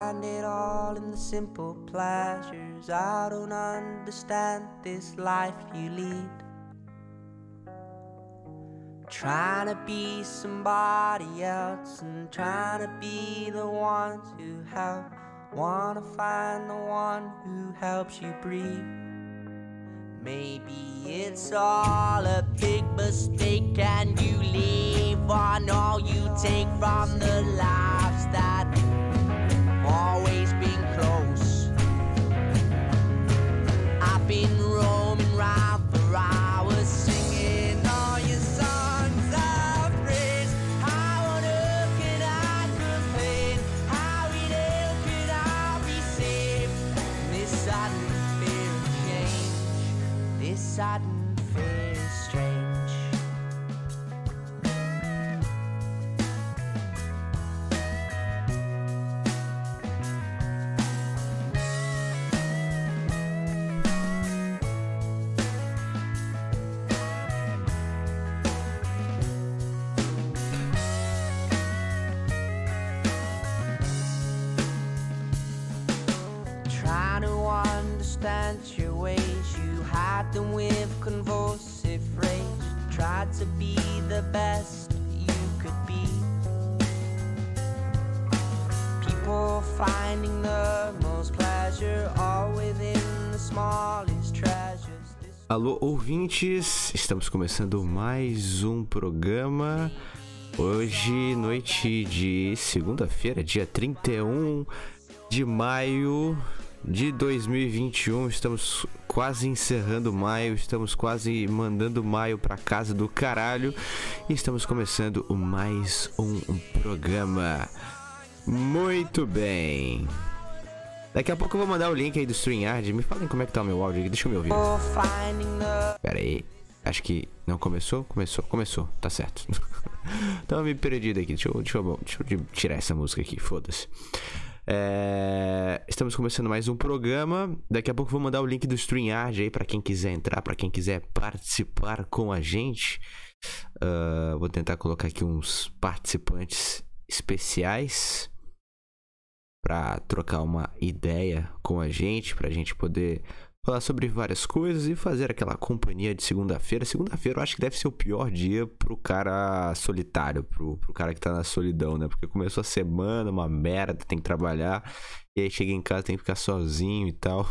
Find it all in the simple pleasures. I don't understand this life you lead. Trying to be somebody else and trying to be the ones who help. Wanna find the one who helps you breathe. Maybe it's all a big mistake and you leave on all you take from the lives that to be the best you could be. People finding the most pleasure all within the smallest treasures. Alô, ouvintes! Estamos começando mais um programa. Hoje, noite de segunda-feira, dia 31 de maio de 2021. Estamos quase encerrando maio, estamos quase mandando maio pra casa do caralho. E estamos começando mais um programa. Muito bem. Daqui a pouco eu vou mandar o link aí do StreamYard. Me falem como é que tá o meu áudio aqui, deixa eu me ouvir. Pera aí. Acho que não começou? Começou, começou, tá certo. Tava me perdido aqui. Deixa eu, deixa eu, deixa eu tirar essa música aqui, foda-se. É, estamos começando mais um programa. Daqui a pouco vou mandar o link do StreamYard aí pra quem quiser entrar, pra quem quiser participar com a gente. Ah, vou tentar colocar aqui uns participantes especiais pra trocar uma ideia com a gente, pra gente poder falar sobre várias coisas e fazer aquela companhia de segunda-feira. Segunda-feira eu acho que deve ser o pior dia pro cara solitário, pro, pro cara que tá na solidão, né? Porque começou a semana, uma merda, tem que trabalhar, e aí chega em casa tem que ficar sozinho e tal.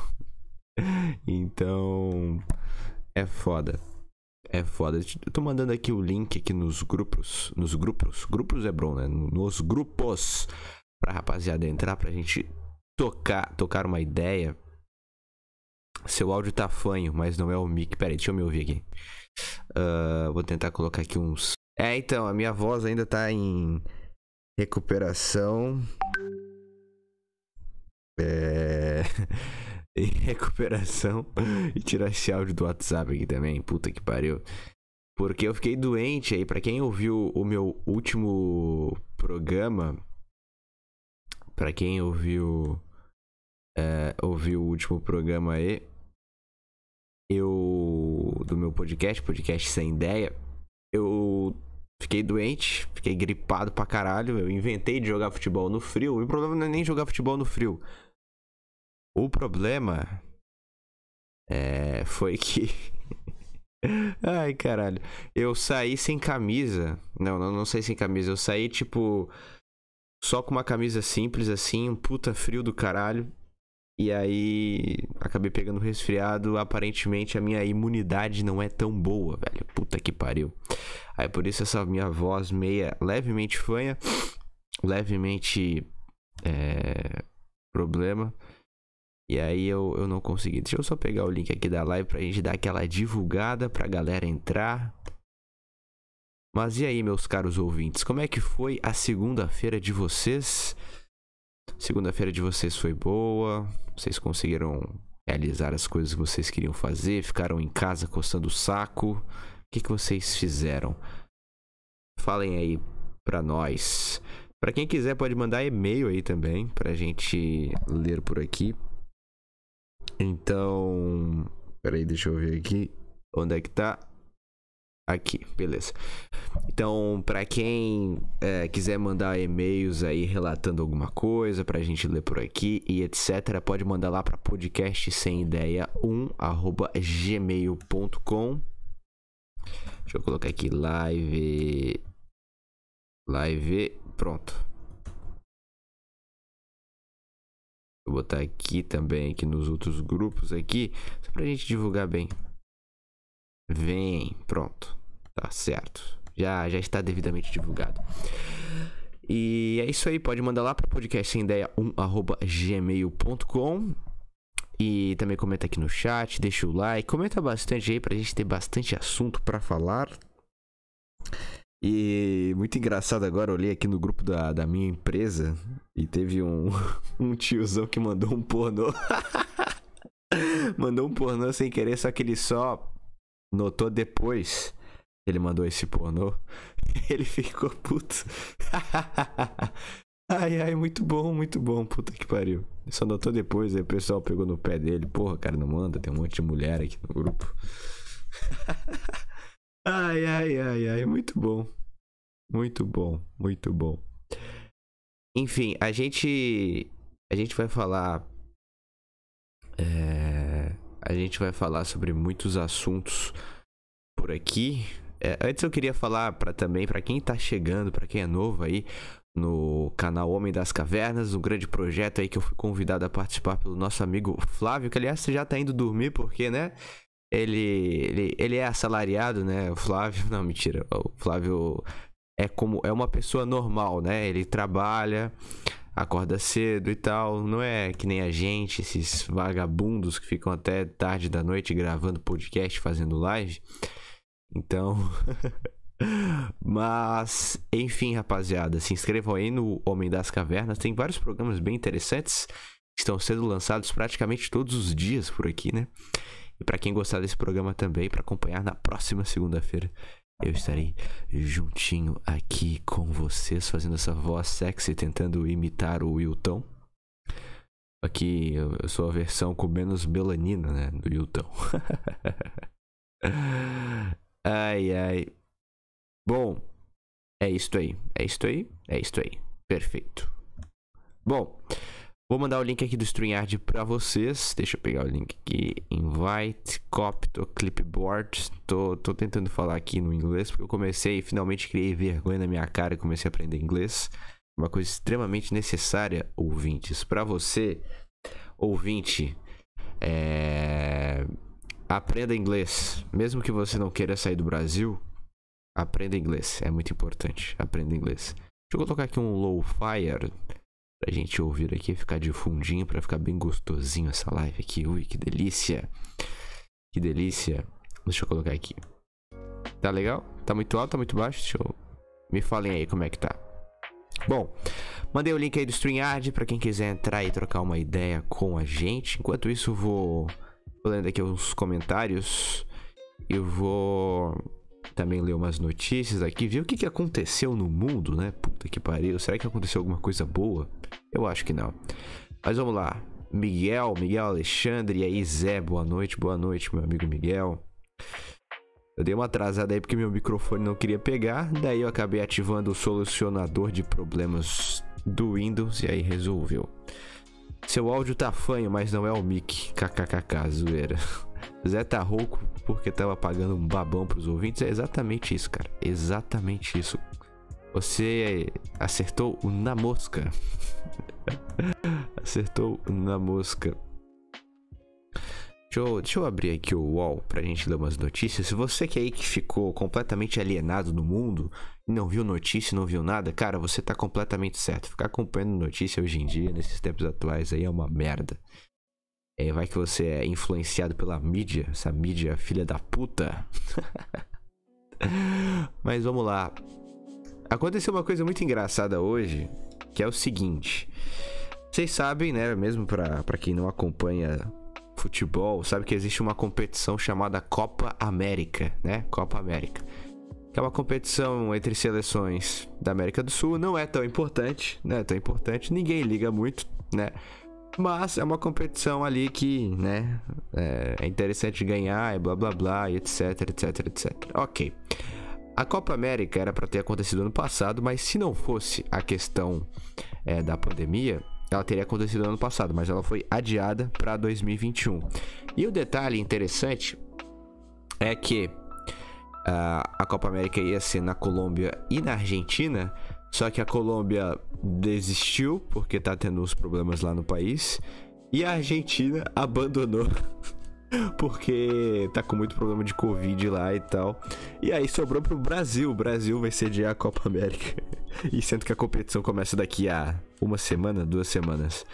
Então, é foda. É foda. Eu tô mandando aqui o link aqui nos grupos. Nos grupos. Grupos é bom, né? Nos grupos. Pra rapaziada entrar, pra gente tocar, tocar uma ideia. Seu áudio tá fanho, mas não é o mic. Pera aí, deixa eu me ouvir aqui. Ah, vou tentar colocar aqui uns. É, então, a minha voz ainda tá em recuperação. É. em recuperação. E tirar esse áudio do WhatsApp aqui também. Puta que pariu. Porque eu fiquei doente aí. Pra quem ouviu o meu último programa. Pra quem ouviu. É, ouviu o último programa aí. Eu. Do meu podcast, podcast sem ideia. Eu fiquei doente, fiquei gripado pra caralho. Eu inventei de jogar futebol no frio. E o problema não é nem jogar futebol no frio. O problema. É. Foi que. Ai, caralho. Eu saí sem camisa. Não, não, não saí sem camisa. Eu saí, tipo. Só com uma camisa simples, assim, um puta frio do caralho. E aí. Acabei pegando resfriado. Aparentemente a minha imunidade não é tão boa, velho. Puta que pariu. Aí por isso essa minha voz meia. levemente fanha. Levemente. É. Problema. E aí eu, eu não consegui. Deixa eu só pegar o link aqui da live pra gente dar aquela divulgada pra galera entrar. Mas e aí, meus caros ouvintes, como é que foi a segunda-feira de vocês? Segunda-feira de vocês foi boa? Vocês conseguiram realizar as coisas que vocês queriam fazer? Ficaram em casa coçando o saco? O que, que vocês fizeram? Falem aí pra nós. Pra quem quiser, pode mandar e-mail aí também pra gente ler por aqui. Então. Peraí, deixa eu ver aqui. Onde é que tá? Aqui, beleza. Então, para quem é, quiser mandar e-mails aí relatando alguma coisa pra gente ler por aqui e etc, pode mandar lá para podcast sem ideia 1 arroba gmail.com. Deixa eu colocar aqui live live, pronto. Vou botar aqui também aqui nos outros grupos aqui, só pra gente divulgar bem. Vem, pronto. Tá certo. Já, já está devidamente divulgado. E é isso aí, pode mandar lá para podcast sem ideia 1@gmail.com. E também comenta aqui no chat, deixa o like, comenta bastante aí pra gente ter bastante assunto para falar. E muito engraçado agora, olhei aqui no grupo da, da minha empresa e teve um, um tiozão que mandou um pornô. mandou um pornô sem querer, só que ele só notou depois. Ele mandou esse pornô. Ele ficou puto. ai, ai, muito bom, muito bom. Puta que pariu. Só notou depois, aí o pessoal pegou no pé dele. Porra, cara, não manda. Tem um monte de mulher aqui no grupo. ai, ai, ai, ai. Muito bom. Muito bom, muito bom. Enfim, a gente. A gente vai falar. É, a gente vai falar sobre muitos assuntos por aqui. É, antes eu queria falar para também para quem tá chegando, para quem é novo aí no canal Homem das Cavernas, um grande projeto aí que eu fui convidado a participar pelo nosso amigo Flávio, que aliás já tá indo dormir porque, né? Ele, ele, ele é assalariado, né? O Flávio, não, mentira. O Flávio é como é uma pessoa normal, né? Ele trabalha, acorda cedo e tal, não é que nem a gente, esses vagabundos que ficam até tarde da noite gravando podcast, fazendo live. Então, mas enfim, rapaziada, se inscrevam aí no Homem das Cavernas, tem vários programas bem interessantes que estão sendo lançados praticamente todos os dias por aqui, né? E para quem gostar desse programa também, para acompanhar na próxima segunda-feira, eu estarei juntinho aqui com vocês, fazendo essa voz sexy, tentando imitar o Wilton. Aqui eu sou a versão com menos melanina, né? Do Wilton. ai, ai. Bom, é isto aí. É isto aí. É isto aí. Perfeito. Bom, Vou mandar o link aqui do StreamYard para vocês. Deixa eu pegar o link aqui. Invite, copy, to clipboard. Tô, tô tentando falar aqui no inglês porque eu comecei e finalmente criei vergonha na minha cara e comecei a aprender inglês. Uma coisa extremamente necessária, ouvintes. Para você, ouvinte, é... aprenda inglês. Mesmo que você não queira sair do Brasil, aprenda inglês. É muito importante. Aprenda inglês. Deixa eu colocar aqui um low fire pra gente ouvir aqui, ficar de fundinho, pra ficar bem gostosinho essa live aqui. Ui, que delícia! Que delícia! Deixa eu colocar aqui. Tá legal? Tá muito alto, tá muito baixo? Deixa eu... Me falem aí como é que tá. Bom, mandei o link aí do StreamYard pra quem quiser entrar e trocar uma ideia com a gente. Enquanto isso, vou, vou lendo aqui os comentários. Eu vou também ler umas notícias aqui, ver o que, que aconteceu no mundo, né? Puta que pariu. Será que aconteceu alguma coisa boa? Eu acho que não. Mas vamos lá. Miguel, Miguel Alexandre, e aí Zé, boa noite, boa noite, meu amigo Miguel. Eu dei uma atrasada aí porque meu microfone não queria pegar, daí eu acabei ativando o solucionador de problemas do Windows e aí resolveu. Seu áudio tá fanho, mas não é o mic. KKKK, zoeira. Zé tá rouco porque tava pagando um babão pros ouvintes. É exatamente isso, cara. Exatamente isso. Você acertou na mosca. acertou na mosca. Deixa eu, deixa eu, abrir aqui o UOL pra gente ler umas notícias. Se você que aí que ficou completamente alienado no mundo não viu notícia, não viu nada, cara, você tá completamente certo. Ficar acompanhando notícia hoje em dia, nesses tempos atuais aí, é uma merda. É, vai que você é influenciado pela mídia, essa mídia filha da puta. Mas vamos lá. Aconteceu uma coisa muito engraçada hoje, que é o seguinte. Vocês sabem, né, mesmo para quem não acompanha futebol, sabe que existe uma competição chamada Copa América, né? Copa América. Que é uma competição entre seleções da América do Sul, não é tão importante, né? Tão importante, ninguém liga muito, né? Mas é uma competição ali que, né, é, é interessante ganhar e blá blá blá, e etc, etc, etc. Ok. A Copa América era para ter acontecido ano passado, mas se não fosse a questão é, da pandemia, ela teria acontecido ano passado, mas ela foi adiada para 2021. E o detalhe interessante é que uh, a Copa América ia ser na Colômbia e na Argentina, só que a Colômbia desistiu porque tá tendo uns problemas lá no país e a Argentina abandonou porque tá com muito problema de Covid lá e tal. E aí sobrou pro Brasil. O Brasil vai sediar a Copa América. E sendo que a competição começa daqui a uma semana, duas semanas.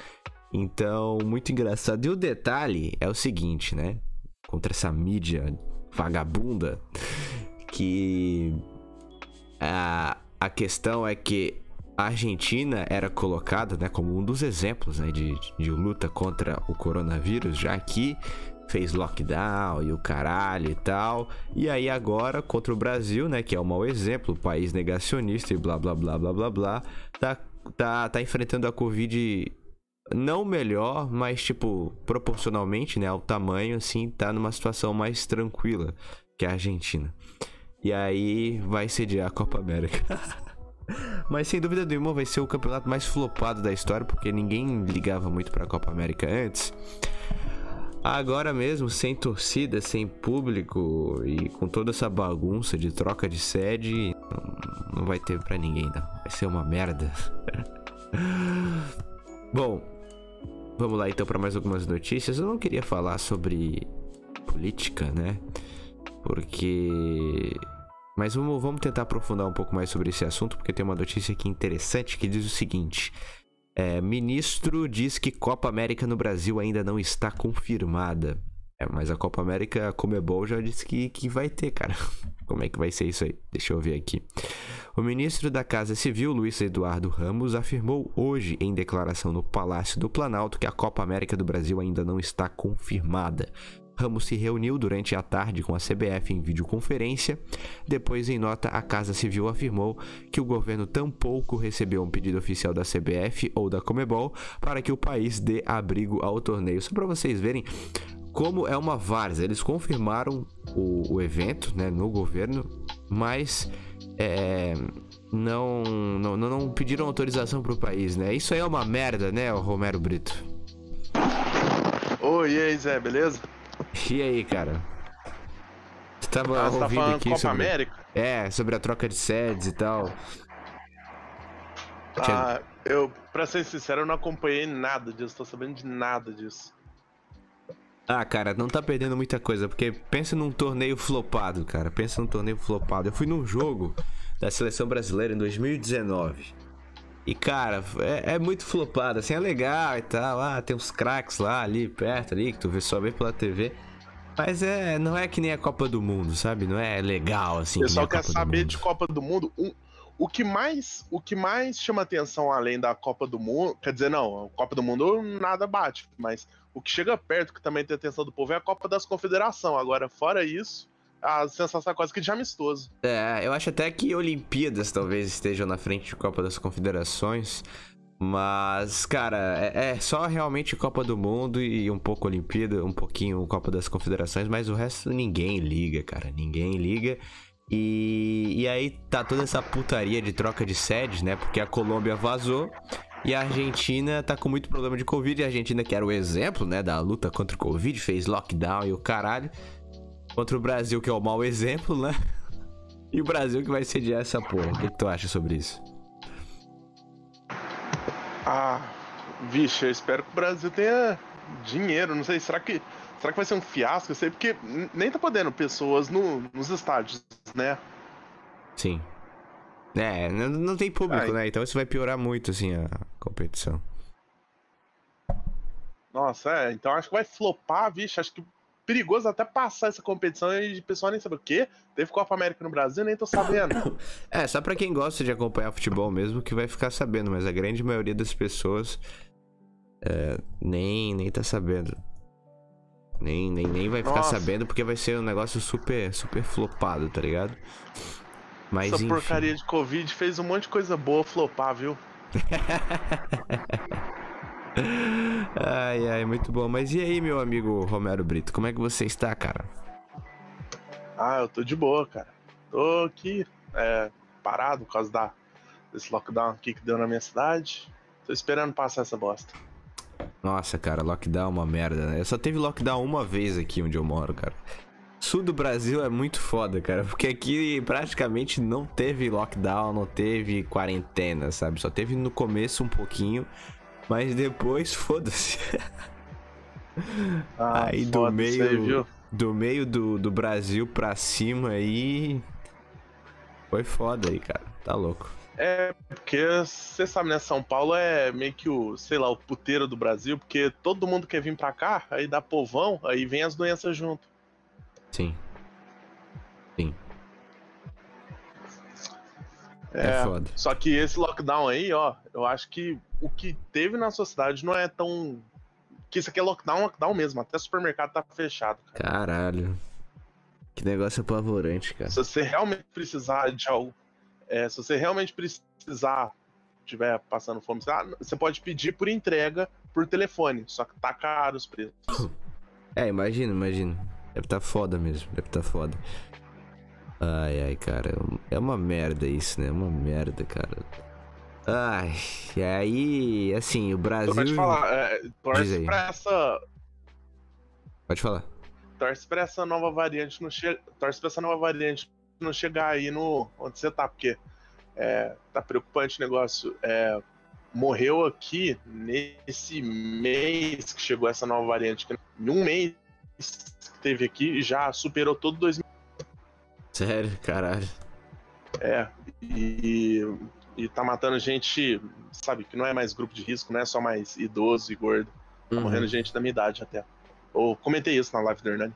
Então, muito engraçado. E o detalhe é o seguinte, né? Contra essa mídia vagabunda, que a, a questão é que a Argentina era colocada né, como um dos exemplos né, de, de luta contra o coronavírus, já que fez lockdown e o caralho e tal. E aí agora contra o Brasil, né, que é um mau exemplo, país negacionista e blá blá blá blá blá blá, tá tá tá enfrentando a Covid não melhor, mas tipo, proporcionalmente, né, ao tamanho assim, tá numa situação mais tranquila que a Argentina. E aí vai sediar a Copa América. Mas sem dúvida nenhuma vai ser o campeonato mais flopado da história, porque ninguém ligava muito para a Copa América antes. Agora mesmo, sem torcida, sem público e com toda essa bagunça de troca de sede, não vai ter para ninguém, não. Vai ser uma merda. Bom, vamos lá então para mais algumas notícias. Eu não queria falar sobre política, né? Porque mas vamos, vamos tentar aprofundar um pouco mais sobre esse assunto, porque tem uma notícia aqui interessante que diz o seguinte: é, ministro diz que Copa América no Brasil ainda não está confirmada. É, mas a Copa América, a Comebol já disse que, que vai ter, cara. Como é que vai ser isso aí? Deixa eu ver aqui. O ministro da Casa Civil, Luiz Eduardo Ramos, afirmou hoje, em declaração no Palácio do Planalto, que a Copa América do Brasil ainda não está confirmada. Ramos se reuniu durante a tarde com a CBF em videoconferência. Depois, em nota, a Casa Civil afirmou que o governo tampouco recebeu um pedido oficial da CBF ou da Comebol para que o país dê abrigo ao torneio. Só para vocês verem como é uma várzea. Eles confirmaram o, o evento né, no governo, mas é, não, não, não pediram autorização para o país. Né? Isso aí é uma merda, né, Romero Brito? Oi, e aí, Zé, beleza? E aí, cara? Você tava Ah, tá ouvindo falando aqui Copa sobre... América? É, sobre a troca de sedes e tal. Ah, eu, pra ser sincero, eu não acompanhei nada disso, tô sabendo de nada disso. Ah, cara, não tá perdendo muita coisa, porque pensa num torneio flopado, cara. Pensa num torneio flopado. Eu fui num jogo da seleção brasileira em 2019. E, cara, é, é muito flopado, assim, é legal e tal. Ah, tem uns craques lá, ali, perto, ali, que tu vê só vê pela TV. Mas é, não é que nem a Copa do Mundo, sabe? Não é legal, assim. O pessoal quer saber de Copa do Mundo. Um- o, que mais, o que mais chama atenção além da Copa do Mundo. Quer dizer, não, a Copa do Mundo nada bate, mas o que chega perto, que também tem atenção do povo, é a Copa das Confederação. Agora, fora isso, a sensação é quase que de amistoso. É, eu acho até que Olimpíadas talvez estejam na frente de Copa das Confederações. Mas, cara, é, é só realmente Copa do Mundo e um pouco Olimpíada, um pouquinho Copa das Confederações, mas o resto ninguém liga, cara. Ninguém liga. E, e aí tá toda essa putaria de troca de sedes, né? Porque a Colômbia vazou e a Argentina tá com muito problema de Covid. E a Argentina, que era o exemplo, né, da luta contra o Covid, fez lockdown e o caralho. Contra o Brasil, que é o mau exemplo, né? E o Brasil que vai sediar essa porra. O que, que tu acha sobre isso? Ah, vixe, eu espero que o Brasil tenha dinheiro. Não sei, será que, será que vai ser um fiasco? Eu sei, porque nem tá podendo pessoas no- nos estádios, né? Sim. É, não, não tem público, Ai. né? Então isso vai piorar muito, assim, a competição. Nossa, é, então acho que vai flopar, vixe, acho que perigoso até passar essa competição e o pessoal nem saber o quê? Teve Copa América no Brasil, nem tô sabendo. É, só pra quem gosta de acompanhar futebol mesmo que vai ficar sabendo, mas a grande maioria das pessoas é, nem, nem tá sabendo. Nem, nem, nem vai ficar Nossa. sabendo porque vai ser um negócio super, super flopado, tá ligado? Mas Essa enfim. porcaria de Covid fez um monte de coisa boa flopar, viu? Ai, ai, muito bom. Mas e aí, meu amigo Romero Brito, como é que você está, cara? Ah, eu tô de boa, cara. Tô aqui, é, parado por causa da, desse lockdown aqui que deu na minha cidade. Tô esperando passar essa bosta. Nossa, cara, lockdown é uma merda, né? Eu só teve lockdown uma vez aqui onde eu moro, cara. Sul do Brasil é muito foda, cara, porque aqui praticamente não teve lockdown, não teve quarentena, sabe? Só teve no começo um pouquinho, mas depois foda-se. Ah, Aí do meio-? Do meio do, do Brasil pra cima aí. Foi foda aí, cara. Tá louco. É, porque você sabe, né? São Paulo é meio que o, sei lá, o puteiro do Brasil, porque todo mundo quer vir pra cá, aí dá povão, aí vem as doenças junto. Sim. Sim. É, É, foda. Só que esse lockdown aí, ó, eu acho que o que teve na sociedade não é tão. Que isso aqui é lockdown, lockdown mesmo. Até supermercado tá fechado. cara. Caralho. Que negócio apavorante, cara. Se você realmente precisar de algo. é, se você realmente precisar, tiver passando fome, você- ah, você pode pedir por entrega por telefone. Só que tá caro os preços. É, imagina, imagina. Deve tá foda mesmo, deve tá foda. Ai, ai, cara. É uma merda isso, né? É uma merda, cara. Ai, e aí, assim, o Brasil. Te falar, é, torce pra essa. Pode falar. Torce pra essa nova variante não chegar. Torce pra essa nova variante não chegar aí no. onde você tá, porque é, tá preocupante o negócio. É, morreu aqui nesse mês que chegou essa nova variante. que Em um mês que teve aqui já superou todo 2000. Sério, caralho. É, e, e tá matando gente, sabe, que não é mais grupo de risco, não é só mais idoso e gordo. Tá Uhum. morrendo gente da minha idade até. Eu comentei isso na live do Hernani.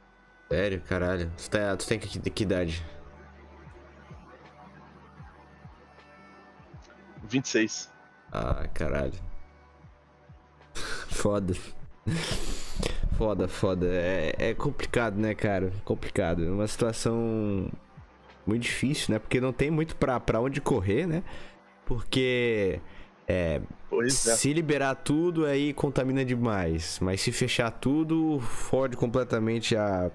Sério, caralho. Tu, tá, tu tem que, que idade? 26. Ah, caralho. Foda. Foda, foda. É, é complicado, né, cara? Complicado. É uma situação muito difícil, né? Porque não tem muito pra, pra onde correr, né? Porque é, é. se liberar tudo, aí contamina demais. Mas se fechar tudo, fode completamente a,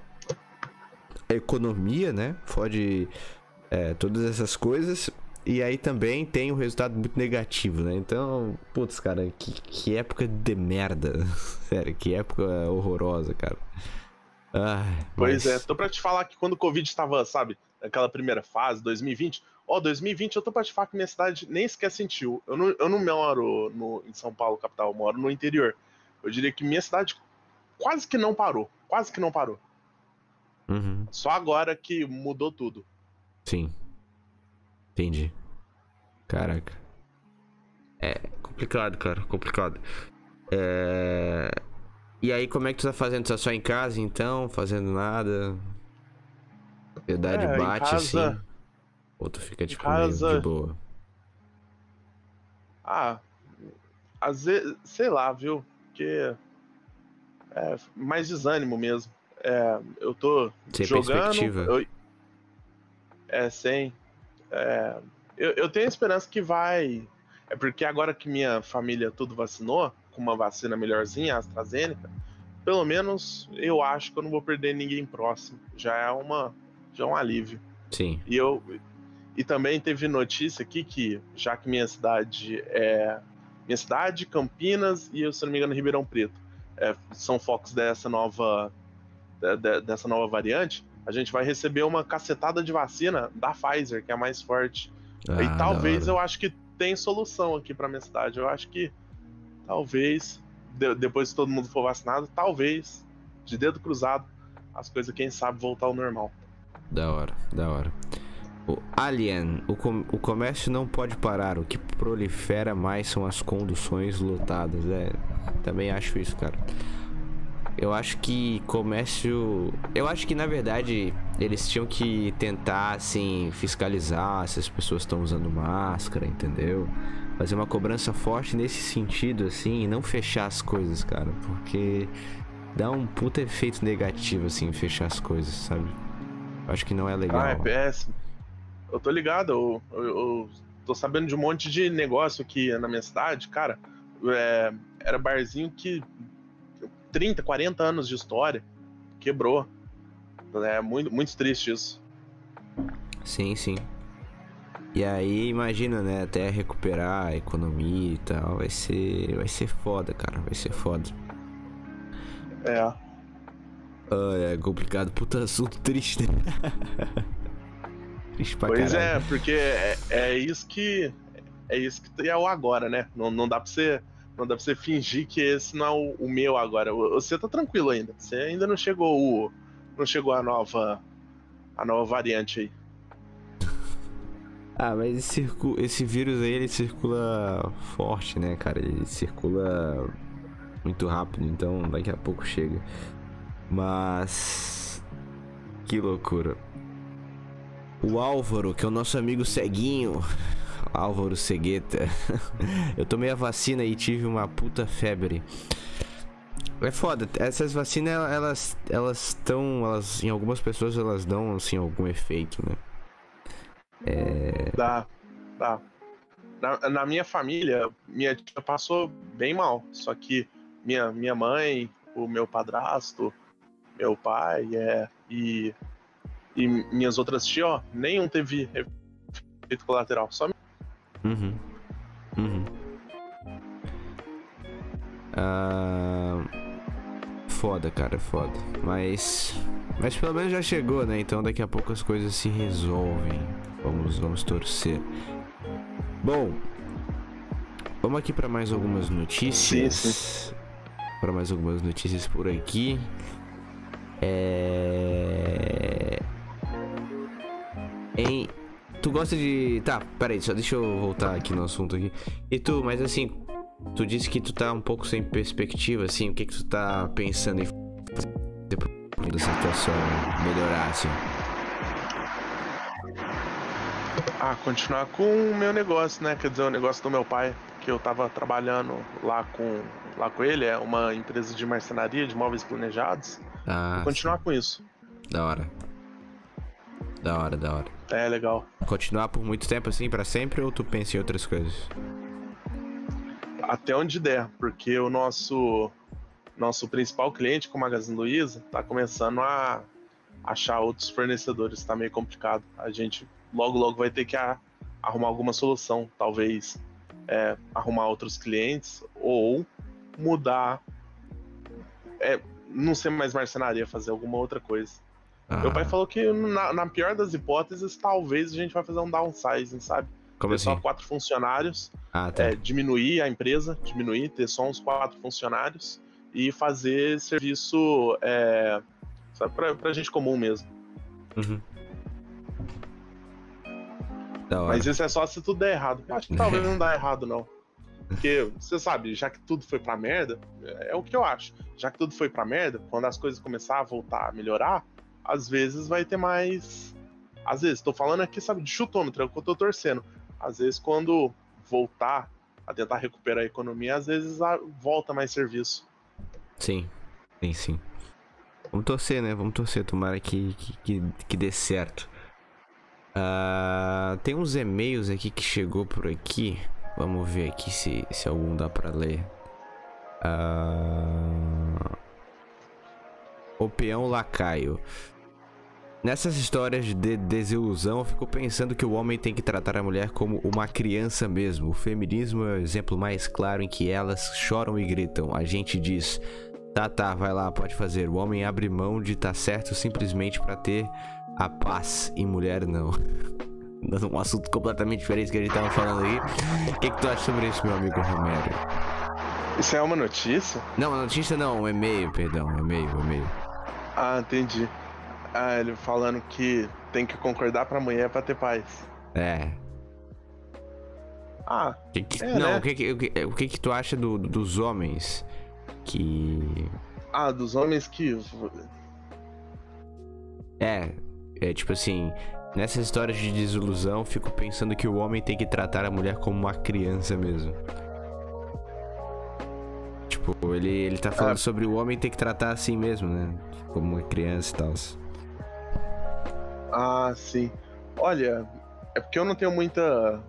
a economia, né? Fode é, todas essas coisas. E aí também tem um resultado muito negativo, né? Então, putz, cara, que, que época de merda. Sério, que época horrorosa, cara. Ai, Pois mas- é, tô pra te falar que quando o Covid estava, sabe, naquela primeira fase, 2020, ó, 2020 eu tô pra te falar que minha cidade nem sequer sentiu. Eu não, eu não moro no, em São Paulo, capital, eu moro no interior. Eu diria que minha cidade quase que não parou, quase que não parou. Uhum, Só agora que mudou tudo. sim. Entendi. Caraca. É complicado, cara, complicado. É... E aí, como é que tu tá fazendo? Tu tá só em casa, então? Fazendo nada? Ansiedade É, bate, casa- assim? Ou tu fica, tipo, casa- meio de boa? Ah, às vezes, sei lá, viu? Porque é mais desânimo mesmo. É, eu tô Sem jogando. perspectiva. eu- é, sem. é, eu, eu tenho esperança que vai. É porque agora que minha família tudo vacinou, com uma vacina melhorzinha, a AstraZeneca, pelo menos eu acho que eu não vou perder ninguém próximo. Já é uma. Já é um alívio. Sim. E eu e também teve notícia aqui que já que minha cidade é minha cidade, Campinas e se não me engano Ribeirão Preto é, são focos dessa nova de- de- dessa nova variante, a gente vai receber uma cacetada de vacina da Pfizer, que é a mais forte. Ah, e talvez eu acho que tem solução aqui pra minha cidade. Eu acho que talvez de- depois que todo mundo for vacinado, talvez de dedo cruzado as coisas quem sabe voltar ao normal. Da hora, da hora. O Alien, o, com- o comércio não pode parar. O que prolifera mais são as conduções lotadas. É, também acho isso, cara. Eu acho que comércio. Eu acho que na verdade eles tinham que tentar, assim, fiscalizar se as pessoas estão usando máscara, entendeu? Fazer uma cobrança forte nesse sentido, assim, e não fechar as coisas, cara. Porque dá um puta efeito negativo, assim, fechar as coisas, sabe? Acho que não é legal. Ah, é péssimo. Eu tô ligado, eu, eu, eu tô sabendo de um monte de negócio aqui na minha cidade, cara. é, era barzinho que 30, 40 anos de história. Quebrou. É muito, muito triste isso. Sim, sim. E aí, imagina, né, até recuperar a economia e tal, vai ser, vai ser foda, cara, vai ser foda. É. Ah, é complicado, puta assunto triste, triste pra Pois caralho. é, porque é, é isso que. É isso que é o agora, né? Não, não dá pra você. Não dá pra você fingir que esse não é o, o meu agora. Você tá tranquilo ainda. Você ainda não chegou o. Não chegou a nova. A nova variante aí. Ah, mas esse, esse vírus aí, ele circula forte, né, cara? Ele circula muito rápido, então daqui a pouco chega. Mas. Que loucura. O Álvaro, que é o nosso amigo ceguinho. Álvaro Cegueta. Eu tomei a vacina e tive uma puta febre. É foda, essas vacinas elas elas estão, elas em algumas pessoas elas dão assim algum efeito, né? É, Dá. Dá. Na, na minha família, minha tia passou bem mal. Só que minha, minha mãe, o meu padrasto, meu pai é, e, e minhas outras tias, ó, nenhum teve efeito colateral. Só Uhum. Uhum. Ah, foda, cara, foda. Mas. Mas pelo menos já chegou, né? Então daqui a pouco as coisas se resolvem. Vamos, vamos torcer. Bom. Vamos aqui para mais algumas notícias. Para mais algumas notícias por aqui. É. Em Tu gosta de. Tá, peraí, só deixa eu voltar aqui no assunto aqui. E tu, mas assim, tu disse que tu tá um pouco sem perspectiva, assim, o que que tu tá pensando em fazer essa situação melhorar, assim? Ah, continuar com o meu negócio, né? Quer dizer, o negócio do meu pai, que eu tava trabalhando lá com, lá com ele, é uma empresa de marcenaria, de móveis planejados. Ah, continuar com isso. sim, da hora. Da hora, da hora. É legal. Continuar por muito tempo assim, pra sempre, ou tu pensa em outras coisas? Até onde der, porque o nosso nosso principal cliente, com o Magazine Luiza, tá começando a achar outros fornecedores, tá meio complicado. A gente logo logo vai ter que arrumar alguma solução, talvez é, arrumar outros clientes ou mudar, é, não ser mais marcenaria, fazer alguma outra coisa. Meu pai Ah, falou que na, na pior das hipóteses, talvez a gente vai fazer um downsizing, sabe? Como ter só assim? quatro funcionários, Ah, tá. é, diminuir a empresa, diminuir, ter só uns quatro funcionários e fazer serviço é, sabe, pra, pra gente comum mesmo. Uhum. Mas isso é só se tudo der errado. Eu acho que talvez não dá errado, não. Porque, você sabe, já que tudo foi pra merda, é, é o que eu acho. Já que tudo foi pra merda, quando as coisas começar a voltar a melhorar, às vezes vai ter mais. Às vezes, tô falando aqui, sabe, de chutômetro, é o que eu tô torcendo. Às vezes, quando voltar a tentar recuperar a economia, às vezes volta mais serviço. Sim, sim, sim. Vamos torcer, né? Vamos torcer, tomara que, que, que, dê certo. Ah, tem uns e-mails aqui que chegou por aqui. Vamos ver aqui se, se algum dá pra ler. Ah, o peão lacaio. Nessas histórias de desilusão, eu fico pensando que o homem tem que tratar a mulher como uma criança mesmo. O feminismo é o exemplo mais claro em que elas choram e gritam. A gente diz: Tá, tá, vai lá, pode fazer. O homem abre mão de estar certo simplesmente pra ter a paz e mulher não. Um assunto completamente diferente que a gente tava falando aí. O que, que tu acha sobre isso, meu amigo Romero? Isso é uma notícia? Não, notícia não, um e-mail, perdão, um e-mail, um e-mail. Ah, entendi. Ah, ele falando que tem que concordar pra mulher pra ter paz. É. Ah, Que que- É, não, né? o, que, que- o, que, o que que tu acha do- dos homens que. ah, dos homens que. É, é tipo assim, nessas histórias de desilusão, fico pensando que o homem tem que tratar a mulher como uma criança mesmo. Tipo, ele, ele tá falando Ah. sobre o homem ter que tratar assim mesmo, né? Como uma criança e tal. Ah, sim. Olha, é porque eu não tenho muita,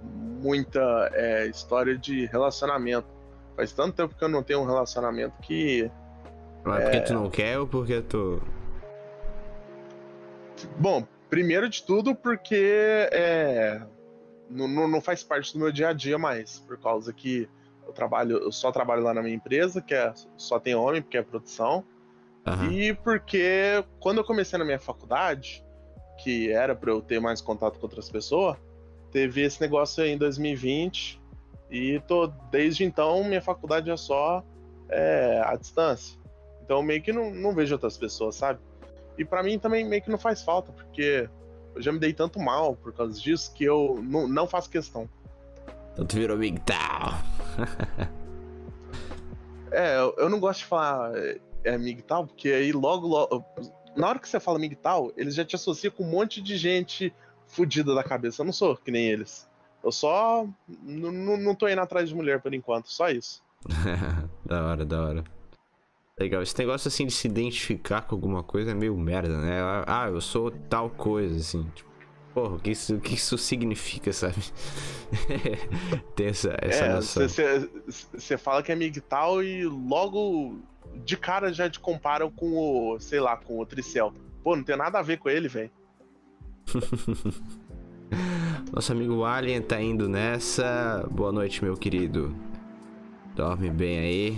muita é, história de relacionamento. Faz tanto tempo que eu não tenho um relacionamento que Mas porque tu não quer ou porque tu. Bom, primeiro de tudo porque é, não, não faz parte do meu dia a dia mais, por causa que eu trabalho, eu só trabalho lá na minha empresa, que é, só tem homem, porque é produção, Aham. e porque quando eu comecei na minha faculdade, que era para eu ter mais contato com outras pessoas, teve esse negócio aí em 2020, e tô desde então minha faculdade é só é, à distância. Então meio que não, não vejo outras pessoas, sabe? E pra mim também meio que não faz falta, porque eu já me dei tanto mal por causa disso que eu não, não faço questão. Então tu virou Tal. É, eu, eu não gosto de falar é, é MGTOW, porque aí logo, logo. Na hora que você fala MGTOW, eles já te associam com um monte de gente fudida da cabeça. Eu não sou que nem eles. Eu só. Não tô indo atrás de mulher por enquanto, só isso. da hora, da hora. Legal, esse negócio assim de se identificar com alguma coisa é meio merda, né? Ah, eu sou tal coisa, assim. Tipo, porra, o que isso, o que isso significa, sabe? Ter essa, essa é, noção. você fala que é MGTOW e logo de cara já te comparam com o, sei lá, com o Tricel. Pô, não tem nada a ver com ele, velho. Nosso amigo Alien tá indo nessa. Boa noite, meu querido. Dorme bem aí.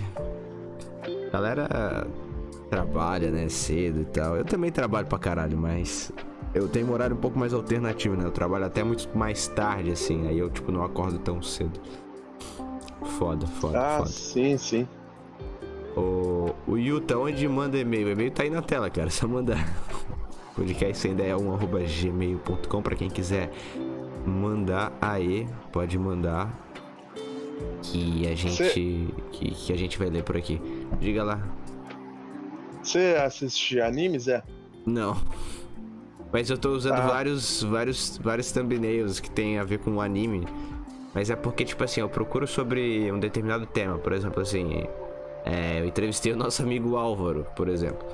Galera trabalha, né, cedo e tal. Eu também trabalho pra caralho, mas eu tenho um horário um pouco mais alternativo, né? Eu trabalho até muito mais tarde, assim. Aí eu, tipo, não acordo tão cedo. Foda, foda, Ah, foda. sim, sim. O, o Yuta, onde manda e-mail? O e-mail tá aí na tela, cara. Só mandar. Podcast sem ideia 1 arroba gmail.com pra quem quiser mandar aí, pode mandar. Que a gente. Que, que a gente vai ler por aqui. Diga lá. Você assiste animes, é? Não. Mas eu tô usando Ah. vários, vários, vários thumbnails que tem a ver com o anime. Mas é porque, tipo assim, eu procuro sobre um determinado tema. Por exemplo, assim. é, eu entrevistei o nosso amigo Álvaro, por exemplo.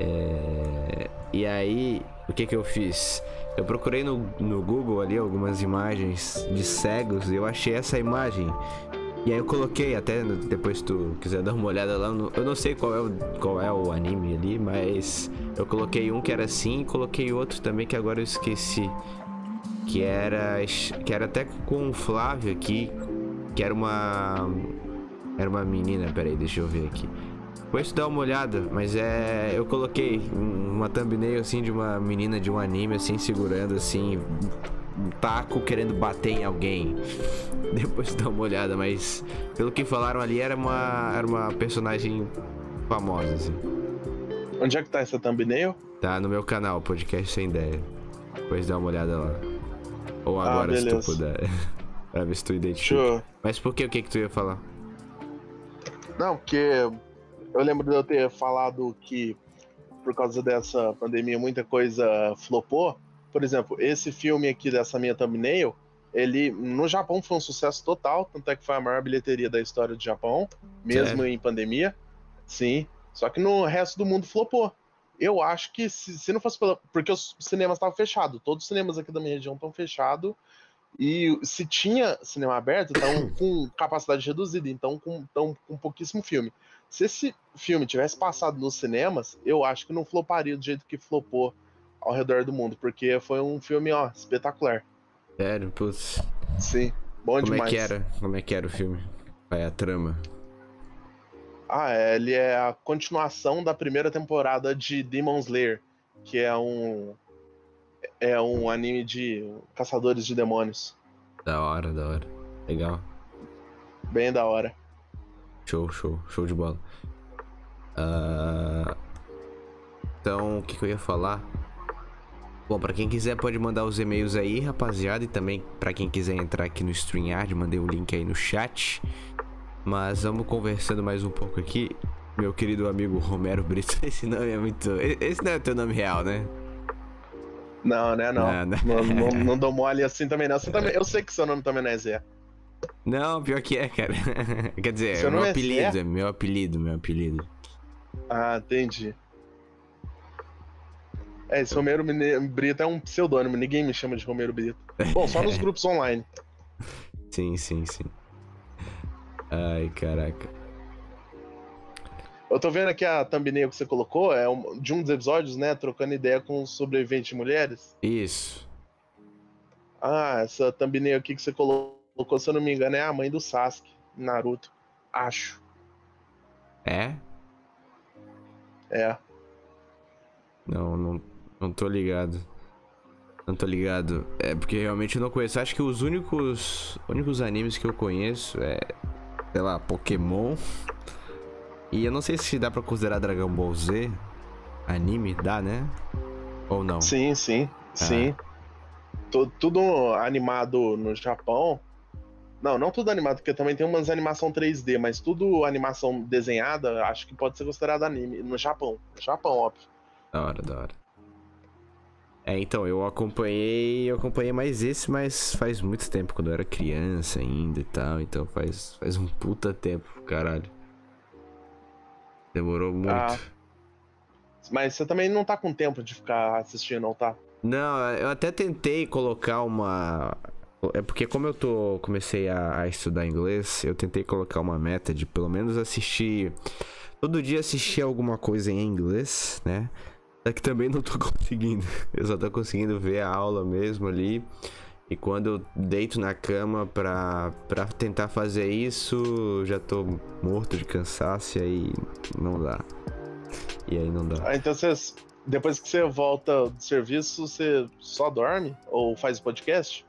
É, e aí, o que que eu fiz? Eu procurei no, no Google ali algumas imagens de cegos e eu achei essa imagem. E aí eu coloquei, até depois tu quiser dar uma olhada lá, eu não sei qual é, o, qual é o anime ali, mas eu coloquei um que era assim e coloquei outro também que agora eu esqueci. Que era, que era até com o Flávio aqui, que era uma... Era uma menina, peraí, deixa eu ver aqui. Depois tu dá uma olhada, mas é. Eu coloquei um- uma thumbnail assim de uma menina de um anime assim, segurando assim, um taco querendo bater em alguém. Depois tu dá uma olhada, mas pelo que falaram ali era uma. Era uma personagem famosa, assim. Onde é que tá essa thumbnail? Tá no meu canal, podcast sem ideia. Depois dá uma olhada lá. Ou Ah, agora se tu puder. pra ver se tu identifica. Eu... Mas por que o que que tu ia falar? Não, porque eu lembro de eu ter falado que por causa dessa pandemia muita coisa flopou. Por exemplo, esse filme aqui dessa minha thumbnail, ele no Japão foi um sucesso total, tanto é que foi a maior bilheteria da história do Japão, mesmo em pandemia. Sim. Só que no resto do mundo flopou. Eu acho que se, se não fosse pela. Porque os cinemas estavam fechados. Todos os cinemas aqui da minha região estão fechados. E se tinha cinema aberto, estão com capacidade reduzida, então com, tão com pouquíssimo filme. Se esse filme tivesse passado nos cinemas, eu acho que não floparia do jeito que flopou ao redor do mundo, porque foi um filme, ó, espetacular. Sério, putz. Sim, bom Como demais. é que era? Como é que era o filme? É a trama? Ah, é, ele é a continuação da primeira temporada de Demon Slayer, que é um é um anime de caçadores de demônios. Da hora, da hora. Legal. Bem da hora. Show, show, show de bola. Ah, Então, o que, que eu ia falar? Bom, pra quem quiser pode mandar os e-mails aí, rapaziada, e também pra quem quiser entrar aqui no StreamYard, mandei o link aí no chat. Mas vamos conversando mais um pouco aqui. Meu querido amigo Romero Brito, esse nome é muito. Esse não é o teu nome real, né? Não, né, não. Não, Não, não. não, não dou mole assim também, não. Também, eu sei que seu nome também não é Zé. Não, pior que é, cara. Quer dizer, Seu é meu é apelido, Zé? é meu apelido, meu apelido. Ah, entendi. É, esse Romero Brito é um pseudônimo, ninguém me chama de Romero Brito. Bom, só nos grupos online. Sim, sim, sim. Ai, caraca. Eu tô vendo aqui a thumbnail que você colocou, é um- de um dos episódios, né? Trocando ideia com sobreviventes mulheres. Isso. Ah, essa thumbnail aqui que você colocou, se eu não me engano, é a mãe do Sasuke, Naruto. Acho. É? É. Não, não, não tô ligado. Não tô ligado. É porque realmente eu não conheço. Acho que os únicos, únicos animes que eu conheço é, sei lá, Pokémon. E eu não sei se dá pra considerar Dragon Ball Z anime, dá, né? Ou não? Sim, sim, sim. Tu- Tudo animado no Japão. Não, não tudo animado, porque também tem umas animação 3D, mas tudo animação desenhada, acho que pode ser considerado anime. No Japão. No Japão, óbvio. Da hora, da hora. É, então, eu acompanhei, eu acompanhei mais esse, mas faz muito tempo, quando eu era criança ainda e tal, então faz, faz um puta tempo, caralho. Demorou muito. Ah. Mas você também não tá com tempo de ficar assistindo, não, tá? Não, eu até tentei colocar uma. É porque como eu tô. comecei a, a estudar inglês, eu tentei colocar uma meta de pelo menos assistir. Todo dia assistir alguma coisa em inglês, né? Só que também não tô conseguindo. Eu só tô conseguindo ver a aula mesmo ali. E quando eu deito na cama pra, pra tentar fazer isso, já tô morto de cansaço e aí não dá. E aí não dá. Ah, então você, depois que você volta do serviço, você só dorme? Ou faz podcast?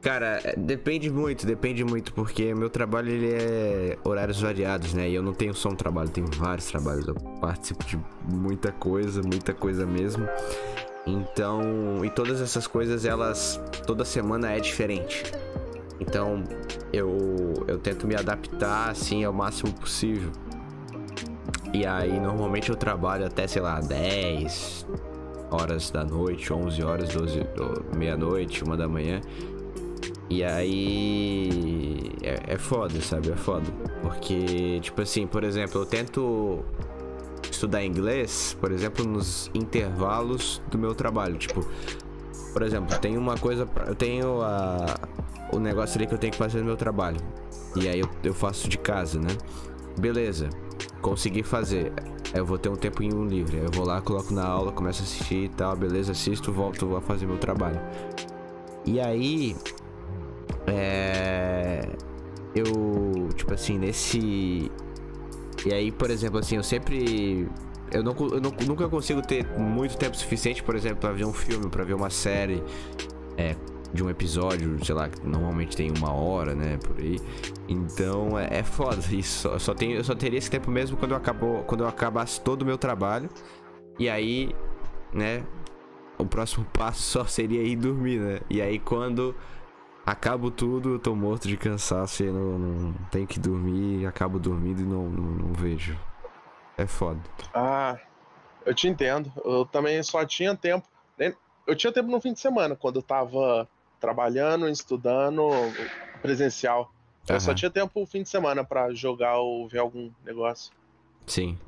Cara, é, depende muito, depende muito, porque meu trabalho ele é horários variados, né? E eu não tenho só um trabalho, tenho vários trabalhos. Eu participo de muita coisa, muita coisa mesmo. Então, e todas essas coisas, elas toda semana é diferente. Então, eu eu tento me adaptar assim ao máximo possível. E aí, normalmente eu trabalho até, sei lá, 10 horas da noite, 11 horas, 12, ou meia-noite, uma da manhã. E aí. É, é foda, sabe? É foda. Porque, tipo assim, por exemplo, eu tento estudar inglês, por exemplo, nos intervalos do meu trabalho. Tipo, por exemplo, tem uma coisa. Eu tenho a, o negócio ali que eu tenho que fazer no meu trabalho. E aí eu, eu faço de casa, né? Beleza. Consegui fazer. Eu vou ter um tempinho livre. Aí eu vou lá, coloco na aula, começo a assistir e tal, beleza, assisto, volto a fazer meu trabalho. E aí, é. Eu, tipo assim, nesse. E aí, por exemplo, assim, eu sempre. Eu, não, eu não- nunca consigo ter muito tempo suficiente, por exemplo, pra ver um filme, pra ver uma série. É, de um episódio, sei lá, que normalmente tem uma hora, né, por aí. Então é, é foda isso. Só, só tenho, eu só teria esse tempo mesmo quando eu, acabou, quando eu acabasse todo o meu trabalho. E aí, né, o próximo passo só seria ir dormir, né? E aí quando acabo tudo, eu tô morto de cansaço e não, não tenho que dormir, acabo dormindo e não, não, não vejo. É foda. Ah, eu te entendo. Eu também só tinha tempo. Eu tinha tempo no fim de semana, quando eu tava trabalhando, estudando presencial. Eu só tinha tempo no fim de semana pra jogar ou ver algum negócio. Sim.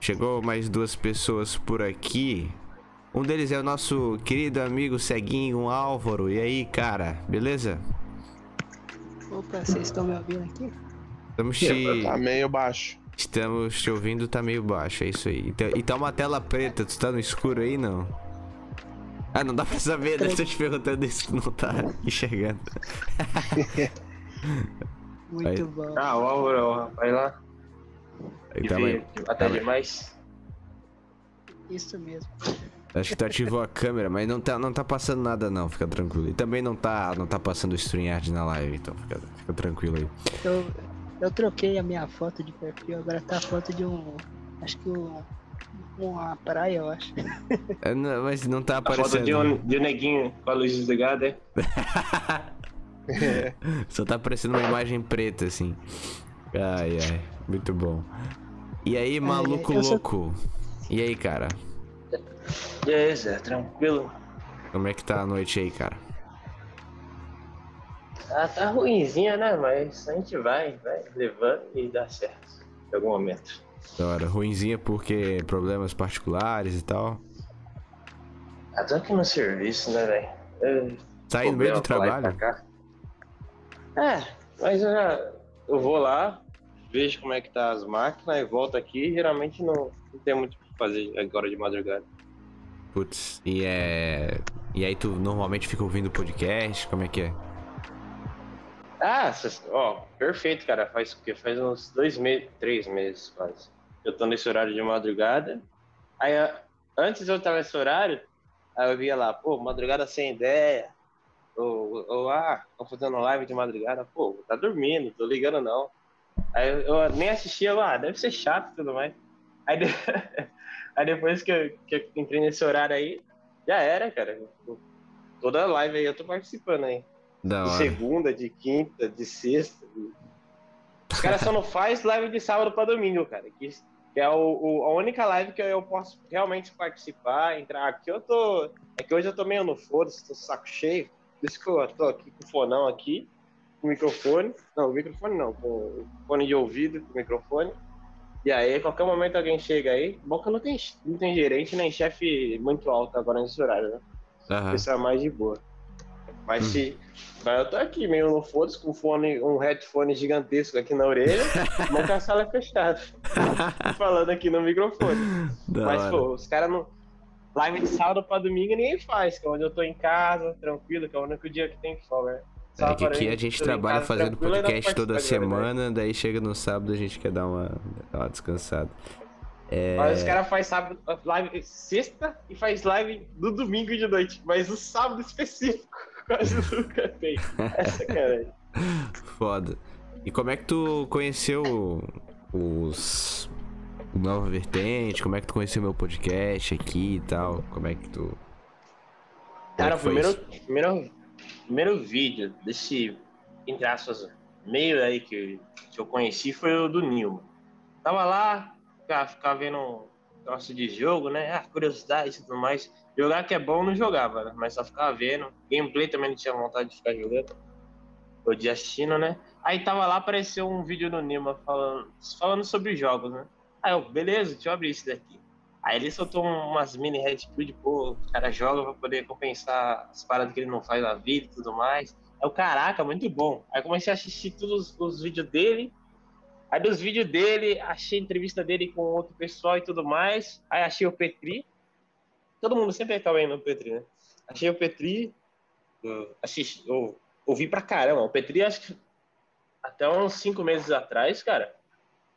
Chegou mais duas pessoas por aqui. Um deles é o nosso querido amigo ceguinho Álvaro. E aí, cara, beleza? Opa, vocês estão me ouvindo aqui? Estamos te, Tá meio baixo. estamos te ouvindo, tá meio baixo, é isso aí. E tá- E tá uma tela preta, tu tá no escuro aí, não? Ah, não dá pra saber, né? Tô te perguntando isso, tu não tá enxergando. Muito Aí. bom. Ah, o Álvaro, rapaz lá. Aí Que tá até tá demais. Isso mesmo. Acho que tu ativou a câmera, mas não tá, não tá passando nada não, fica tranquilo. E também não tá, não tá passando o StreamYard na live, então fica, fica tranquilo aí. Eu, eu troquei a minha foto de perfil, agora tá a foto de um. Acho que um. Uma praia, eu acho. É, não, mas não tá A foto aparecendo. de um, de um neguinho com a luz desligada, é? Só tá aparecendo uma imagem preta, assim. Ai, ai. Muito bom. E aí, maluco louco? E aí, cara? E aí, Zé, tranquilo? Como é que tá a noite aí, cara? Ah, tá ruimzinha, né? Mas a gente vai, vai levando e dá certo. Em algum momento. Da hora. Ruinzinha porque problemas particulares e tal. Ah, tô aqui no serviço, né, velho? Eu- Sair no meio do trabalho? É, mas eu já. Eu vou lá, vejo como é que tá as máquinas e volto aqui. Geralmente não, não tem muito o que fazer agora de madrugada. Putz, e é. E aí tu normalmente fica ouvindo podcast? Como é que é? Ah, ó, perfeito, cara. Faz o quê? Faz uns dois meses, três meses quase. Eu tô nesse horário de madrugada. Aí, antes eu tava nesse horário, aí eu via lá, pô, madrugada sem ideia. Ou, ou ah, tô fazendo live de madrugada. Pô, tá dormindo, tô ligando não. Aí eu, nem assistia lá, ah, deve ser chato e tudo mais. Aí, aí depois que eu, que eu entrei nesse horário aí, já era, cara. Toda live aí eu tô participando aí. Da De hora. segunda, de quinta, de sexta. Os caras só não faz live de sábado pra domingo, cara. Que que é o, o- a única live que eu posso realmente participar, entrar aqui. Eu tô. É que hoje eu tô meio no foda-se, tô saco cheio. Por isso que eu tô aqui com o fonão aqui, com o microfone. Não, o microfone não, com o fone de ouvido, com o microfone. E aí, a qualquer momento alguém chega aí. Bom que não tem, não tem gerente nem chefe muito alto agora nesse horário, né? Aham. Isso é mais de boa. Mas se. Mas eu tô aqui meio no foda-se, com fone, um headphone gigantesco aqui na orelha, mas a sala fechada. falando aqui no microfone. Da mas, hora. pô, os caras não. Live de sábado pra domingo ninguém faz, que é onde eu tô em casa, tranquilo, que é o único dia que tem folga. Né? É que aqui a gente trabalha fazendo podcast toda semana, daí chega no sábado a gente quer dar uma, dar uma descansada. É, Mas os caras fazem sábado, live sexta e faz live no domingo de noite, mas no sábado específico quase nunca tem. Essa cara. Foda. E como é que tu conheceu os Nova Vertente? Como é que tu conheceu meu podcast aqui e tal? Como é que tu. É Cara, o primeiro, primeiro, primeiro vídeo desse, entre aspas, meio aí que, que eu conheci foi o do Nilma. Tava lá, ficava, ficava vendo negócio de jogo, né? Ah, curiosidade e tudo mais. Jogar que é bom, não jogava, né? Mas só ficava vendo. Gameplay também não tinha vontade de ficar jogando. Ou de assistindo, né? Aí tava lá, apareceu um vídeo do Nilma falando, falando sobre jogos, né? Aí eu, beleza, deixa eu abrir esse daqui. Aí ele soltou um- umas mini red pill pô, o cara joga pra poder compensar as paradas que ele não faz na vida e tudo mais. Aí eu, caraca, muito bom. Aí comecei a assistir todos os, os vídeos dele. Aí dos vídeos dele, achei entrevista dele com outro pessoal e tudo mais. Aí achei o Petri. Todo mundo sempre acaba indo no Petri, né? Achei o Petri. eu assisti, ouvi pra caramba. O Petri, acho que até uns cinco meses atrás, cara,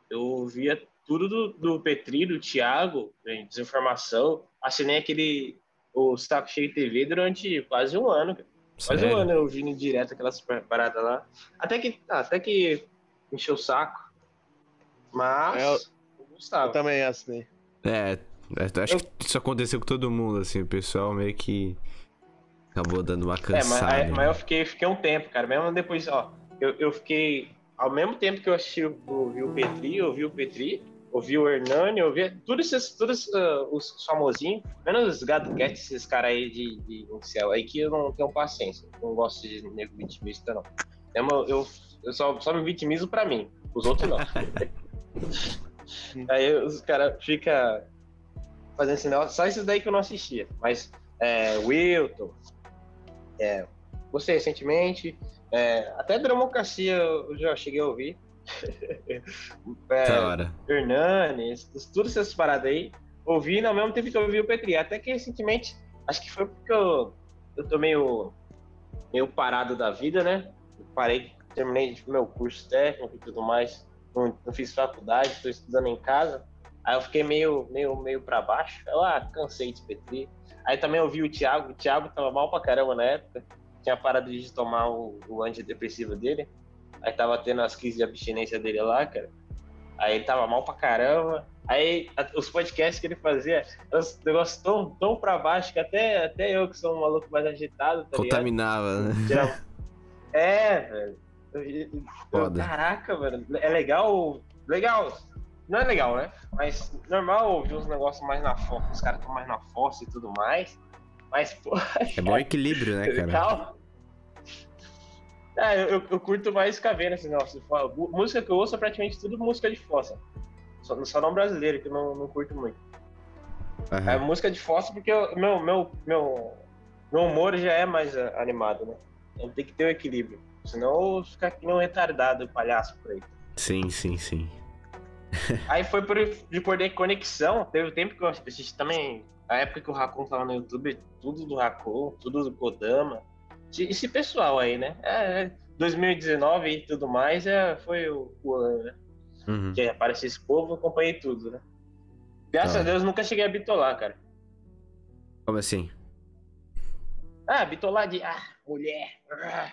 eu via tudo do, do Petri, do Thiago, em desinformação. Assinei aquele o Saco Cheio TV durante quase um ano. cara. Quase um ano eu vindo direto aquelas paradas lá. Até que, ah, até que encheu o saco. Mas É, eu- eu gostava. Eu também assinei. É, é, acho que isso aconteceu com todo mundo, assim, o pessoal meio que acabou dando uma É, mas, cansada. aí- né? mas eu fiquei, fiquei um tempo, cara. Mesmo depois, ó, eu, eu fiquei. Ao mesmo tempo que eu assisti o, ouvi o Petri, eu ouvi o Petri, ouvi o Hernani, ouvi todos esses, todos ah, os famosinhos, menos os Gato Cat, esses caras aí de, de incel aí que eu não tenho paciência. Não gosto de nego vitimista, não. Eu, eu, eu só, só me vitimizo pra mim, os outros não. aí os caras ficam fazendo negócio, só esses daí que eu não assistia. Mas é, Wilton, é, gostei recentemente. É, até Democracia eu já cheguei a ouvir. é, Da hora. Hernani, todas essas paradas aí, ouvi ao mesmo tempo que eu ouvi o Petri. Até que recentemente, acho que foi porque eu, eu tô meio, meio parado da vida, né? Eu parei, terminei meu curso técnico e tudo mais, não, não fiz faculdade, estou estudando em casa. Aí eu fiquei meio, meio, meio pra baixo. Eu, ah, cansei de Petri. Aí também ouvi o Thiago. O Thiago tava mal pra caramba na época. Tinha parado de tomar o, o antidepressivo dele. Aí tava tendo as crises de abstinência dele lá, cara. Aí ele tava mal pra caramba. Aí a- os podcasts que ele fazia, os negócios tão, tão pra baixo que até, até eu, que sou um maluco mais agitado, tá ligado? Contaminava, né? Tirava- É, velho. Foda. Caraca, velho. É legal. Legal. Não é legal, né? Mas normal ouvir uns negócios mais na força. Os caras estão mais na força e tudo mais. Mas, pô. É bom equilíbrio, né, cara? Legal. É, eu, eu curto mais de fora. Mu- Música que eu ouço é praticamente tudo música de fossa. Só, só não brasileiro, que eu não, não curto muito. É Aham. música de fossa porque eu- meu, meu, meu, meu humor já é mais ah, animado, né? Então tem que ter o equilíbrio. Senão eu vou ficar aqui um retardado, palhaço por aí. Sim, sim, sim. Aí foi por de perder conexão. Teve tempo que eu assisti também. A época que o Raccoon tava no YouTube, tudo do Raccoon, tudo do Kodama. Esse pessoal aí, né? É, 2019 e tudo mais é, foi o, o ano, né? Uhum. Que apareceu esse povo, eu acompanhei tudo, né? Graças Tá. a Deus nunca cheguei a bitolar, cara. Como assim? Ah, bitolar de ah, mulher. Ah,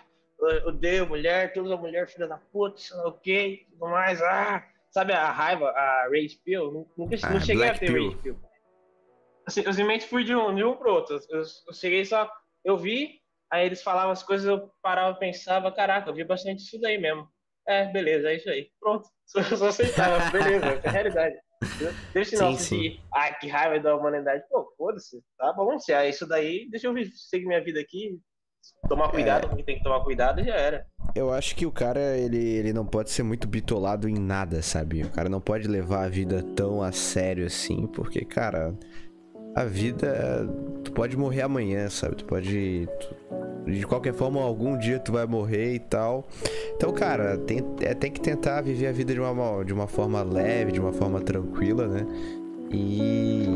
odeio mulher, toda mulher filha da puta, sei lá o que, tudo mais. Ah, sabe a raiva, a rage pill? Nu- Nunca Ah, não cheguei black a ter pill. rage pill. Assim, eu simplesmente fui de um, de um pro outro. Eu, eu cheguei só, eu vi, aí eles falavam as coisas, eu parava e pensava, caraca, eu vi bastante isso daí mesmo. É, beleza, é isso aí. Pronto. Só, só aceitava, beleza, é realidade. Deixa Sim, não de, ai, que raiva da humanidade. Pô, foda-se, tá bom, se é isso daí, deixa eu seguir minha vida aqui, tomar cuidado É. com o que tem que tomar cuidado e já era. Eu acho que o cara, ele, ele não pode ser muito bitolado em nada, sabe? O cara não pode levar a vida tão a sério assim, porque, cara, a vida. Tu pode morrer amanhã, sabe? Tu pode. tu- de qualquer forma, algum dia tu vai morrer e tal. Então, cara, tem, é, tem que tentar viver a vida de uma, de uma forma leve, de uma forma tranquila, né? E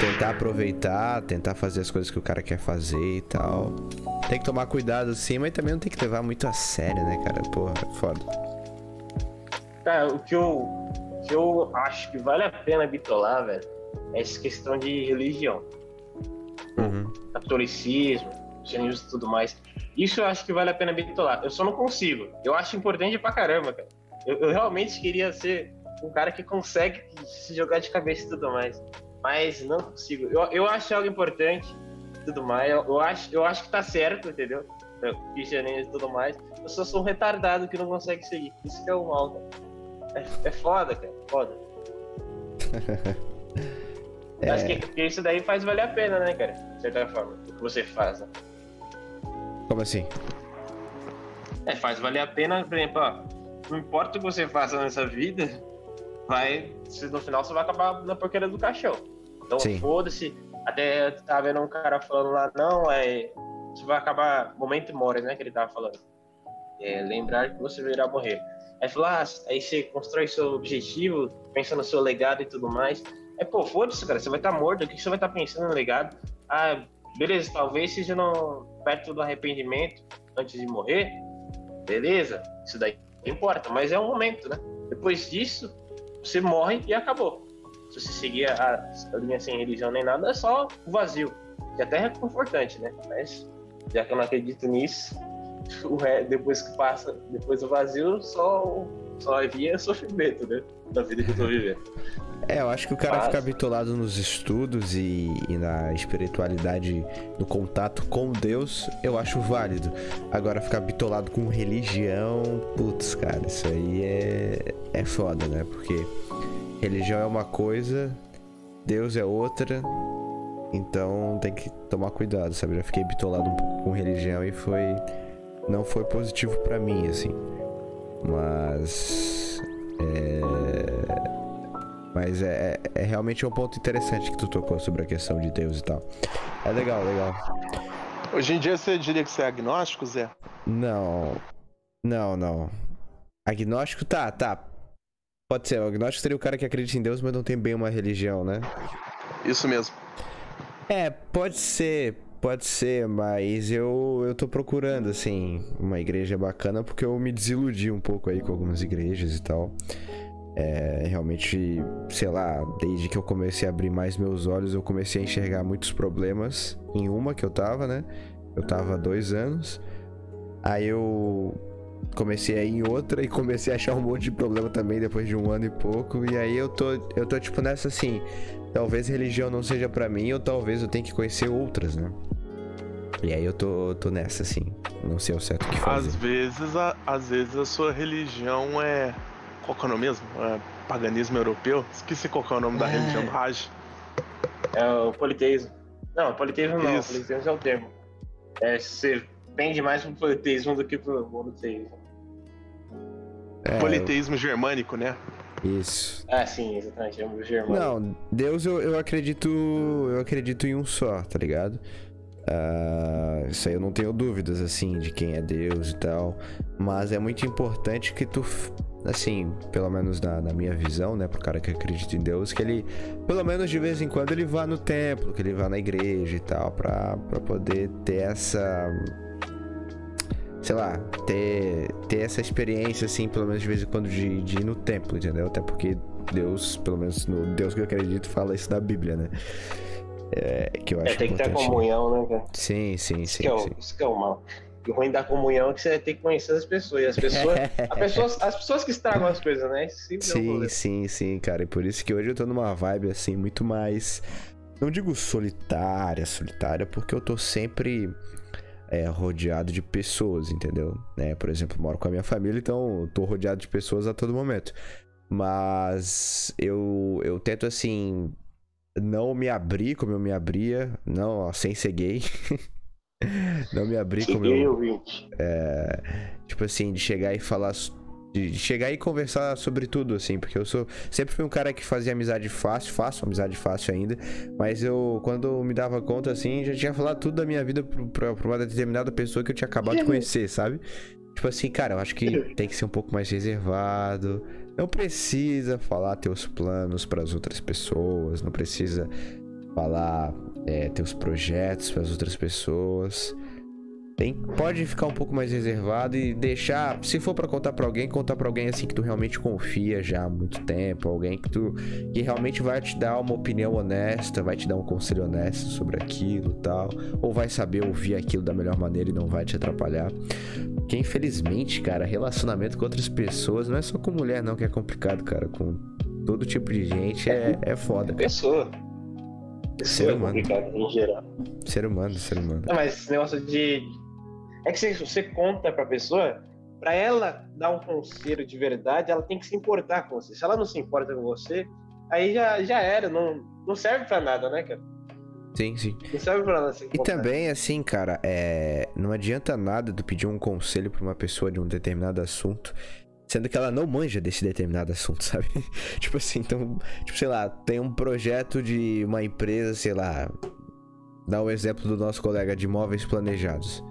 tentar aproveitar, tentar fazer as coisas que o cara quer fazer e tal. Tem que tomar cuidado sim, mas também não tem que levar muito a sério, né, cara? Porra, é foda. Cara, o que eu, o que eu acho que vale a pena bitolar, velho, essa questão de religião. Uhum. catolicismo, cristianismo e tudo mais. Isso eu acho que vale a pena bitolar. Eu só não consigo. Eu acho importante pra caramba, cara. Eu, eu realmente queria ser um cara que consegue se jogar de cabeça e tudo mais. Mas não consigo. Eu, eu acho algo importante tudo mais. Eu, eu acho, eu acho que tá certo, entendeu? Cristianismo e tudo mais. Eu só sou um retardado que não consegue seguir. Isso que é o mal, cara. É, é foda, cara. Foda. É. Acho que, que isso daí faz valer a pena, né, cara? De certa forma. O que você faz, né? Como assim? É, faz valer a pena, por exemplo, ó, não importa o que você faça nessa vida, vai, no final você vai acabar na porqueira do caixão. Então foda-se. Até eu tava vendo um cara falando lá, não, é. Você vai acabar. Momento mores, né? Que ele tava falando. É, lembrar que você virá morrer. Aí falou, ah, aí você constrói seu objetivo, pensa no seu legado e tudo mais. É, pô, foda-se, cara, você vai estar morto, o que você vai estar pensando no legado? Ah, beleza, talvez seja no, perto do arrependimento antes de morrer, beleza, isso daí não importa, mas é um momento, né? Depois disso, você morre e acabou. Se você seguir a, a linha sem religião nem nada, é só o vazio, que até é confortante, né? Mas já que eu não acredito nisso, o re- depois que passa, depois do vazio, só, só havia sofrimento, né? Da vida que eu tô vivendo. É, eu acho que o cara Mas- ficar bitolado nos estudos e, e na espiritualidade, no contato com Deus, eu acho válido. Agora, ficar bitolado com religião, putz, cara, isso aí é, é foda, né? Porque religião é uma coisa, Deus é outra, então tem que tomar cuidado, sabe? Já fiquei bitolado um pouco com religião e foi. Não foi positivo pra mim, assim. Mas. É. Mas é, é- é realmente um ponto interessante que tu tocou sobre a questão de Deus e tal. É legal, legal. Hoje em dia você diria que você é agnóstico, Zé? Não. Não, não. Agnóstico, tá, tá. Pode ser. O agnóstico seria o cara que acredita em Deus, mas não tem bem uma religião, né? Isso mesmo. É, pode ser, pode ser, mas eu, eu tô procurando, assim, uma igreja bacana porque eu me desiludi um pouco aí com algumas igrejas e tal. É, realmente, sei lá, desde que eu comecei a abrir mais meus olhos, eu comecei a enxergar muitos problemas em uma que eu tava, né? Eu tava há dois anos. Aí eu comecei a ir em outra e comecei a achar um monte de problema também depois de um ano e pouco. E aí eu tô, eu tô tipo nessa assim, talvez religião não seja pra mim ou talvez eu tenha que conhecer outras, né? E aí eu tô, tô nessa assim, não sei ao certo o que fazer. Às vezes, a, às vezes a sua religião é. Qual que é o nome mesmo? É paganismo europeu? Esqueci qual que é o nome da É. religião do Raj. É o politeísmo. Não, politeísmo não, Isso. politeísmo é o termo. É, você pende mais pro politeísmo do que pro monoteísmo. É, Politeísmo germânico, né? Isso. Ah, sim, exatamente, é germânico. Não, Deus eu, eu acredito. Eu acredito em um só, tá ligado? Ah, isso aí eu não tenho dúvidas, assim, de quem é Deus e tal. Mas é muito importante que tu, assim, pelo menos na, na minha visão, né, pro cara que acredita em Deus, que ele, pelo menos de vez em quando, ele vá no templo, que ele vá na igreja e tal, pra, pra poder ter essa. Sei lá, ter, ter essa experiência, assim, pelo menos de vez em quando, de, de ir no templo, entendeu? Até porque Deus, pelo menos no Deus que eu acredito, fala isso da Bíblia, né? É, que eu acho É, tem que ter importante. comunhão, né, cara? Sim, sim, Isso sim, que, é o, sim. isso que é o mal. E o ruim da comunhão é que você ter que conhecer as pessoas. E as pessoas, pessoas as pessoas que estragam as coisas, né? É Sim, problema. sim, sim, cara. E por isso que hoje eu tô numa vibe assim, muito mais. Não digo solitária, solitária, porque eu tô sempre é, rodeado de pessoas, entendeu? Né? Por exemplo, moro com a minha família, então eu tô rodeado de pessoas a todo momento. Mas eu, eu tento assim. Não me abrir como eu me abria. Não, ó, sem ser gay. não me abrir como eu. Cheguei ouvinte. É, tipo assim, de chegar e falar. De chegar e conversar sobre tudo, assim, porque eu sou. Sempre fui um cara que fazia amizade fácil, faço amizade fácil ainda. Mas eu, quando eu me dava conta, assim, já tinha falado tudo da minha vida pra, pra uma determinada pessoa que eu tinha acabado de conhecer, sabe? Tipo assim, cara, eu acho que tem que ser um pouco mais reservado. Não precisa falar teus planos pras outras pessoas, não precisa falar é, teus projetos pras outras pessoas. Tem, pode ficar um pouco mais reservado e deixar, se for pra contar pra alguém, contar pra alguém assim que tu realmente confia já há muito tempo, alguém que tu que realmente vai te dar uma opinião honesta, vai te dar um conselho honesto sobre aquilo, e tal, ou vai saber ouvir aquilo da melhor maneira e não vai te atrapalhar. Porque infelizmente, cara, relacionamento com outras pessoas não é só com mulher não que é complicado, cara, com todo tipo de gente é, é foda, cara. Pessoa. Ser é humano. complicado em geral. Ser humano, ser humano. Não, mas esse negócio de. É que se você conta pra pessoa, pra ela dar um conselho de verdade, ela tem que se importar com você. Se ela não se importa com você, aí já, já era. Não, não serve pra nada, né, cara? Sim, sim. Não serve pra nada se E também, assim, cara, é... não adianta nada tu pedir um conselho pra uma pessoa de um determinado assunto, sendo que ela não manja desse determinado assunto, sabe? tipo assim, então, tipo, sei lá, tem um projeto de uma empresa, sei lá, dá o exemplo do nosso colega de móveis planejados.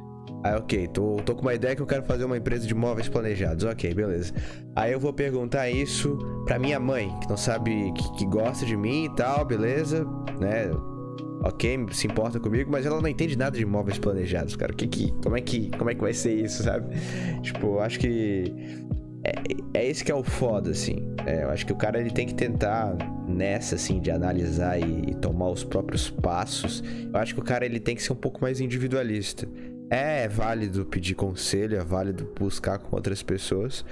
Aí, ok, tô, tô com uma ideia que eu quero fazer uma empresa de móveis planejados. Ok, beleza. Aí eu vou perguntar isso pra minha mãe, que não sabe, que, que gosta de mim e tal, beleza, né? ok, se importa comigo, mas ela não entende nada de imóveis planejados, cara. Que, que, como, é que, como é que vai ser isso, sabe? Tipo, acho que. É, é esse que é o foda, assim. É, eu acho que o cara ele tem que tentar nessa, assim, de analisar e, e tomar os próprios passos. Eu acho que o cara ele tem que ser um pouco mais individualista. É válido pedir conselho, é válido buscar com outras pessoas.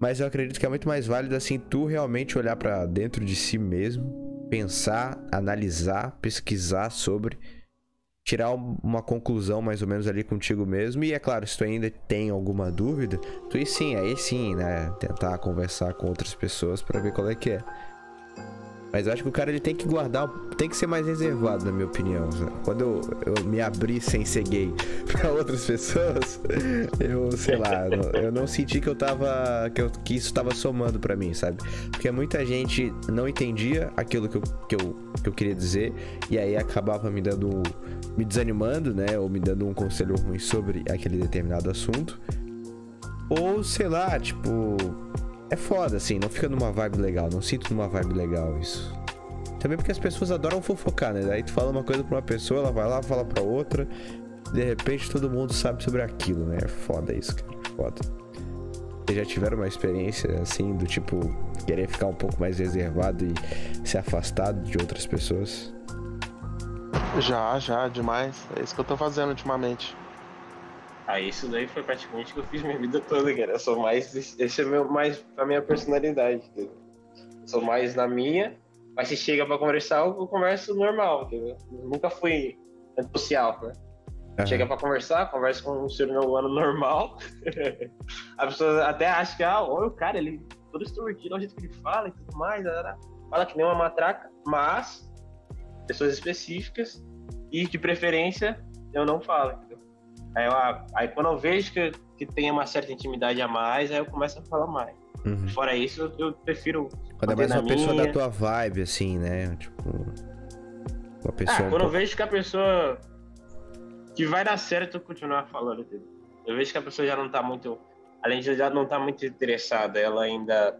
Mas eu acredito que é muito mais válido, assim, tu realmente olhar pra dentro de si mesmo, pensar, analisar, pesquisar sobre, tirar um- uma conclusão mais ou menos ali contigo mesmo. E é claro, se tu ainda tem alguma dúvida, tu aí sim, aí sim, né? Tentar conversar com outras pessoas pra ver qual é que é. Mas eu acho que o cara ele tem que guardar, tem que ser mais reservado, na minha opinião. Quando eu, eu me abri sem ser gay pra outras pessoas, eu, sei lá, eu não- senti que eu tava. que, eu- que isso tava somando pra mim, sabe? Porque muita gente não entendia aquilo que eu, que eu, que eu queria dizer, e aí acabava me dando. me desanimando, né? Ou me dando um conselho ruim sobre aquele determinado assunto. Ou sei lá, tipo. É foda, assim, não fica numa vibe legal, não sinto numa vibe legal isso. Também porque as pessoas adoram fofocar, né? Daí tu fala uma coisa pra uma pessoa, ela vai lá, fala pra outra, de repente todo mundo sabe sobre aquilo, né? É foda isso, cara, foda. Vocês já tiveram uma experiência assim, do tipo, querer ficar um pouco mais reservado e se afastado de outras pessoas? Já, já, demais. É isso que eu tô fazendo ultimamente. Ah, isso daí foi praticamente o que eu fiz minha vida toda, cara. Eu sou mais. Esse é meu, mais a minha personalidade, entendeu? Eu sou mais na minha, mas se chega pra conversar, eu converso normal, entendeu? Eu nunca fui antissocial, né? Aham. Chega pra conversar, conversa com um ser humano normal. a pessoa até acha que, ah, olha o cara, ele todo extrovertido, o jeito que ele fala e tudo mais, arará. fala que nem uma matraca, mas pessoas específicas e de preferência eu não falo, entendeu? Aí, eu, ah, aí quando eu vejo que, que tem uma certa intimidade a mais, aí eu começo a falar mais. Uhum. Fora isso, eu, eu prefiro. Quando é mais uma pessoa minha. da tua vibe, assim, né? Tipo. Uma Ah, pessoa. um quando eu vejo que a pessoa que vai dar certo eu continuar falando, entendeu? Eu vejo que a pessoa já não tá muito. Além de já não tá muito interessada, ela ainda.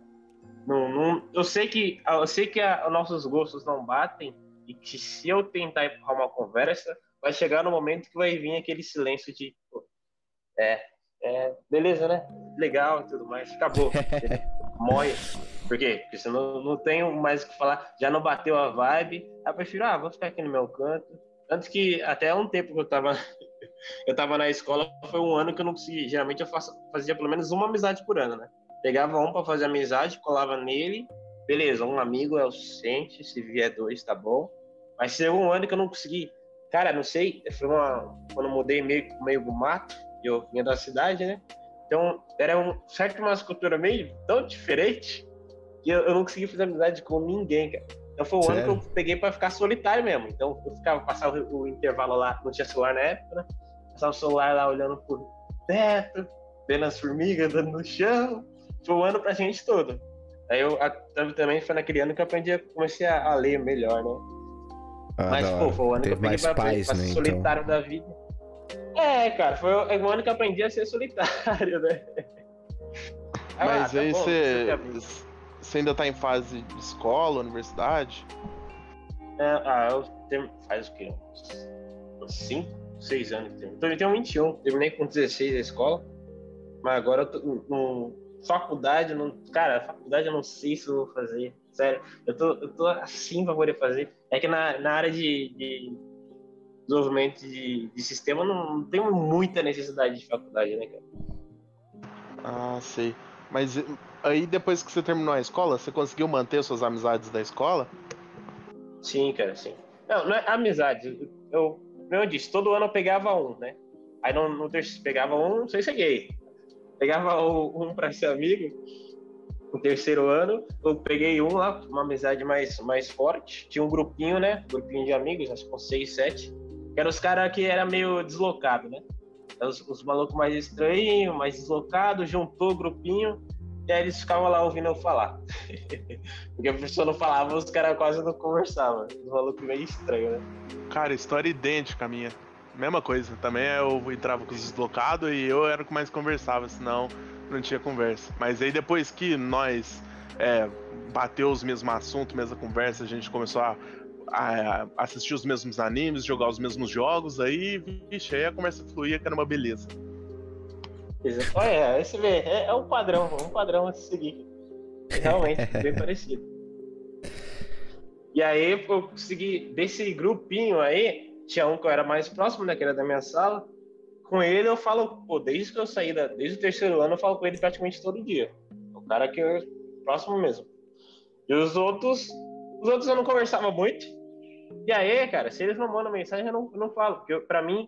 Não, não, eu sei que, eu sei que a- nossos gostos não batem e que se eu tentar empurrar uma conversa, vai chegar no momento que vai vir aquele silêncio de. pô, É, é, beleza, né? Legal e tudo mais. Acabou. Mói. Por quê? Porque eu não, não tenho mais o que falar, já não bateu a vibe. Aí eu prefiro, ah, vou ficar aqui no meu canto. Tanto que até um tempo que eu tava, eu tava na escola, foi um ano que eu não consegui. Geralmente eu faço, fazia pelo menos uma amizade por ano, né? Pegava um pra fazer amizade, colava nele. Beleza, um amigo é o suficiente, se vier dois, tá bom. Mas chegou um ano que eu não consegui. Cara, não sei, foi uma. Quando eu mudei meio, meio do mato, eu vinha da cidade, né? Então, era um certo uma cultura meio tão diferente que eu, eu não consegui fazer amizade com ninguém, cara. Então foi um ano que eu peguei pra ficar solitário mesmo. Então eu ficava, passava o, o intervalo lá, não tinha celular na época, né? Passava o celular lá olhando pro teto, vendo as formigas andando no chão. Foi um ano pra gente todo. Aí eu a- também foi naquele ano que eu aprendi comecei a, a ler melhor, né? Ah, Mas, pô, foi o ano Teve que eu peguei pra, paz, pra né? ser Então. solitário da vida. É, cara, foi o o ano que eu aprendi a ser solitário, né? Ah, Mas tá aí você. Você ainda tá em fase de escola, universidade? É, ah, eu tenho, faz o quê? Uns- Uns 5, 6 anos que tenho. Então, eu tenho 21, terminei com 16 a escola, mas agora eu tô no, no- faculdade, não, cara, faculdade eu não sei se eu vou fazer, sério, eu tô, eu tô assim pra poder fazer. É que na, na área de, de desenvolvimento de, de sistema não, não tenho muita necessidade de faculdade, né, cara? Ah, sei. Mas eh, aí depois que você terminou a escola, você conseguiu manter suas amizades da escola? Sim, cara, sim. Não, não é amizade. Eu, como eu disse, todo ano eu pegava um, né? Aí no, no terceiro pegava um, não sei se é gay. Pegava o- um pra ser amigo. No terceiro ano, eu peguei um lá, uma amizade mais, mais forte. Tinha um grupinho, né? Grupinho de amigos, acho que com seis, sete. Que eram os caras que era meio deslocado, né? Os, os malucos mais estranhos, mais deslocados, juntou o grupinho. E aí eles ficavam lá ouvindo eu falar. Porque a pessoa não falava, os caras quase não conversavam. Os malucos meio estranhos, né? Cara, história idêntica à minha. Mesma coisa. Também eu entrava com os deslocados e eu era o que mais conversava, senão não tinha conversa. Mas aí depois que nós é, bateu os mesmos assuntos, mesma conversa, a gente começou a, a assistir os mesmos animes, jogar os mesmos jogos, aí, vixe, aí a conversa fluía, que era uma beleza. Olha, esse vê, é, é um padrão, um padrão a se seguir. Realmente, bem parecido. E aí eu consegui, desse grupinho aí, tinha um que eu era mais próximo, né, que era da minha sala. Com ele eu falo, pô, desde que eu saí, da, desde o terceiro ano eu falo com ele praticamente todo dia. O cara que eu próximo mesmo. E os outros, os outros eu não conversava muito. E aí, cara, se eles não mandam mensagem, eu não, eu não falo. Porque eu- pra mim,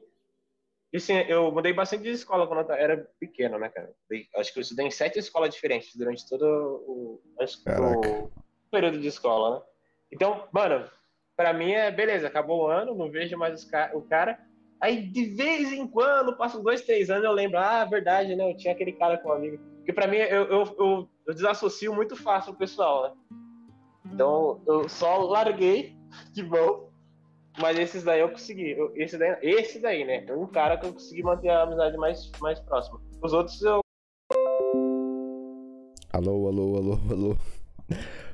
assim, eu mudei bastante de escola quando eu era pequeno, né, cara? Acho que eu estudei em sete escolas diferentes durante todo o, o período de escola, né? Então, mano, pra mim é beleza, acabou o ano, não vejo mais o cara. Aí, de vez em quando, passam dois, três anos, eu lembro, ah, verdade, né? Eu tinha aquele cara como amigo. Porque pra mim, eu, eu, eu, eu desassocio muito fácil o pessoal, né? Então, eu só larguei de mão. Mas esses daí eu consegui. Eu- esse, daí, esse daí, né? É um cara que eu consegui manter a amizade mais, mais próxima. Os outros eu. Alô, alô, alô, alô.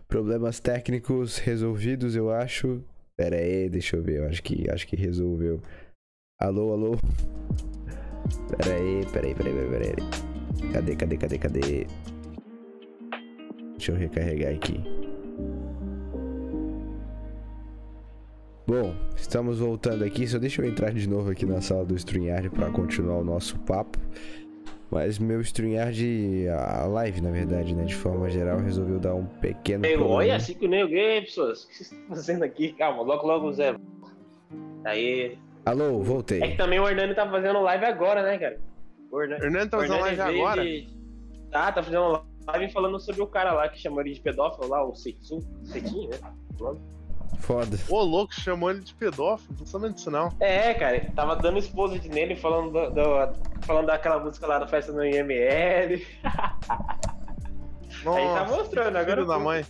Problemas técnicos resolvidos, eu acho. Pera aí, deixa eu ver. Eu acho que, acho que resolveu. Alô, alô. Pera aí, pera aí, pera aí, pera aí. Cadê, cadê, cadê, cadê? Deixa eu recarregar aqui. Bom, estamos voltando aqui. Só deixa eu entrar de novo aqui na sala do StreamYard para continuar o nosso papo. Mas meu StreamYard, a live, na verdade, né, de forma geral, resolveu dar um pequeno Eu, problema. olha, cinco Neo Game, pessoas. O que vocês estão fazendo aqui? Calma, logo, logo, Zé. Aí. Alô, É voltei. que também o Hernani tá fazendo live agora, né, cara? O Hernani, Hernando tá fazendo Hernani live agora? de- Tá, tá fazendo live falando sobre o cara lá que chamou ele de pedófilo lá, o Cetim. Cetim, né? Foda. Ô, louco, chamou ele de pedófilo, não sabendo disso não. É, cara, tava dando exposed nele, falando, do, do- falando daquela música lá da festa no IML. Nossa, Aí tá mostrando, agora. filho da mãe.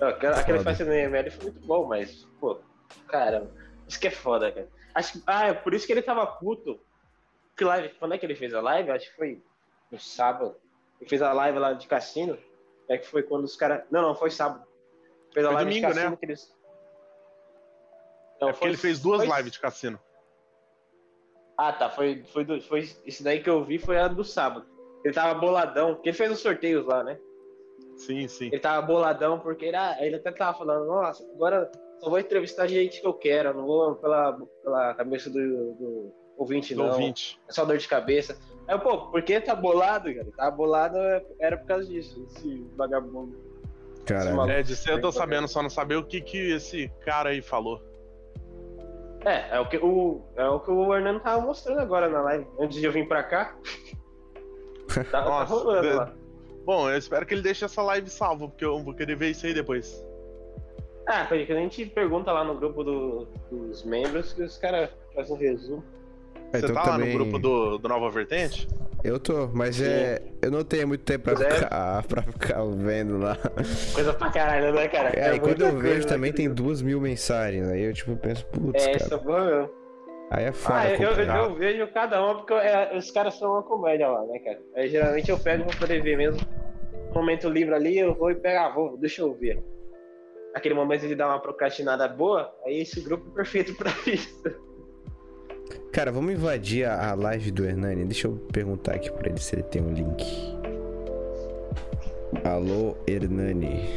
Não, Aquela, aquela festa no IML foi muito bom, mas, pô, cara, Isso que é foda, cara. Acho que, ah, é por isso que ele tava puto. Que live, quando é que ele fez a live? Acho que foi no sábado. Ele fez a live lá de cassino. É que foi quando os caras. Não, não, foi sábado. Fez a Foi live domingo, de cassino né? que eles. Não, É porque ele fez duas foi- lives de cassino. Ah, tá. Foi, foi, do- foi. Esse daí que eu vi foi a do sábado. Ele tava boladão, porque ele fez os sorteios lá, né? Sim, sim. Ele tava boladão porque ele, ah, ele até tava falando, nossa, agora só vou entrevistar gente que eu quero, não vou pela, pela cabeça do, do ouvinte, Do não. ouvinte. É só dor de cabeça. Aí, eu, pô, por que tá bolado, cara? Tá bolado é- era por causa disso, esse vagabundo. Caralho. maluco. É, disso eu tô sabendo, só não saber o que, que esse cara aí falou. É, é o que o, é o, que o Hernando tava mostrando agora na live. Antes de eu vir pra cá. tá, tá Nossa, rolando de- lá. Bom, eu espero que ele deixe essa live salva, porque eu vou querer ver isso aí depois. Ah, porque a gente pergunta lá no grupo do- dos membros que os caras fazem um resumo. Você Então tá lá também- no grupo do, do Nova Vertente? Eu tô, mas é. Eu não tenho muito tempo pra é. ficar, pra ficar vendo lá. Coisa pra caralho, né, cara? É, e quando eu coisa vejo também tem duas mil mensagens. Aí eu tipo penso, putz, É, cara. essa boa mesmo. Aí é foda. Ah, eu, eu, eu vejo cada uma porque é, os caras são uma comédia lá, né, cara? Aí geralmente eu pego pra poder ver mesmo. Momento livre ali, eu vou e pego, ah, vou, deixa eu ver. Aquele momento de dar uma procrastinada boa, aí esse grupo é perfeito pra isso. Cara, vamos invadir a, a live do Hernani. Deixa eu perguntar aqui pra ele se ele tem um link. Alô, Hernani.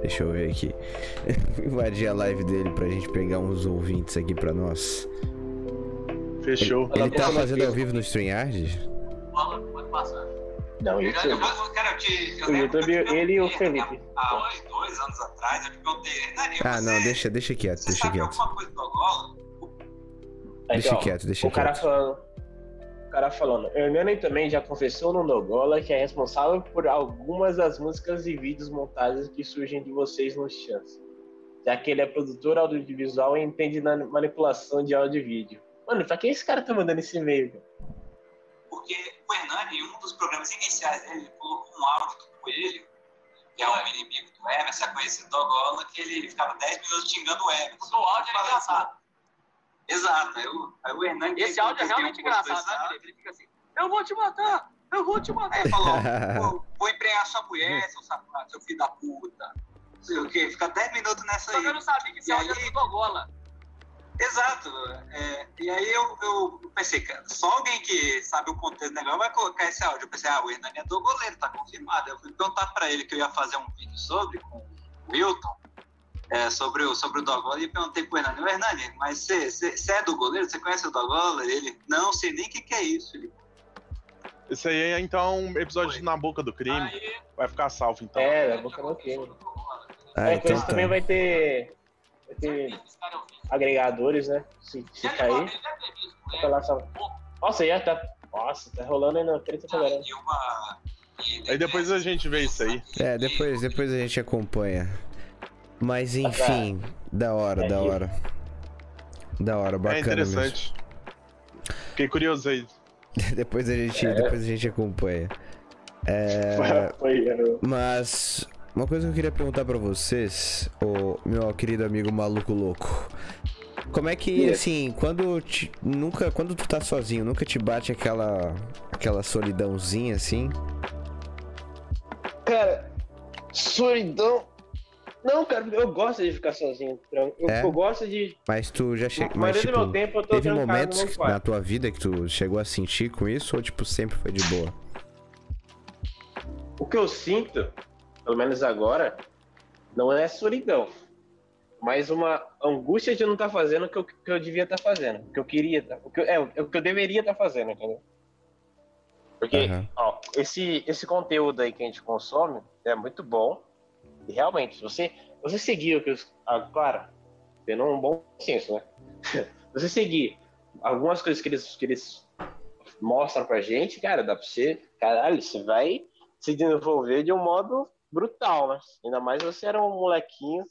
Deixa eu ver aqui. invadir a live dele pra gente pegar uns ouvintes aqui pra nós. Fechou. Ele tá Ela fazendo ao vivo no StreamYard? Fala, pode passar. Não, Eu, isso. eu, eu, cara, eu te, eu O YouTube, ele e o Felipe. Há uns dois anos atrás, eu te perguntei, Hernani, Ah, você, não, deixa, deixa quieto, você deixa sabe quieto. alguma coisa do Angola? Aí, Deixa quieto, deixa o cara quieto. falando. O cara falando, Hernani também já confessou no Dogola que é responsável por algumas das músicas e vídeos montagens que surgem de vocês no Chance. Já que ele é produtor audiovisual e entende na manipulação de áudio e vídeo. Mano, pra que esse cara tá mandando esse e-mail? cara? Porque o Hernani, em um dos programas iniciais dele, ele colocou um áudio do Coelho, que é um inimigo do Emerson, é conhecido do Angola, que ele ficava 10 minutos xingando o Emerson. O áudio era engraçado. Exato, aí o, aí o Hernani... Esse áudio é realmente engraçado, né, Felipe? Ele fica assim, eu vou te matar, eu vou te matar. Aí ele falou, vou, vou empregar sua mulher, seu safado, seu filho da puta. Não sei o quê, fica 10 minutos nessa Só aí. que eu não sabia que esse E áudio aí? era do Dogola. Exato. é, e aí eu, eu pensei, cara, só alguém que sabe o contexto do negócio vai colocar esse áudio. Eu pensei, ah, o Hernani é do goleiro, tá confirmado. Eu fui perguntar pra ele que eu ia fazer um vídeo sobre, com o Wilton, é, sobre, o, sobre o Dogola, e perguntei pro Hernani, ô Hernani, mas você- é do goleiro? Você conhece o Dogola? Ele, não, sei nem o que, que é isso. Ele, Esse aí é então um episódio de Na Boca do Crime. Aí, Vai ficar salvo então. É, da boca no crime. Ah, é, com então isso tá. também vai ter, vai ter é agregadores, né? Se, se cair, né? lá só. Nossa, já tá. Nossa, tá rolando aí na treta pra caramba. e uma. e- Aí depois a gente vê isso aí. É, depois, depois a gente acompanha. Mas enfim, da hora, É da hora. Da hora, É bacana mesmo. interessante. Fiquei curioso aí. depois a gente, É. depois a gente acompanha. É, mas uma coisa que eu queria perguntar pra vocês, o meu querido amigo maluco louco. Como é que assim, quando te- nunca, quando tu tá sozinho, nunca te bate aquela aquela solidãozinha assim? Cara, solidão. Não, cara, eu gosto de ficar sozinho. Eu, É? eu gosto de. Mas tu já chegou, mas tipo, meu tempo eu tô teve momentos que- na tua vida que tu chegou a sentir com isso ou tipo sempre foi de boa? O que eu sinto, pelo menos agora, não é solidão. Mas uma angústia de não estar fazendo o que eu, que eu devia estar fazendo. O que eu queria. tá- O que, eu- é, o que eu deveria estar fazendo, entendeu? Porque, Aham. ó, esse, esse conteúdo aí que a gente consome é muito bom. E realmente, se você, você seguir o que os. Ah, claro, tendo um bom senso, né? Se você seguir algumas coisas que eles, que eles mostram pra gente, cara, dá pra você. Caralho, você vai se desenvolver de um modo brutal, né? Ainda mais você era um molequinho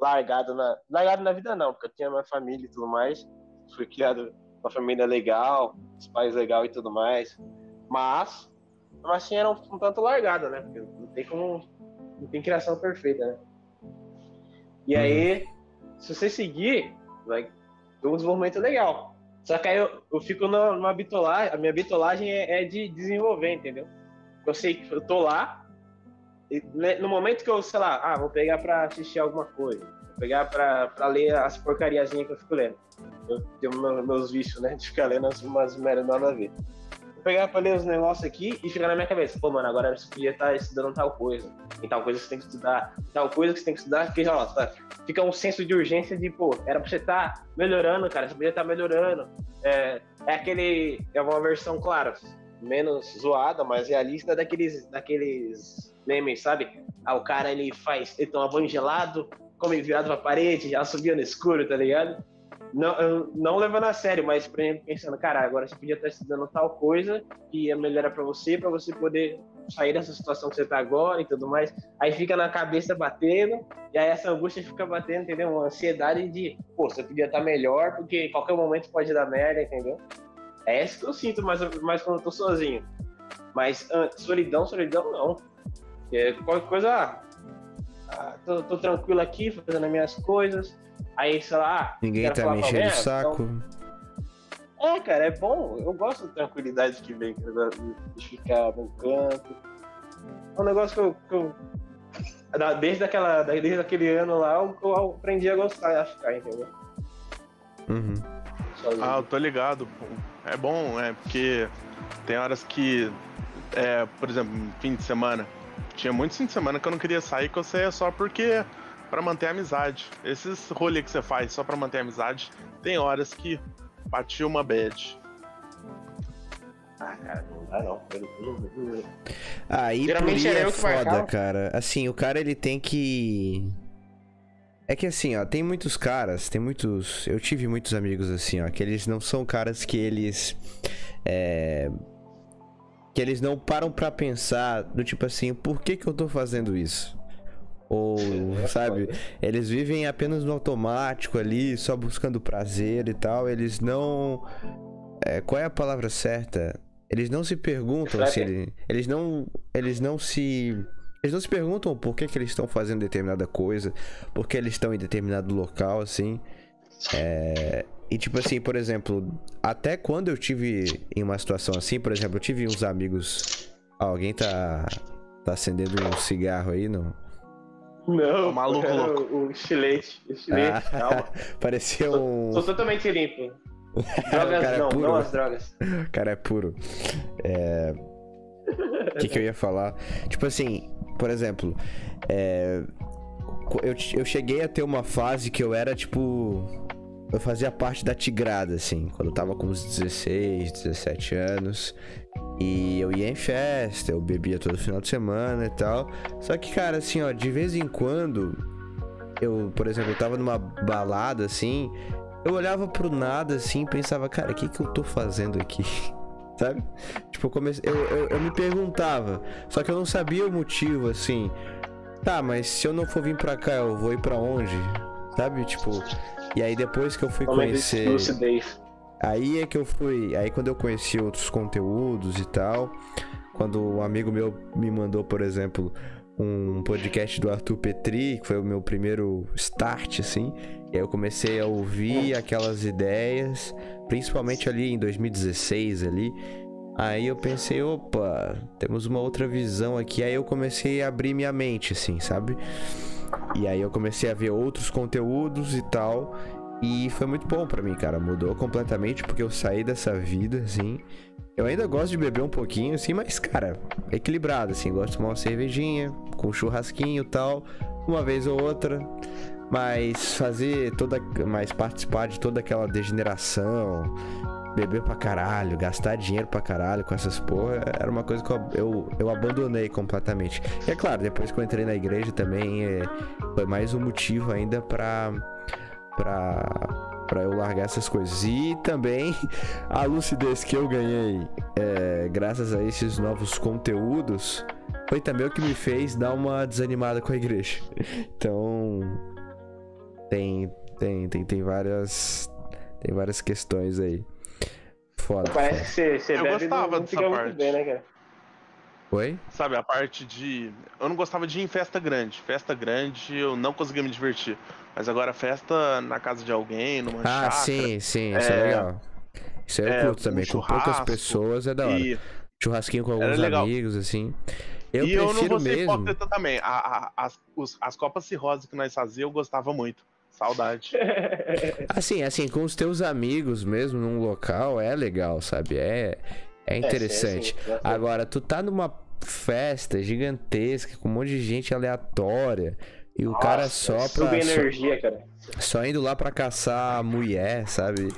largado na. Largado na vida não, porque eu tinha minha família e tudo mais. Fui criado uma família legal, os pais legal e tudo mais. Mas, mas assim era um, um tanto largado, né? Porque não tem como. Não tem criação perfeita, né? E aí, se você seguir, vai, tem um desenvolvimento legal. Só que aí eu, eu fico numa, bitolagem, a minha bitolagem é, é de desenvolver, entendeu? Eu sei que eu tô lá, no momento que eu, sei lá, ah, vou pegar pra assistir alguma coisa, vou pegar pra, pra ler as porcariazinhas que eu fico lendo. Eu tenho meu- meus vícios, né, de ficar lendo as- umas merdas nada a ver. Vou pegar pra ler os negócios aqui e ficar na minha cabeça, pô, mano, agora você podia estar estudando tal coisa, tem tal coisa que você tem que estudar, tal coisa que você tem que estudar, porque, ó, tá, fica um senso de urgência de, pô, era pra você estar melhorando, cara, você podia estar melhorando. É, é aquele, é uma versão, claro, menos zoada, mais realista daqueles, daqueles memes, sabe? Ah, o cara, ele faz, ele toma banho gelado, come virado pra parede, já subia no escuro, tá ligado? Não, não levando a sério, mas por exemplo, pensando, cara, agora você podia estar estudando tal coisa que ia melhorar pra você, pra você poder sair dessa situação que você tá agora e tudo mais. Aí fica na cabeça batendo, e aí essa angústia fica batendo, entendeu? Uma ansiedade de, pô, você podia estar melhor, porque qualquer momento pode dar merda, entendeu? É isso que eu sinto mais, mais quando eu tô sozinho. Mas ah, solidão, solidão não. É, qualquer coisa, ah, ah, tô, tô tranquilo aqui, fazendo as minhas coisas. Aí, sei lá, ah, Ninguém tá me enchendo o alguém, saco. então- É, cara, é bom. Eu gosto da tranquilidade que vem cara, de ficar no canto. É um negócio que eu. que eu- desde, aquela, desde aquele ano lá, eu, eu aprendi a gostar de ficar, entendeu? Uhum. Sozinho. Ah, eu tô ligado. É bom, é porque tem horas que, é, por exemplo, fim de semana. Tinha muitos fins de semana que eu não queria sair, que eu saía só porque. pra manter a amizade. Esses rolês que você faz só pra manter a amizade, tem horas que batia uma bad. Ah, cara, não dá não. Aí Geralmente é foda, cara. Assim, o cara ele tem que. É que assim, ó, tem muitos caras, tem muitos. Eu tive muitos amigos assim, ó, que eles não são caras que eles. É. Que eles não param pra pensar do tipo assim, por que que eu tô fazendo isso? Ou, É sabe, eles vivem apenas no automático ali, só buscando prazer e tal. Eles não. é, qual é a palavra certa? Eles não se perguntam se ele, eles não. Eles não se. Eles não se perguntam por que, que eles estão fazendo determinada coisa, por que eles estão em determinado local, assim. É, e tipo assim, por exemplo, até quando eu tive em uma situação assim, por exemplo, eu tive uns amigos. Ah, alguém tá. tá acendendo um cigarro aí, não? Não, O maluco louco. O estilete, o estilete, Ah, calma. Parecia Sou, um. sou totalmente limpo. Drogas cara é não, puro. não as drogas. O cara é puro. É. O que, que eu ia falar? Tipo assim, por exemplo, é, eu, eu cheguei a ter uma fase que eu era tipo. Eu fazia parte da tigrada, assim, quando eu tava com uns 16, 17 anos. E eu ia em festa, eu bebia todo final de semana e tal. Só que, cara, assim, ó, de vez em quando, eu, por exemplo, eu tava numa balada assim, eu olhava pro nada assim e pensava, cara, o que que eu tô fazendo aqui? Sabe? Tipo, eu, comecei, eu, eu, eu me perguntava, só que eu não sabia o motivo, assim. Tá, mas se eu não for vir pra cá, eu vou ir pra onde? Sabe? Tipo, e aí depois que eu fui conhecer. lucidez. Aí é que eu fui. Aí quando eu conheci outros conteúdos e tal. Quando um amigo meu me mandou, por exemplo, um podcast do Arthur Petri, que foi o meu primeiro start, assim. E aí eu comecei a ouvir aquelas ideias, principalmente ali em 2016 ali. Aí eu pensei, opa, temos uma outra visão aqui. Aí eu comecei a abrir minha mente, assim, sabe? E aí eu comecei a ver outros conteúdos e tal. E foi muito bom pra mim, cara. Mudou completamente porque eu saí dessa vida, assim. Eu ainda gosto de beber um pouquinho, assim, mas, cara, equilibrado, assim. Gosto de tomar uma cervejinha, com churrasquinho e tal, uma vez ou outra. Mas fazer toda. Mas participar de toda aquela degeneração, beber pra caralho, gastar dinheiro pra caralho com essas porra, era uma coisa que eu, eu, eu abandonei completamente. E é claro, depois que eu entrei na igreja também, é, foi mais um motivo ainda pra. pra para eu largar essas coisas. E também a lucidez que eu ganhei é, graças a esses novos conteúdos foi também o que me fez dar uma desanimada com a igreja. Então tem tem tem, tem várias tem várias questões aí. Foda. Parece foda. que você, você Eu bebe gostava não, não dessa parte. muito bem, né, cara? Oi? Sabe, a parte de. Eu não gostava de ir em festa grande. Festa grande eu não conseguia me divertir. Mas agora festa na casa de alguém, numa Ah, chácara. sim, sim, isso é, É, legal. Isso aí eu é, curto também. um Com poucas pessoas é da hora. E, Churrasquinho com alguns amigos, assim. Eu e eu não prefiro vou ser mesmo. hipócrita também. A- a- as, os- as Copas Cirrose que nós fazíamos, eu gostava muito. Saudade. Assim, assim, com os teus amigos mesmo num local é legal, sabe? É, é interessante. sim, sim. Agora, tu tá numa festa gigantesca com um monte de gente aleatória e o cara Nossa, só pra. Só, energia, cara. só indo lá pra caçar mulher, sabe?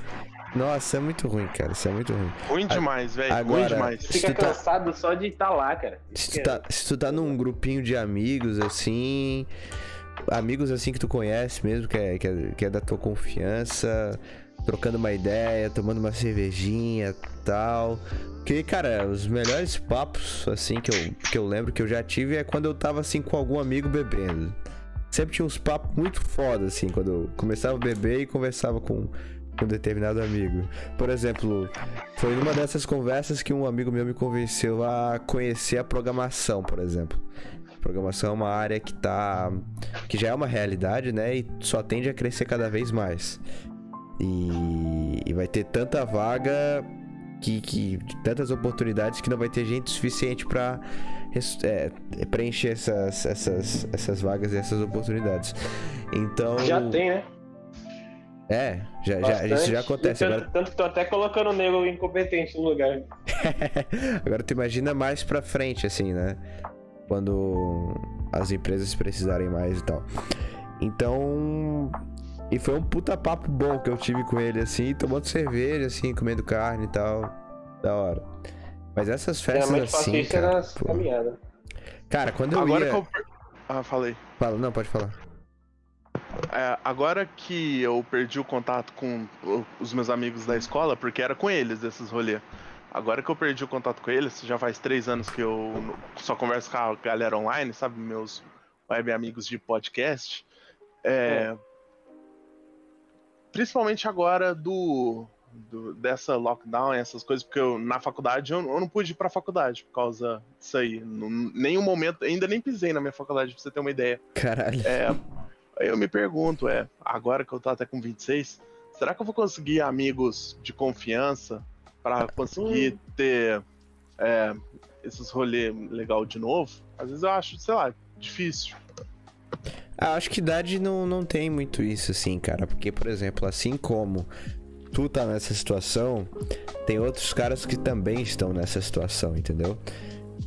Nossa, é muito ruim, cara. Isso é muito ruim. Ruim demais, velho. Ruim demais. Se Fica tá- cansado só de estar lá, cara. Se tu, tá, se tu tá num grupinho de amigos, assim. Amigos assim que tu conhece mesmo, que é, que é, que é da tua confiança, trocando uma ideia, tomando uma cervejinha tal. Porque, cara, os melhores papos, assim, que eu, que eu lembro que eu já tive é quando eu tava assim com algum amigo bebendo. Sempre tinha uns papos muito foda, assim, quando eu começava a beber e conversava com, com um determinado amigo. Por exemplo, foi numa dessas conversas que um amigo meu me convenceu a conhecer a programação, por exemplo. Programação é uma área que tá. que já é uma realidade, né? E só tende a crescer cada vez mais. E, e vai ter tanta vaga que, que. tantas oportunidades que não vai ter gente suficiente pra res- é, preencher essas, essas, essas vagas e essas oportunidades. Então. Já tem, né? É, já, já, isso já acontece. Tanto, Agora, tanto que tô até colocando o nego incompetente no lugar. Agora tu imagina mais pra frente, assim, né? Quando as empresas precisarem mais e tal. Então. E foi um puta papo bom que eu tive com ele, assim, tomando cerveja, assim, comendo carne e tal. Da hora. Mas essas festas faço assim. Cara, pô. cara, quando eu Agora ia. que eu. Ah, falei. Fala, não, pode falar. É, agora que eu perdi o contato com os meus amigos da escola, porque era com eles esses rolês. Agora que eu perdi o contato com eles, já faz três anos que eu n- só converso com a galera online, sabe? Meus web amigos de podcast. É, Principalmente agora do, do- dessa lockdown essas coisas, porque eu, na faculdade eu, eu não pude ir pra faculdade por causa disso aí. Num- nenhum momento, ainda nem pisei na minha faculdade, pra você ter uma ideia. Caralho. É, eu me pergunto, é, agora que eu tô até com 26, será que eu vou conseguir amigos de confiança pra conseguir ter é, esses rolês legal de novo? Às vezes eu acho, sei lá, difícil. Ah, acho que idade não, não tem muito isso, assim, cara. Porque, por exemplo, assim como tu tá nessa situação, tem outros caras que também estão nessa situação, entendeu?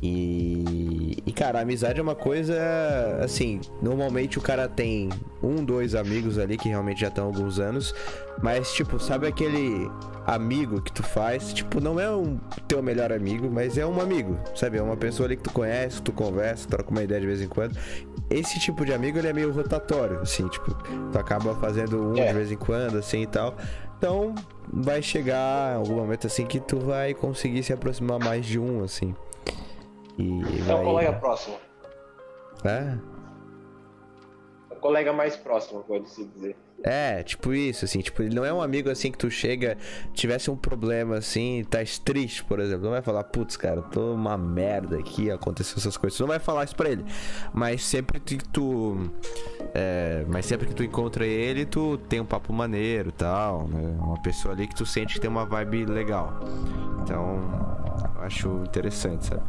E, e, cara, a amizade é uma coisa assim. Normalmente o cara tem um, dois amigos ali que realmente já estão há alguns anos, mas, tipo, sabe aquele amigo que tu faz? Tipo, não é um teu melhor amigo, mas é um amigo, sabe? É uma pessoa ali que tu conhece, que tu conversa, troca uma ideia de vez em quando. Esse tipo de amigo ele é meio rotatório, assim, tipo, tu acaba fazendo um É. de vez em quando, assim e tal. Então, vai chegar algum momento assim que tu vai conseguir se aproximar mais de um, assim. E É o colega próximo. É, O colega mais próximo, pode-se dizer. É, tipo isso, assim, tipo, ele não é um amigo assim que tu chega, tivesse um problema assim, tá triste, por exemplo. Não vai falar, putz, cara, tô uma merda aqui, aconteceu essas coisas. Tu não vai falar isso pra ele. Mas sempre que tu. É, mas sempre que tu encontra ele, tu tem um papo maneiro e tal, né? Uma pessoa ali que tu sente que tem uma vibe legal. Então, eu acho interessante, sabe?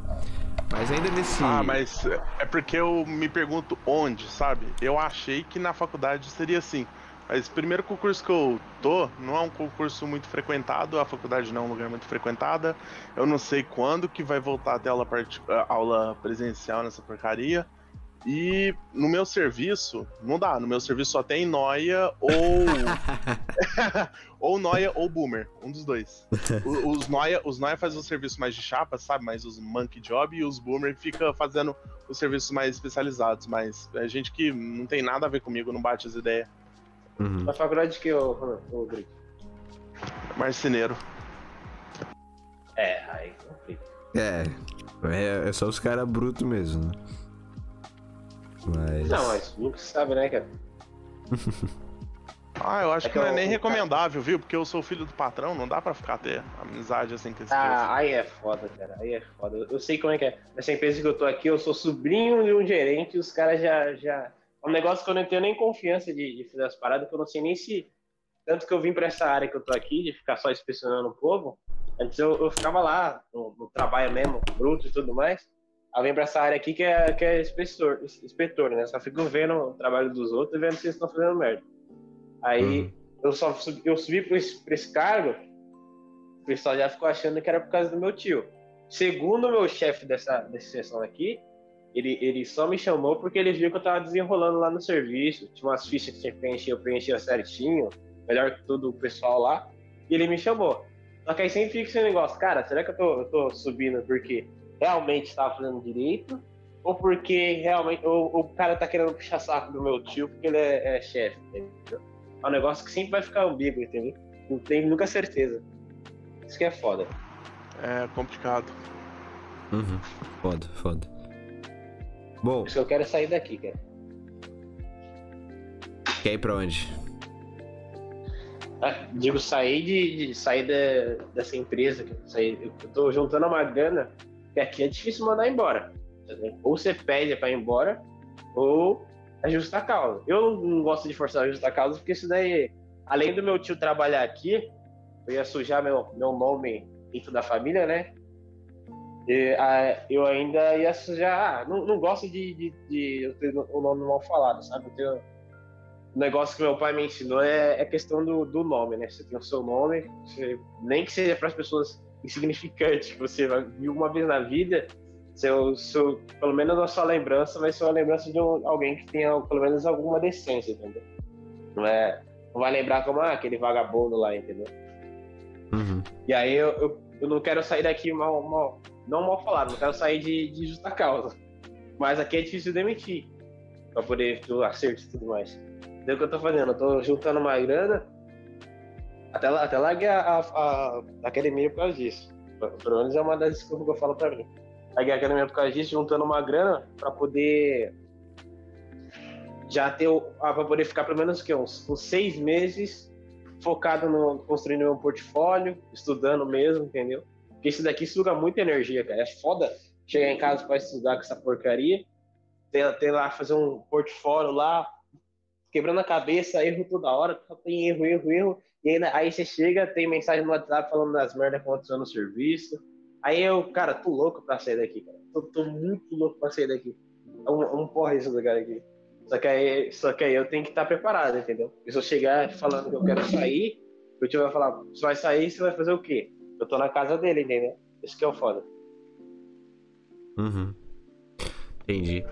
Mas ainda nesse. Ah, mas é porque eu me pergunto onde, sabe? Eu achei que na faculdade seria assim. Mas primeiro concurso que eu tô não é um concurso muito frequentado, a faculdade não é um lugar muito frequentada. Eu não sei quando que vai voltar a aula, a aula presencial nessa porcaria. E no meu serviço, não dá. No meu serviço só tem noia ou. ou noia ou boomer, um dos dois. O- Os noia, os noia fazem o serviço mais de chapa, sabe? Mais os monkey job e os boomer fica fazendo os serviços mais especializados. Mas é gente que não tem nada a ver comigo, não bate as ideias. Uhum. Na faculdade que eu. ô, Grito? Marceneiro. É, aí complica. É, é, é só os caras brutos mesmo, né? Mas. Não, mas nunca se sabe, né, cara? Ah, eu acho É que que não é nem recomendável, viu? Porque eu sou filho do patrão, não dá pra ficar ter amizade assim com esse. Ah, aí é foda, cara. Aí é foda. Eu- Eu sei como é que é. Nessa empresa que eu tô aqui, eu sou sobrinho de um gerente, os caras já, já. É um negócio que eu não tenho nem confiança de, de fazer as paradas, que eu não sei nem se. Tanto que eu vim pra essa área que eu tô aqui, de ficar só inspecionando o povo. Antes eu, eu ficava lá, no, no trabalho mesmo, bruto e tudo mais. Aí vim pra essa área aqui que é, que é inspetor, inspetor, né? Só fico vendo o trabalho dos outros e vendo se eles estão fazendo merda. Aí Uhum. eu só subi, eu subi pra esse, pra esse cargo, o pessoal já ficou achando que era por causa do meu tio. Segundo o meu chefe dessa, dessa sessão aqui, ele, ele só me chamou porque ele viu que eu tava desenrolando lá no serviço. Tinha umas fichas que tinha que preencher, eu preenchia certinho, melhor que todo o pessoal lá. E ele me chamou. Só que aí sempre fica esse negócio, cara, será que eu tô, eu tô subindo porque realmente estava fazendo direito? Ou porque realmente ou, ou o cara tá querendo puxar saco do meu tio porque ele é, é chefe, entendeu? É um negócio que sempre vai ficar ambíguo, entendeu? Não tem nunca certeza. Isso que é foda. É complicado. Uhum. Foda, foda. Bom, Por isso que eu quero sair daqui, cara. quer ir pra onde? Ah, digo, sair de, de sair da- dessa empresa, saí, eu tô juntando uma grana, que aqui é difícil mandar embora. Ou você pede pra ir embora, ou é justa causa. Eu não gosto de forçar a justa causa, porque isso daí, além do meu tio trabalhar aqui, eu ia sujar meu, meu nome dentro da família, né? E, ah, eu ainda ia sujar. Ah, não, não gosto de, de, de ter o nome mal falado, sabe? Eu tenho, o negócio que meu pai me ensinou é, é questão do, do nome, né? Você tem o seu nome, você- nem que seja para as pessoas insignificantes, que você viu uma vez na vida, seu, seu, pelo menos a sua lembrança vai ser uma lembrança de um- alguém que tenha pelo menos alguma decência, entendeu? Não é, não vai lembrar como ah, aquele vagabundo lá, entendeu? Uhum. E aí eu, eu, eu não quero sair daqui mal, mal não mal falado, não quero sair de, de justa causa. Mas aqui é difícil demitir, pra poder ter acerto e tudo mais. Então o que eu tô fazendo? Eu tô juntando uma grana, até, até larguei a, a, a academia por causa disso. Pelo menos é uma das desculpas que eu falo pra mim. Larguei a academia por causa disso, juntando uma grana pra poder já ter, ah, pra poder ficar pelo menos o quê? Uns, uns seis meses focado no construindo meu portfólio, estudando mesmo, entendeu? Porque isso daqui suga muita energia, cara. É foda chegar em casa pra estudar com essa porcaria, ter, ter lá, fazer um portfólio lá, quebrando a cabeça, erro toda hora, só tem erro, erro, erro. E ainda, aí você chega, tem mensagem no WhatsApp falando das merdas que aconteceu no serviço. Aí eu, cara, tô louco pra sair daqui, cara. Tô, tô muito louco pra sair daqui. É um, é um porra isso lugar aqui. Só que, aí, só que aí eu tenho que estar preparado, entendeu? E se eu chegar falando que eu quero sair, o tio vai falar, você vai sair, você vai fazer o quê? Eu tô na casa dele, entendeu? Isso que é o foda. Uhum. Entendi.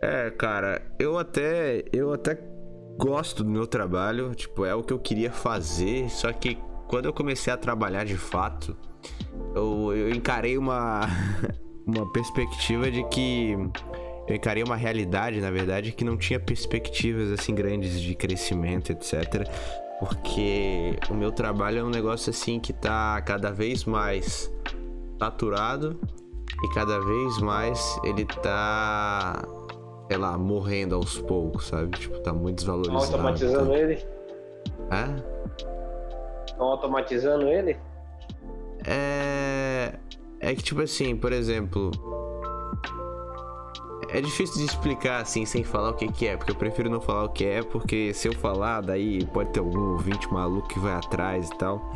É, cara, eu até. Eu até gosto do meu trabalho. Tipo, é o que eu queria fazer. Só que quando eu comecei a trabalhar de fato, eu, eu encarei uma. uma perspectiva de que. Eu encarei uma realidade, na verdade, que não tinha perspectivas assim grandes de crescimento, etc. Porque o meu trabalho é um negócio assim que tá cada vez mais saturado e cada vez mais ele tá, sei lá, morrendo aos poucos, sabe? Tipo, tá muito Estão desvalorizado. automatizando ele? É? Estão automatizando ele? É. É que, tipo assim, por exemplo. É difícil de explicar assim sem falar o que, que é, porque eu prefiro não falar o que é, porque se eu falar, daí pode ter algum ouvinte maluco que vai atrás e tal.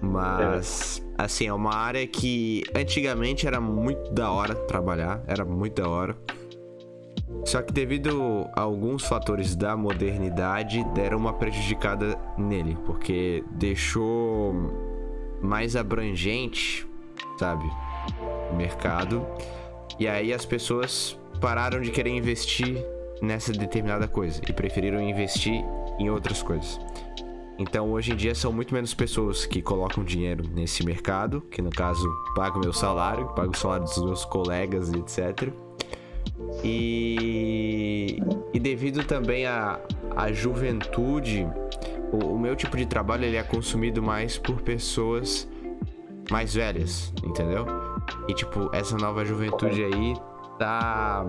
Mas, assim, é uma área que antigamente era muito da hora trabalhar, era muito da hora. Só que devido a alguns fatores da modernidade, deram uma prejudicada nele, porque deixou mais abrangente, sabe, o mercado. E aí as pessoas pararam de querer investir nessa determinada coisa e preferiram investir em outras coisas. Então hoje em dia são muito menos pessoas que colocam dinheiro nesse mercado, que no caso pago meu salário, pago o salário dos meus colegas e etc. E, e devido também à, à juventude, o, o meu tipo de trabalho ele é consumido mais por pessoas mais velhas, entendeu? E tipo, essa nova juventude aí tá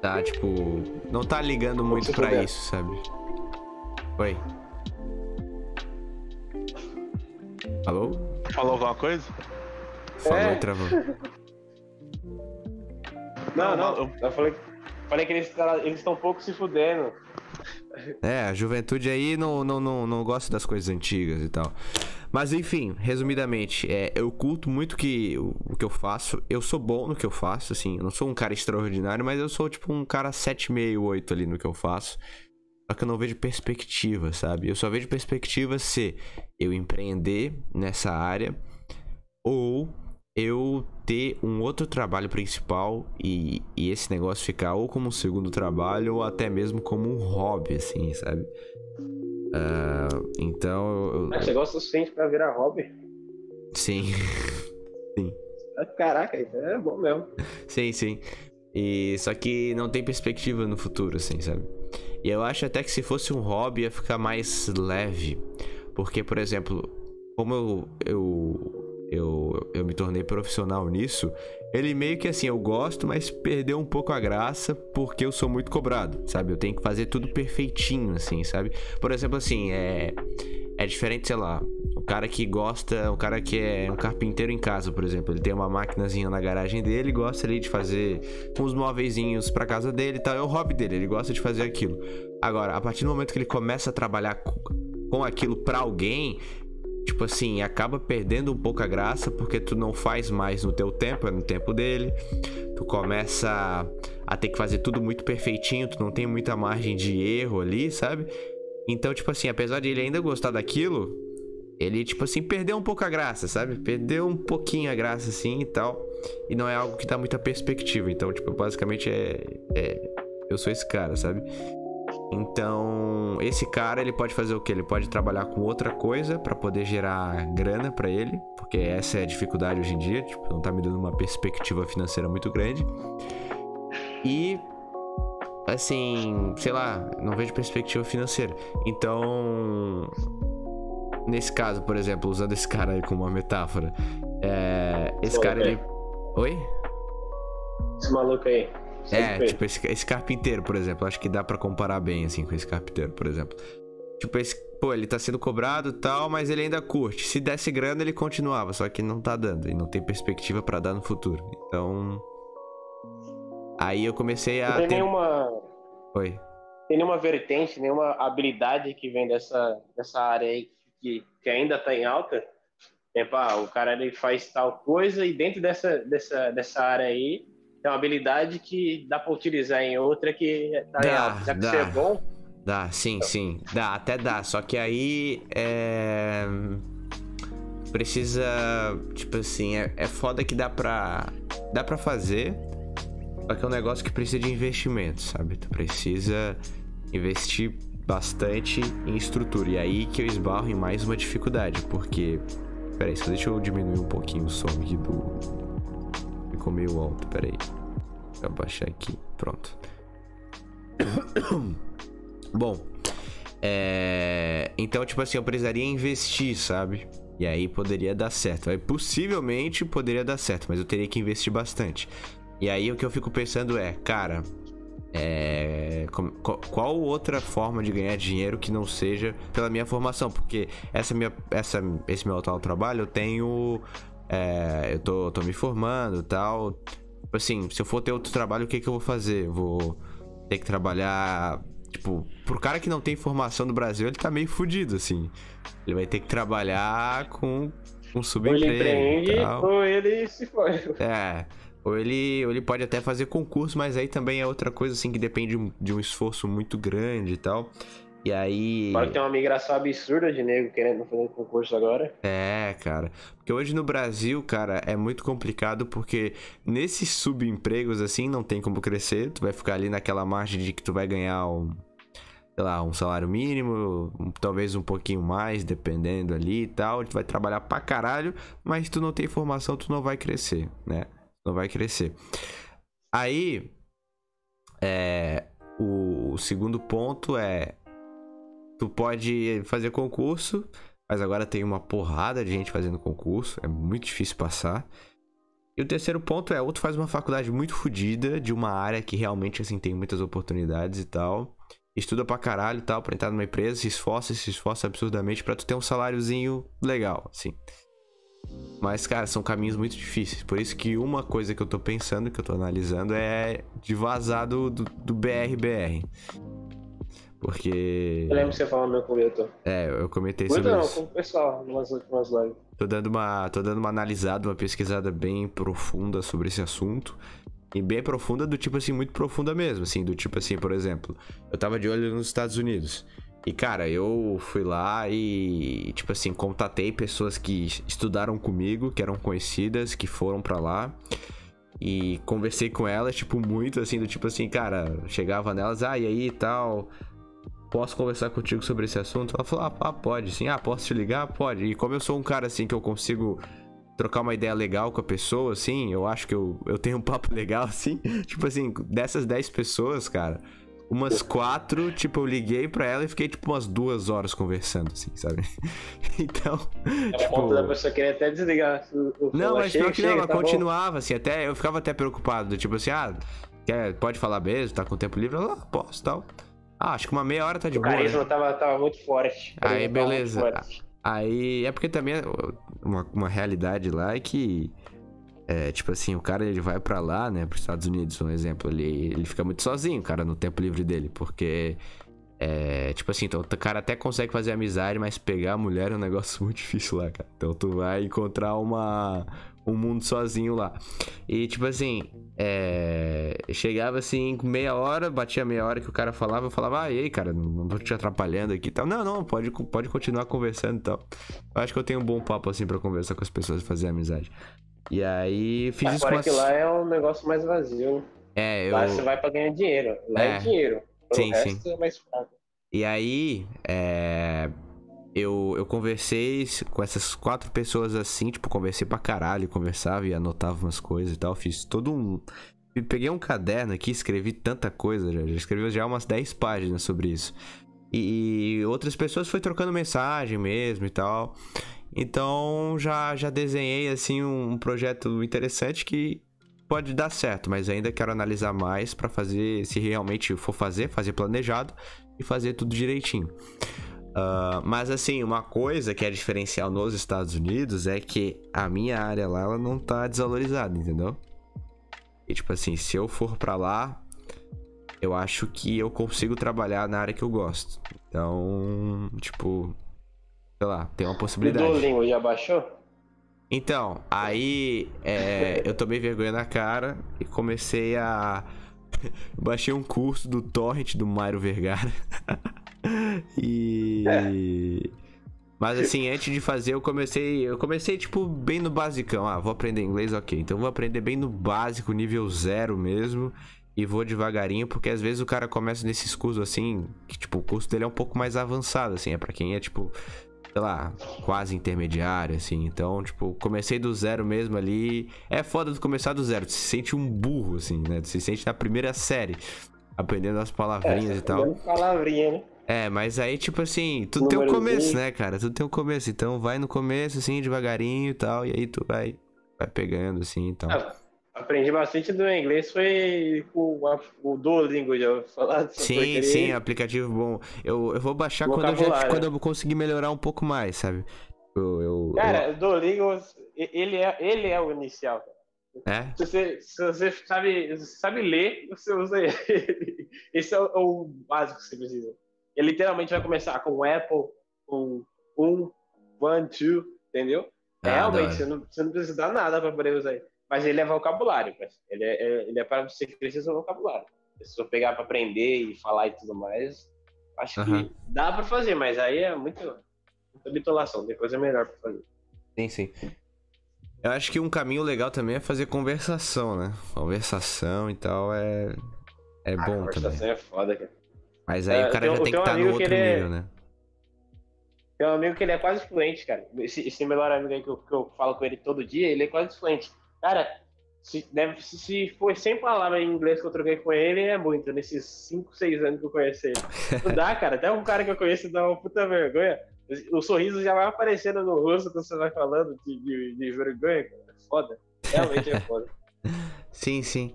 tá, tipo, não tá ligando muito fuder. isso, sabe? Oi. Alô? Falou alguma coisa? Falou É. travou. Não, Não, não. eu- Eu falei, falei que eles tá- eles estão um pouco se fudendo. É, a juventude aí não, não, não, não gosta das coisas antigas e tal. Mas enfim, resumidamente, é, eu culto muito que, o, o que eu faço. Eu sou bom no que eu faço, assim. Eu não sou um cara extraordinário, mas eu sou tipo um cara 7,5, 8 ali no que eu faço. Só que eu não vejo perspectiva, sabe? Eu só vejo perspectiva se eu empreender nessa área ou eu ter um outro trabalho principal e, e esse negócio ficar ou como um segundo trabalho ou até mesmo como um hobby, assim, sabe? Ah, então, eu- Ah, Você gosta o suficiente pra virar hobby? sim, Ah, Caraca, isso é bom mesmo. sim, sim. E só que não tem perspectiva no futuro, assim, sabe? E eu acho até que se fosse um hobby ia ficar mais leve. Porque, por exemplo, como eu, eu, eu, eu me tornei profissional nisso, ele meio que assim, eu gosto, mas perdeu um pouco a graça porque eu sou muito cobrado, sabe? Eu tenho que fazer tudo perfeitinho, assim, sabe? Por exemplo, assim, é. É diferente, sei lá, o cara que gosta, o cara que é um carpinteiro em casa, por exemplo, ele tem uma maquinazinha na garagem dele gosta ali de fazer uns móveizinhos pra casa dele e tal, é o hobby dele, ele gosta de fazer aquilo. Agora, a partir do momento que ele começa a trabalhar co- com aquilo pra alguém, tipo assim, acaba perdendo um pouco a graça porque tu não faz mais no teu tempo, é no tempo dele. Tu começa a, ter que fazer tudo muito perfeitinho, tu não tem muita margem de erro ali, sabe? Então, tipo assim, apesar de ele ainda gostar daquilo, ele, tipo assim, perdeu um pouco a graça, sabe? Perdeu um pouquinho a graça, assim e tal. E não é algo que dá muita perspectiva. Então, tipo, basicamente é. é eu sou esse cara, sabe? Então, esse cara, ele pode fazer o quê? Ele pode trabalhar com outra coisa pra poder gerar grana pra ele, porque essa é a dificuldade hoje em dia, tipo, não tá me dando uma perspectiva financeira muito grande. E assim, sei lá, não vejo perspectiva financeira. Então, nesse caso, por exemplo, usando esse cara aí como uma metáfora, é, esse Oi, cara ele Oi? Esse maluco aí. É, tipo, esse, esse carpinteiro, por exemplo. Acho que dá pra comparar bem, assim, com esse carpinteiro, por exemplo. Tipo, esse. Pô, ele tá sendo cobrado e tal, mas ele ainda curte. Se desse grana, ele continuava, só que não tá dando. E não tem perspectiva pra dar no futuro. Então. Aí eu comecei Não a. tem ter- nenhuma, Oi. tem nenhuma vertente, nenhuma habilidade que vem dessa, dessa área aí que, que ainda tá em alta. Tipo, ah, o cara ele faz tal coisa e dentro dessa, dessa, dessa área aí tem uma habilidade que dá pra utilizar em outra que tá em Dá, alta. Já que dá. você é bom, Dá, sim, sim. Dá, até dá. Só que aí é. Precisa. Tipo assim, é, é foda que dá pra. Dá pra fazer. Só que é um negócio que precisa de investimento, sabe? Tu precisa investir bastante em estrutura. E aí que eu esbarro em mais uma dificuldade, porque. Peraí, só deixa eu diminuir um pouquinho o som aqui do. Ficou meio alto, peraí. Vou abaixar aqui. Pronto. Bom, é... então, tipo assim, eu precisaria investir, sabe? E aí poderia dar certo. Aí possivelmente poderia dar certo, mas eu teria que investir bastante. E aí o que eu fico pensando é, cara, é... qual outra forma de ganhar dinheiro que não seja pela minha formação? Porque essa minha, essa, esse meu atual trabalho eu tenho. É, eu tô, tô me formando e tal. Tipo assim, se eu for ter outro trabalho, o que, que eu vou fazer? Vou ter que trabalhar. Tipo, pro cara que não tem formação no Brasil, ele tá meio fudido, assim. Ele vai ter que trabalhar com, com ou ele subemprego. empreende tal. ou ele se foi. É. Ou ele, ou ele pode até fazer concurso, mas aí também é outra coisa, assim, que depende de um- de um esforço muito grande e tal. E aí. Fora que tem uma migração absurda de nego querendo fazer concurso agora. É, cara. Porque hoje no Brasil, cara, é muito complicado porque nesses subempregos assim não tem como crescer. Tu vai ficar ali naquela margem de que tu vai ganhar um, sei lá, um salário mínimo, um- talvez um pouquinho mais, dependendo ali e tal. Tu vai trabalhar pra caralho, mas tu não tem formação, tu não vai crescer, né? Não vai crescer. Aí, é, o segundo ponto é tu pode fazer concurso, mas agora tem uma porrada de gente fazendo concurso, é muito difícil passar. E o terceiro ponto é, ou tu faz uma faculdade muito fodida, de uma área que realmente, assim, tem muitas oportunidades e tal. Estuda pra caralho e tal, pra entrar numa empresa, se esforça, se esforça absurdamente pra tu ter um saláriozinho legal, assim. Mas, cara, são caminhos muito difíceis. Por isso que uma coisa que eu tô pensando, que eu tô analisando, é de vazar do, do, do BRBR. Porque. Eu lembro que você falou no meu comentário. É, eu comentei Muito sobre não, isso. com o pessoal, numas últimas lives. Tô dando uma, tô dando uma analisada, uma pesquisada bem profunda sobre esse assunto. E bem profunda, do tipo assim, muito profunda mesmo. Assim, do tipo assim, por exemplo, eu tava de olho nos Estados Unidos. E, cara, eu fui lá e, tipo assim, contatei pessoas que estudaram comigo, que eram conhecidas, que foram pra lá. E conversei com elas, tipo, muito assim, do tipo assim, cara, chegava nelas, ah, e aí e tal. Posso conversar contigo sobre esse assunto? Ela falou, ah, pá, pode, sim. Ah, posso te ligar? Pode. E como eu sou um cara, assim, que eu consigo trocar uma ideia legal com a pessoa, assim, eu acho que eu, eu tenho um papo legal, assim. Tipo assim, dessas 10 pessoas, cara, umas quatro, tipo, eu liguei pra ela e fiquei, tipo, umas duas horas conversando, assim, sabe? Então, É o ponto da pessoa querer até desligar. o- o não, mas Chega, pior que não, ela tá bom. continuava, assim, até eu ficava até preocupado, do tipo assim, ah, quer, pode falar mesmo, tá com tempo livre? Ela, ah, posso, tal. Ah, acho que uma meia hora tá de O boa, né? carisma tava, tava muito forte. O Aí, beleza. forte. Aí, é porque também uma, uma realidade lá é que, é, tipo assim, o cara ele vai pra lá, né, pros Estados Unidos, um exemplo, ele, ele fica muito sozinho, cara, no tempo livre dele, porque, é, tipo assim, então, o cara até consegue fazer amizade, mas pegar a mulher é um negócio muito difícil lá, cara. Então tu vai encontrar uma, um mundo sozinho lá. E, tipo assim, é, chegava assim, meia hora, batia meia hora que o cara falava, eu falava, ah, e aí, cara, não, tô te atrapalhando aqui e tal. Não, não, pode, pode continuar conversando e tal. Eu acho que eu tenho um bom papo, assim, pra conversar com as pessoas e fazer amizade. E aí, fiz isso com Agora as... que lá é um negócio mais vazio. É, eu... Lá você vai pra ganhar dinheiro. Lá é, É. dinheiro. O Sim, resto é mais fraco. E aí, é, eu, eu conversei com essas quatro pessoas assim, tipo, conversei pra caralho, conversava e anotava umas coisas e tal. Fiz todo um. Peguei um caderno aqui, escrevi tanta coisa, já, já escrevi já umas 10 páginas sobre isso. E, e outras pessoas foi trocando mensagem mesmo e tal. Então já, já desenhei assim um, um projeto interessante que pode dar certo, mas ainda quero analisar mais pra fazer, se realmente for fazer, fazer planejado e fazer tudo direitinho. Ah, mas assim, uma coisa que é diferencial nos Estados Unidos é que a minha área lá ela não tá desvalorizada, entendeu? E tipo assim, se eu for pra lá, eu acho que eu consigo trabalhar na área que eu gosto. Então, tipo, sei lá, tem uma O possibilidade. Duolingo já baixou? Então, aí é, eu tomei vergonha na cara e comecei a. Baixei um curso do Torrent do Mairo Vergara. e. Mas assim, antes de fazer, eu comecei. Eu comecei, tipo, bem no basicão. Ah, vou aprender inglês, ok. Então vou aprender bem no básico, nível zero mesmo. E vou devagarinho, porque às vezes o cara começa nesses cursos assim, que tipo, o curso dele é um pouco mais avançado, assim, é pra quem é, tipo, sei lá, quase intermediário, assim. Então, tipo, comecei do zero mesmo ali. É foda de começar do zero. Tu se sente um burro, assim, né? Tu se sente na primeira série, aprendendo as palavrinhas e tal. Palavrinha, né? É, mas aí, tipo assim, tudo tem um começo, né, cara? Tudo tem um começo. Então vai no começo, assim, devagarinho e tal. E aí tu vai, vai pegando, assim e tal. Ah, aprendi bastante do inglês foi com o Duolingo, já dessa Sim, sim, aplicativo bom. Eu, eu vou baixar quando eu, já, quando eu conseguir melhorar um pouco mais, sabe? Eu, eu, Cara, o Duolingo, ele é, ele é o inicial. cara. eu- é? Se você, se você sabe, sabe ler, você usa ele. Esse é o, o básico que você precisa. Ele literalmente vai começar com Apple, com um, one, two, entendeu? Ah, Realmente, você não, você não precisa dar nada para poder usar ele. Mas ele é vocabulário, ele é, é- ele é para você crescer seu vocabulário. Se você pegar para aprender e falar e tudo mais, acho Aham. que dá para fazer, mas aí é muito, muita bitolação, tem coisa melhor para fazer. Sim, sim. Eu acho que um caminho legal também é fazer conversação, né? Conversação e tal é, é a bom também. conversação é foda, cara. Mas aí É, o cara tem- já tem que um estar no amigo que outro é- nível, né? Tem um amigo que ele é quase fluente, cara. Esse, esse melhor amigo aí que eu, que eu falo com ele todo dia, ele é quase fluente. Cara, se, deve, se, se for 100 palavras em inglês que eu troquei com ele, é muito, nesses 5, 6 anos que eu conheci ele. Não dá, cara. Até um cara que eu conheço dá uma puta vergonha. O sorriso já vai aparecendo no rosto quando você vai falando de, de, de vergonha, cara. É foda. Realmente é foda. Sim, sim.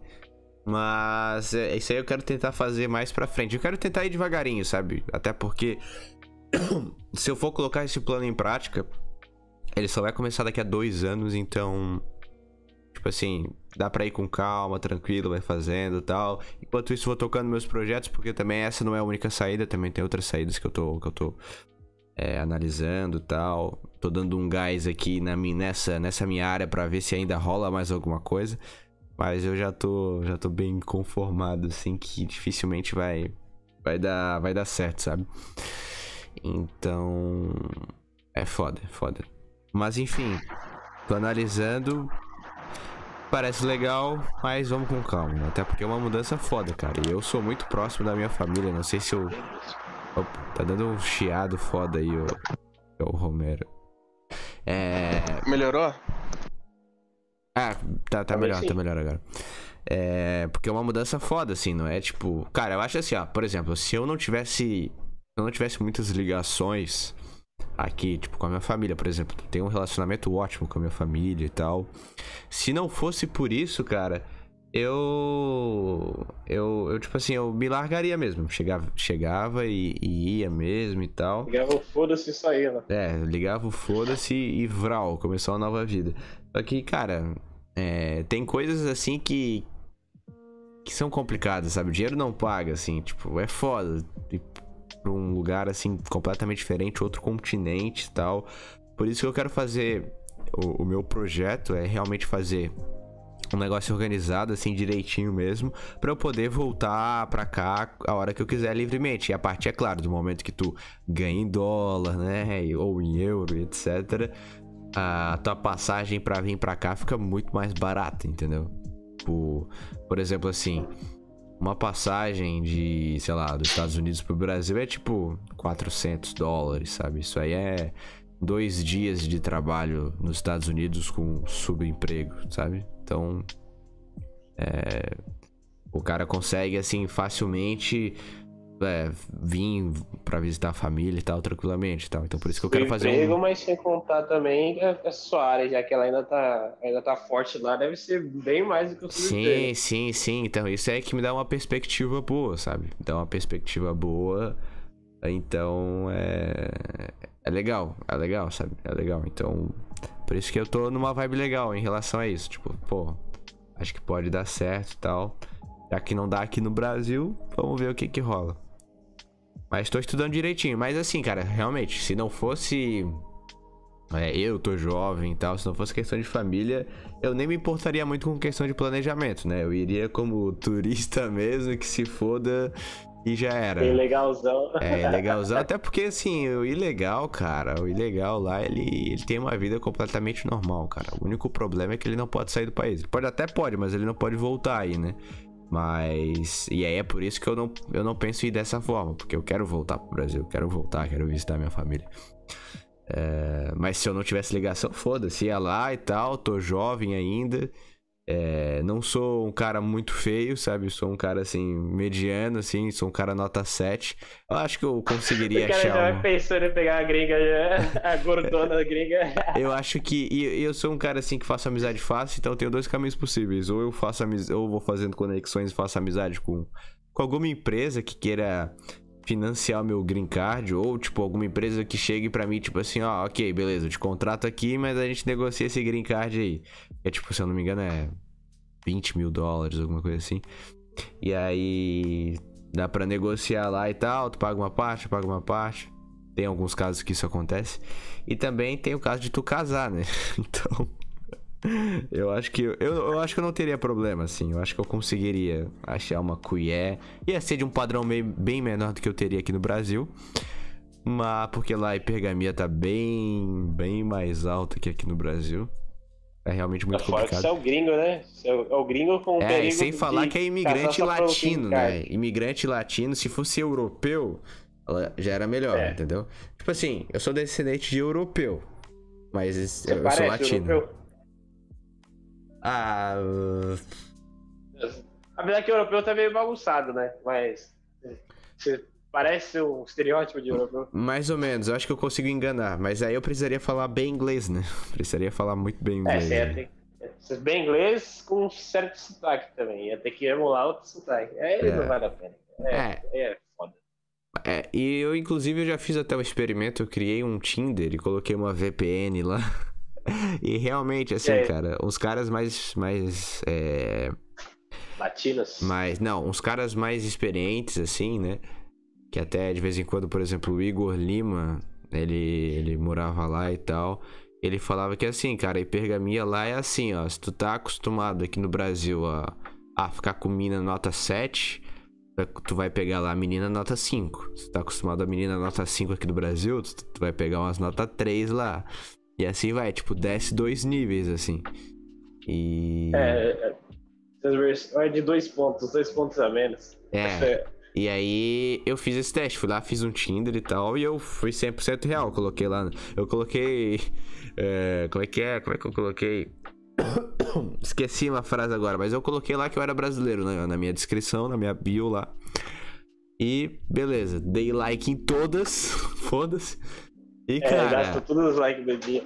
Mas é, isso aí eu quero tentar fazer mais pra frente. Eu quero tentar ir devagarinho, sabe? Até porque se eu for colocar esse plano em prática, ele só vai começar daqui a dois anos, então. Tipo assim, dá pra ir com calma, tranquilo, vai fazendo e tal. Enquanto isso, vou tocando meus projetos, porque também essa não é a única saída, também tem outras saídas que eu tô, que eu tô é, analisando e tal. Tô dando um gás aqui na minha, nessa, nessa minha área pra ver se ainda rola mais alguma coisa. Mas eu já tô, já tô bem conformado, assim, que dificilmente vai, vai, dar, vai dar certo, sabe? Então. É foda, é foda. Mas enfim, tô analisando. Parece legal, mas vamos com calma. Até porque é uma mudança foda, cara. E eu sou muito próximo da minha família. Não sei se eu. Opa, tá dando um chiado foda aí, o, o Romero. É. Melhorou? Ah, tá, tá melhor, sim. tá melhor agora. É, porque é uma mudança foda, assim, não é tipo. Cara, eu acho assim, ó, por exemplo, se eu não tivesse. Se eu não tivesse muitas ligações aqui, tipo, com a minha família, por exemplo, tenho um relacionamento ótimo com a minha família e tal. Se não fosse por isso, cara, eu. Eu, eu tipo assim, eu me largaria mesmo. Chegava, chegava e, e ia mesmo e tal. Ligava o foda-se e saía, né? É, ligava o foda-se e vral, começou uma nova vida. Só que, cara, é, tem coisas assim que. que são complicadas, sabe? O dinheiro não paga, assim, tipo, é foda. Ir pra um lugar assim, completamente diferente, outro continente e tal. Por isso que eu quero fazer. O, o meu projeto é realmente fazer um negócio organizado, assim, direitinho mesmo, pra eu poder voltar pra cá a hora que eu quiser livremente. E a partir, é claro, do momento que tu ganha em dólar, né, ou em euro, etc., a tua passagem pra vir pra cá fica muito mais barata, entendeu? Por, por exemplo, assim, uma passagem de, sei lá, dos Estados Unidos pro Brasil é tipo 400 dólares, sabe? Isso aí é dois dias de trabalho nos Estados Unidos com subemprego, sabe? Então, é, o cara consegue assim facilmente é, vir pra visitar a família e tal tranquilamente, e tal. Então por isso que eu quero fazer emprego, um mas sem contar também a, a sua área, já que ela ainda tá, ainda tá forte lá, deve ser bem mais do que o Sim, sim, sim. Então, isso é que me dá uma perspectiva boa, sabe? Dá uma perspectiva boa. Então, é. É legal, é legal, sabe? É legal. Então, por isso que eu tô numa vibe legal em relação a isso. Tipo, pô, acho que pode dar certo e tal. Já que não dá aqui no Brasil, vamos ver o que que rola. Mas tô estudando direitinho. Mas assim, cara, realmente, se não fosse. é, eu tô jovem e tal, se não fosse questão de família, eu nem me importaria muito com questão de planejamento, né? Eu iria como turista mesmo, que se foda e já era. Bem legalzão. É, legalzão. Até porque, assim, o ilegal, cara, o ilegal lá, ele, ele tem uma vida completamente normal, cara. O único problema é que ele não pode sair do país. Ele pode até pode, mas ele não pode voltar aí, né? Mas. E aí é por isso que eu não, eu não penso em ir dessa forma, porque eu quero voltar pro Brasil, quero voltar, quero visitar minha família. É, mas se eu não tivesse ligação, foda-se, ia lá e tal, tô jovem ainda. É, não sou um cara muito feio, sabe? Sou um cara assim, mediano, assim, sou um cara nota 7. Eu acho que eu conseguiria O cara já achar. vai uma- pensando em pegar a gringa, já, a gordona gringa. Eu acho que. E eu sou um cara assim que faço amizade fácil, então eu tenho dois caminhos possíveis. Ou eu faço amizade, ou vou fazendo conexões e faço amizade com, com alguma empresa que queira financiar meu green card, ou tipo, alguma empresa que chegue pra mim, tipo assim, ó, ok, beleza, eu te contrato aqui, mas a gente negocia esse green card aí. É tipo, se eu não me engano, é 20 mil dólares, alguma coisa assim. E aí dá pra negociar lá e tal, tu paga uma parte, eu pago uma parte. Tem alguns casos que isso acontece. E também tem o caso de tu casar, né? Então. Eu acho que eu, eu acho que eu não teria problema, assim. Eu acho que eu conseguiria achar uma colher. Ia ser de um padrão bem, bem menor do que eu teria aqui no Brasil. Mas porque lá a hipergamia tá bem, bem mais alta que aqui no Brasil. É realmente muito Fora que complicado. você é o gringo, né? É o, é o gringo com o É, perigo e sem falar que é imigrante latino, né? Imigrante latino, se fosse europeu, já era melhor, É. entendeu? Tipo assim, eu sou descendente de europeu, mas Você eu, sou latino. europeu. Ah, Apesar que o europeu tá meio bagunçado, né? Mas parece um estereótipo de europeu. mais ou menos, eu acho que eu consigo enganar, mas aí eu precisaria falar bem inglês, né? Precisaria falar muito bem É, inglês. você ia né? Bem inglês com um certo sotaque também. Ia ter que emular outro sotaque. Aí É. não vale a pena. É, é foda. É, e eu, inclusive, eu já fiz até um experimento, eu criei um Tinder e coloquei uma VPN lá. E realmente, assim, cara, uns caras mais. mais. É, Latinos. mais. Não, uns caras mais experientes, assim, né? Que até de vez em quando, por exemplo, o Igor Lima, ele, ele morava lá e tal. Ele falava que assim, cara, a hipergamia lá é assim, ó. Se tu tá acostumado aqui no Brasil a, a ficar com mina nota 7, tu vai pegar lá a menina nota 5. Se tu tá acostumado a menina nota 5 aqui no Brasil, tu, tu vai pegar umas nota 3 lá. E assim vai, tipo, desce dois níveis, assim. E. É, é, é, é de dois pontos, dois pontos a menos. É. E aí eu fiz esse teste, fui lá, fiz um Tinder e tal, e eu fui 100% real. Coloquei lá, eu coloquei. é, como é que é? Como é que eu coloquei? Esqueci uma frase agora, mas eu coloquei lá que eu era brasileiro né, na minha descrição, na minha bio lá. E beleza, dei like em todas, foda-se. E É, cara. gastou todos os likes do dia.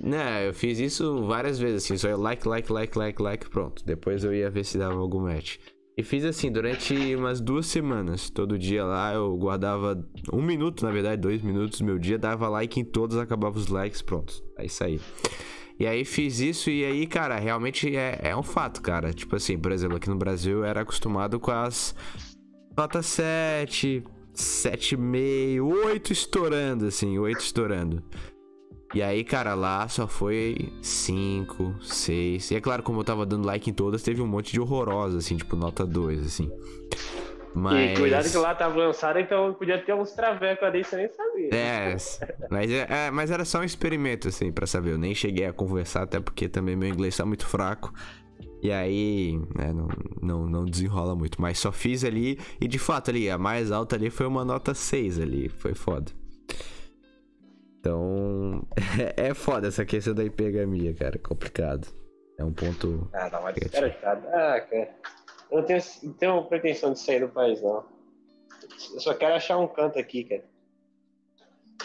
Né, eu fiz isso várias vezes, assim, só eu like, like, like, like, like, pronto. Depois eu ia ver se dava algum match. E fiz assim, durante umas duas semanas. Todo dia lá eu guardava um minuto, na verdade, dois minutos do meu dia, dava like em todos, acabava os likes, pronto. Aí saí. E aí fiz isso e aí, cara, realmente é, é um fato, cara. Tipo assim, por exemplo, aqui no Brasil eu era acostumado com as nota 7, 7,5, 8 estourando, assim, 8 estourando. E aí, cara, lá só foi 5, 6. E é claro, como eu tava dando like em todas, teve um monte de horrorosas, assim, tipo nota 2, assim. Mas. E cuidado que lá tava lançado, então podia ter uns travecos ali, você nem sabia. É, mas, é, é, mas era só um experimento, assim, pra saber. Eu nem cheguei a conversar, até porque também meu inglês tá muito fraco. E aí, né, não, não, não desenrola muito. Mas só fiz ali, e de fato ali, a mais alta ali foi uma nota 6 ali. Foi foda. Então, é foda essa questão da hipergamia, cara. Complicado. É um ponto. Ah, não, mas cara, cara, ah, cara. Eu não tenho, não tenho pretensão de sair do país, não. Eu só quero achar um canto aqui, cara.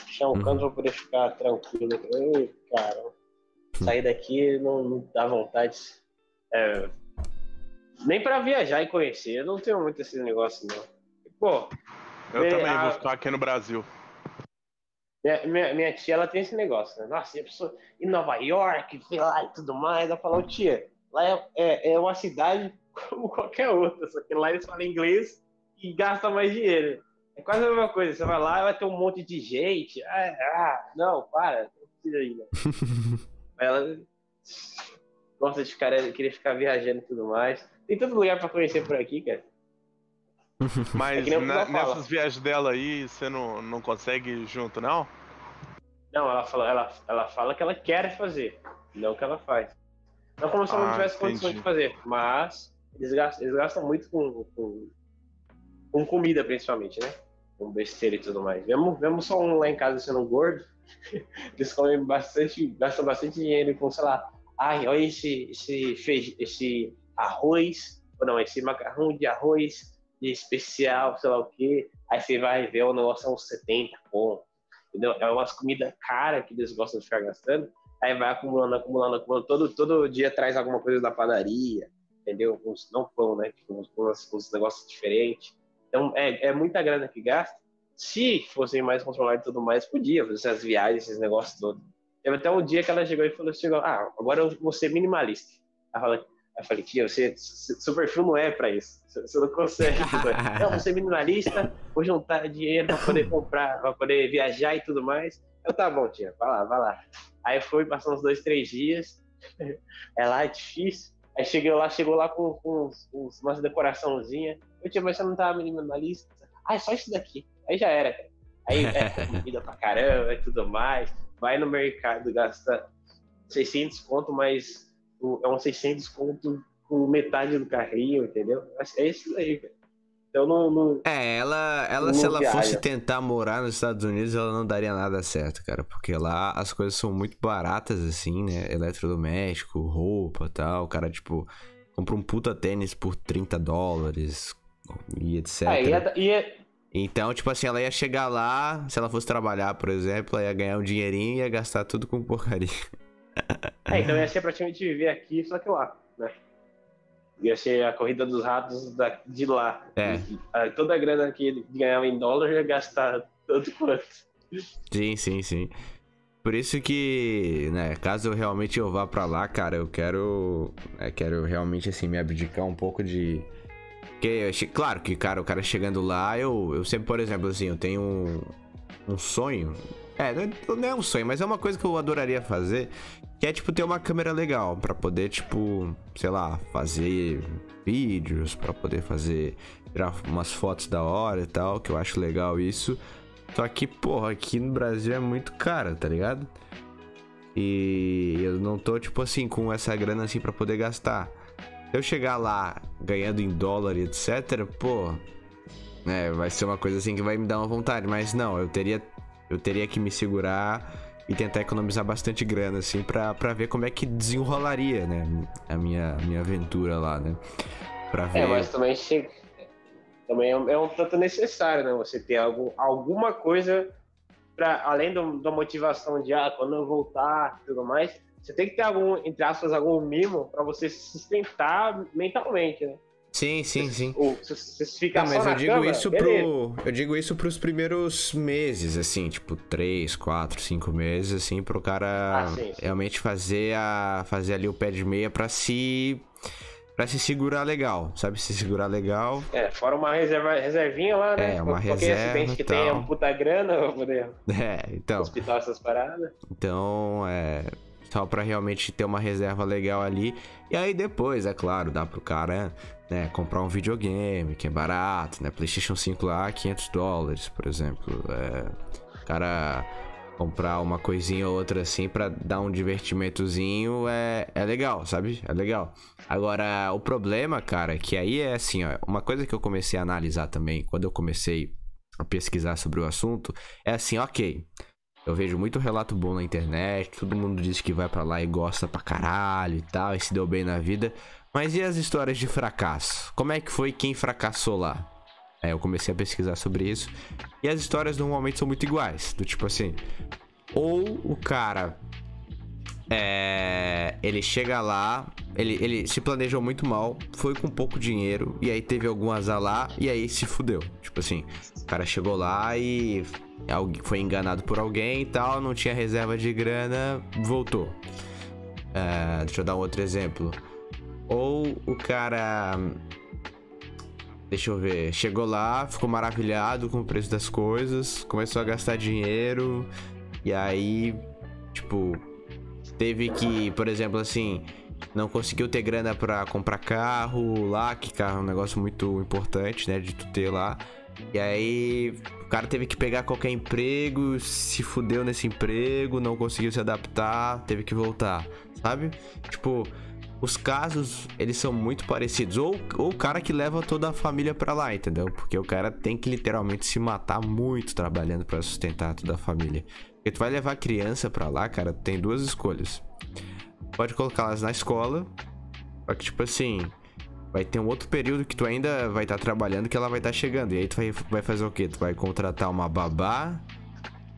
Achar um Uhum. canto pra poder ficar tranquilo. Ei, cara. Sair daqui não, não dá vontade. É, nem pra viajar e conhecer. Eu não tenho muito esse negócio, não. Pô, Eu É, também a- vou ficar aqui no Brasil. Minha, minha, minha tia, ela tem esse negócio, né? Nossa, e a pessoa em Nova York, sei lá e tudo mais. Ela falou, tia, lá é, é, é uma cidade como qualquer outra, só que lá eles falam inglês e gastam mais dinheiro. É quase a mesma coisa. Você vai lá, vai ter um monte de gente. Ah, ah, não, para, não precisa ir, não. Ela gosta de ficar, querer ficar viajando e tudo mais. Tem tanto lugar pra conhecer por aqui, cara. Mas É na- nessas viagens dela aí, você não, não consegue ir junto, não? Não, ela fala, ela, ela fala que ela quer fazer, não que ela faz. Não como se ela não Ah, tivesse condições de fazer, mas eles gastam, eles gastam muito com, com, com comida, principalmente, né? Com besteira e tudo mais. Vemos, vemos só um lá em casa sendo gordo, eles comem bastante, gastam bastante dinheiro com, sei lá, ai, olha esse, esse, feij- esse arroz, ou não, esse macarrão de arroz de especial, sei lá o quê. Aí você vai ver o negócio é uns 70 pontos entendeu? É umas comidas caras que eles gostam de ficar gastando. Aí vai acumulando, acumulando, acumulando. Todo, todo dia traz alguma coisa da padaria, entendeu? Uns, não pão, né? Tipo, uns, uns, uns negócios diferentes. Então, é, é muita grana que gasta. Se fossem mais controlados e tudo mais, podia fazer essas viagens, esses negócios todos. Teve até um dia que ela chegou e falou assim, ah, agora eu vou ser minimalista. Ela falou, eu falei, tia, você, seu perfil não é pra isso. Você você não consegue. não, vou ser minimalista, vou juntar dinheiro pra poder comprar, pra poder viajar e tudo mais. Eu, tá bom, tia, vai lá, vai lá. Aí foi, passou uns dois, três dias. É lá, é difícil. Aí cheguei lá, chegou lá com, com uns, uns, umas decoraçãozinhas. Eu, tia, mas você não tava minimalista? Ah, é só isso daqui. Aí já era, cara. Aí é comida pra caramba e tudo mais. Vai no mercado, gasta 600 conto, mas é um 600 conto com metade do carrinho, entendeu? É isso aí, cara. Então não. não É, ela, ela se ela viaja. fosse tentar morar nos Estados Unidos, ela não daria nada certo, cara. Porque lá as coisas são muito baratas, assim, né? Eletrodoméstico, roupa e tal. O cara, tipo, compra um puta tênis por 30 dólares e etc. Ah, ia, ia, Então, tipo assim, ela ia chegar lá, se ela fosse trabalhar, por exemplo, ela ia ganhar um dinheirinho e ia gastar tudo com porcaria. É, então ia ser praticamente viver aqui, só que lá, né? Ia ser a corrida dos ratos da- de lá. É. E, toda a grana que ele ganhava em dólar ia gastar tanto quanto. Sim, sim, sim. Por isso que, né, caso eu realmente eu vá pra lá, cara, eu quero. é, quero realmente, assim, me abdicar um pouco de. Porque, claro que, cara, o cara chegando lá, eu, eu sempre, por exemplo, assim, eu tenho um, um sonho. É, não é- é um sonho, mas é uma coisa que eu adoraria fazer. Que é, tipo, ter uma câmera legal pra poder, tipo, sei lá, fazer vídeos, pra poder fazer. tirar umas fotos da hora e tal, que eu acho legal isso. Só que, porra, aqui no Brasil é muito caro, tá ligado? E eu não tô, tipo assim, com essa grana assim pra poder gastar. Se eu chegar lá ganhando em dólar e etc, pô, né, vai ser uma coisa assim que vai me dar uma vontade. Mas não, eu teria, eu teria que me segurar e tentar economizar bastante grana, assim, pra, pra ver como é que desenrolaria, né, a minha, minha aventura lá, né? Pra ver. É, mas também chega. Também é um, é um tanto necessário, né? Você ter algum, alguma coisa para além do- da motivação de ah, quando eu voltar e tudo mais, você tem que ter algum, entre aspas, algum mimo para você se sustentar mentalmente, né? Sim, sim, sim. Ou se se você ficar Não, mas eu digo cama, isso beleza. pro. Eu digo isso pros primeiros meses, assim, tipo, 3, 4, 5 meses, assim, pro cara Ah, sim, sim. realmente fazer a. fazer ali o pé de meia pra se. pra se segurar legal, sabe? Se segurar legal. É, fora uma reserva, reservinha lá, né? É, uma Qualquer reserva acidente que e tal. tenha um puta grana, eu vou poder É, então. hospital essas paradas. Então, é. Só pra realmente ter uma reserva legal ali. E aí depois, é claro, dá pro cara, né, comprar um videogame, que é barato, né? PlayStation 5 lá, 500 dólares, por exemplo. É, cara comprar uma coisinha ou outra assim pra dar um divertimentozinho é, é legal, sabe? É legal. Agora, o problema, cara, é que aí é assim, ó. Uma coisa que eu comecei a analisar também, quando eu comecei a pesquisar sobre o assunto, é assim, ok. Eu vejo muito relato bom na internet, todo mundo diz que vai pra lá e gosta pra caralho e tal, e se deu bem na vida. Mas e as histórias de fracasso? Como é que foi quem fracassou lá? É, eu comecei a pesquisar sobre isso. E as histórias normalmente são muito iguais. Do tipo assim. Ou o cara. É. Ele chega lá. Ele, ele se planejou muito mal. Foi com pouco dinheiro. E aí teve algum azar lá. E aí se fudeu. Tipo assim. O cara chegou lá e. Foi enganado por alguém e tal. Não tinha reserva de grana. Voltou. É, deixa eu dar um outro exemplo. Ou o cara. Deixa eu ver. Chegou lá, ficou maravilhado com o preço das coisas, começou a gastar dinheiro, e aí, tipo, teve que, por exemplo, assim, não conseguiu ter grana pra comprar carro lá, que carro é um negócio muito importante, né, de tu ter lá. E aí, o cara teve que pegar qualquer emprego, se fudeu nesse emprego, não conseguiu se adaptar, teve que voltar, sabe? Tipo, os casos, eles são muito parecidos. Ou, ou o cara que leva toda a família pra lá, entendeu? Porque o cara tem que literalmente se matar muito trabalhando pra sustentar toda a família. Porque tu vai levar a criança pra lá, cara, tem duas escolhas. Pode colocá-las na escola, só que tipo assim, vai ter um outro período que tu ainda vai estar trabalhando que ela vai estar chegando. E aí tu vai, vai fazer o quê? Tu vai contratar uma babá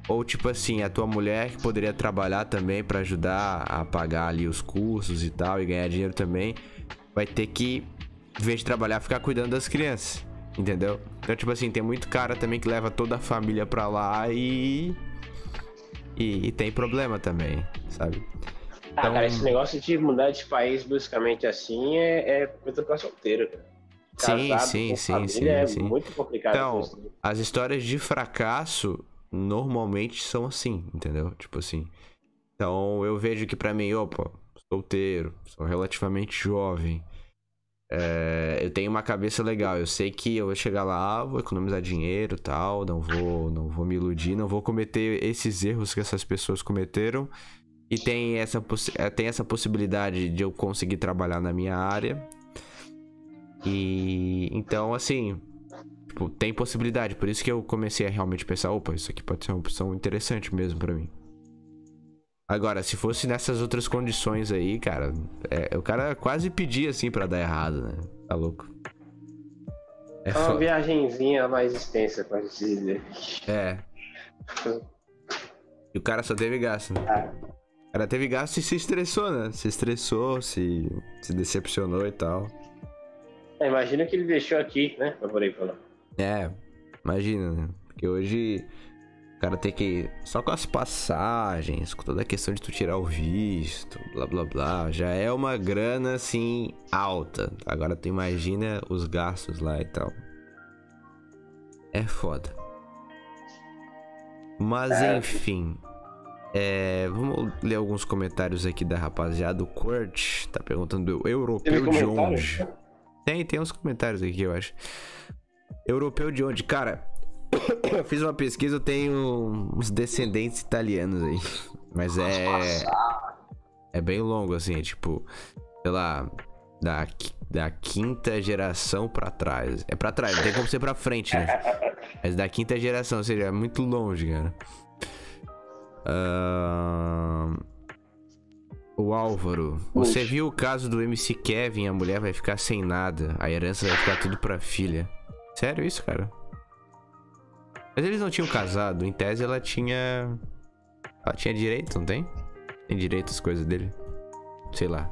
ou tipo assim, a tua mulher que poderia trabalhar também pra ajudar a pagar ali os cursos e tal e ganhar dinheiro também, vai ter que, em vez de trabalhar, ficar cuidando das crianças. Entendeu? Então, tipo assim, tem muito cara também que leva toda a família pra lá e. E, e tem problema também, sabe? Ah, Então- cara, esse negócio de mudar de país bruscamente assim é, é coisa pra solteiro, cara. Sim, Casado sim, sim, sim, é sim. muito complicado. Então, isso. as histórias de fracasso normalmente são assim, entendeu? Tipo assim. Então eu vejo que pra mim, opa, solteiro, sou relativamente jovem. É, eu tenho uma cabeça legal. Eu sei que eu vou chegar lá, vou economizar dinheiro tal. Não vou, não vou me iludir, não vou cometer esses erros que essas pessoas cometeram. E tem essa, eh, tem essa possibilidade de eu conseguir trabalhar na minha área. E então, assim, Tipo, tem possibilidade. Por isso que eu comecei a realmente pensar, opa, isso aqui pode ser uma opção interessante mesmo pra mim. Agora, se fosse nessas outras condições aí, cara, é, o cara quase pedia assim pra dar errado, né? Tá louco. É, É uma foda. viagenzinha mais extensa, pode dizer. é. E o cara só teve gasto, né? Ah, O cara teve gasto e se estressou, né? Se estressou, se, se decepcionou e tal. É, imagina que ele deixou aqui, né? Pra poder falar. É, imagina, né? Porque hoje o cara tem que. Só com as passagens, com toda a questão de tu tirar o visto, blá blá blá, já é uma grana assim alta. Agora tu imagina os gastos lá e tal. É foda. Mas É. enfim. É, vamos ler alguns comentários aqui da rapaziada. O Kurt tá perguntando: europeu de onde? Tem, tem uns comentários aqui, eu acho. Europeu de onde? Cara, eu fiz uma pesquisa, eu tenho uns descendentes italianos aí. Mas é. É bem longo, assim, é tipo, sei lá, da, da quinta geração pra trás. É pra trás, não tem como ser pra frente, né? Mas da quinta geração, ou seja, é muito longe, cara. Ahn, O Álvaro, você viu o caso do MC Kevin? A mulher vai ficar sem nada, a herança vai ficar tudo pra filha. Sério isso, cara? Mas eles não tinham casado, em tese ela tinha. Ela tinha direito, não tem? Tem direito às coisas dele? Sei lá.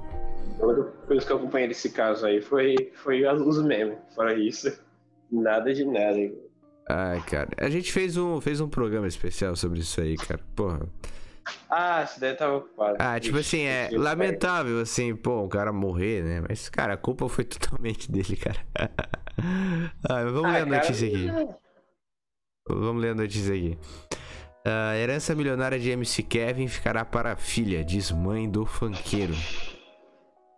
A única coisa que eu acompanhei desse caso aí foi, foi os memes. Fora isso, nada de nada. Ai, cara. A gente fez um, fez um programa especial sobre isso aí, cara. Porra. Ah, esse daí tava ocupado. Ah, tipo assim, é lamentável, assim, pô, o cara morrer, né? Mas, cara, a culpa foi totalmente dele, cara. ah, mas vamos Ah, ler a cara, notícia aqui. Vamos ler a notícia aqui. A herança milionária de MC Kevin ficará para a filha, diz mãe do funkeiro.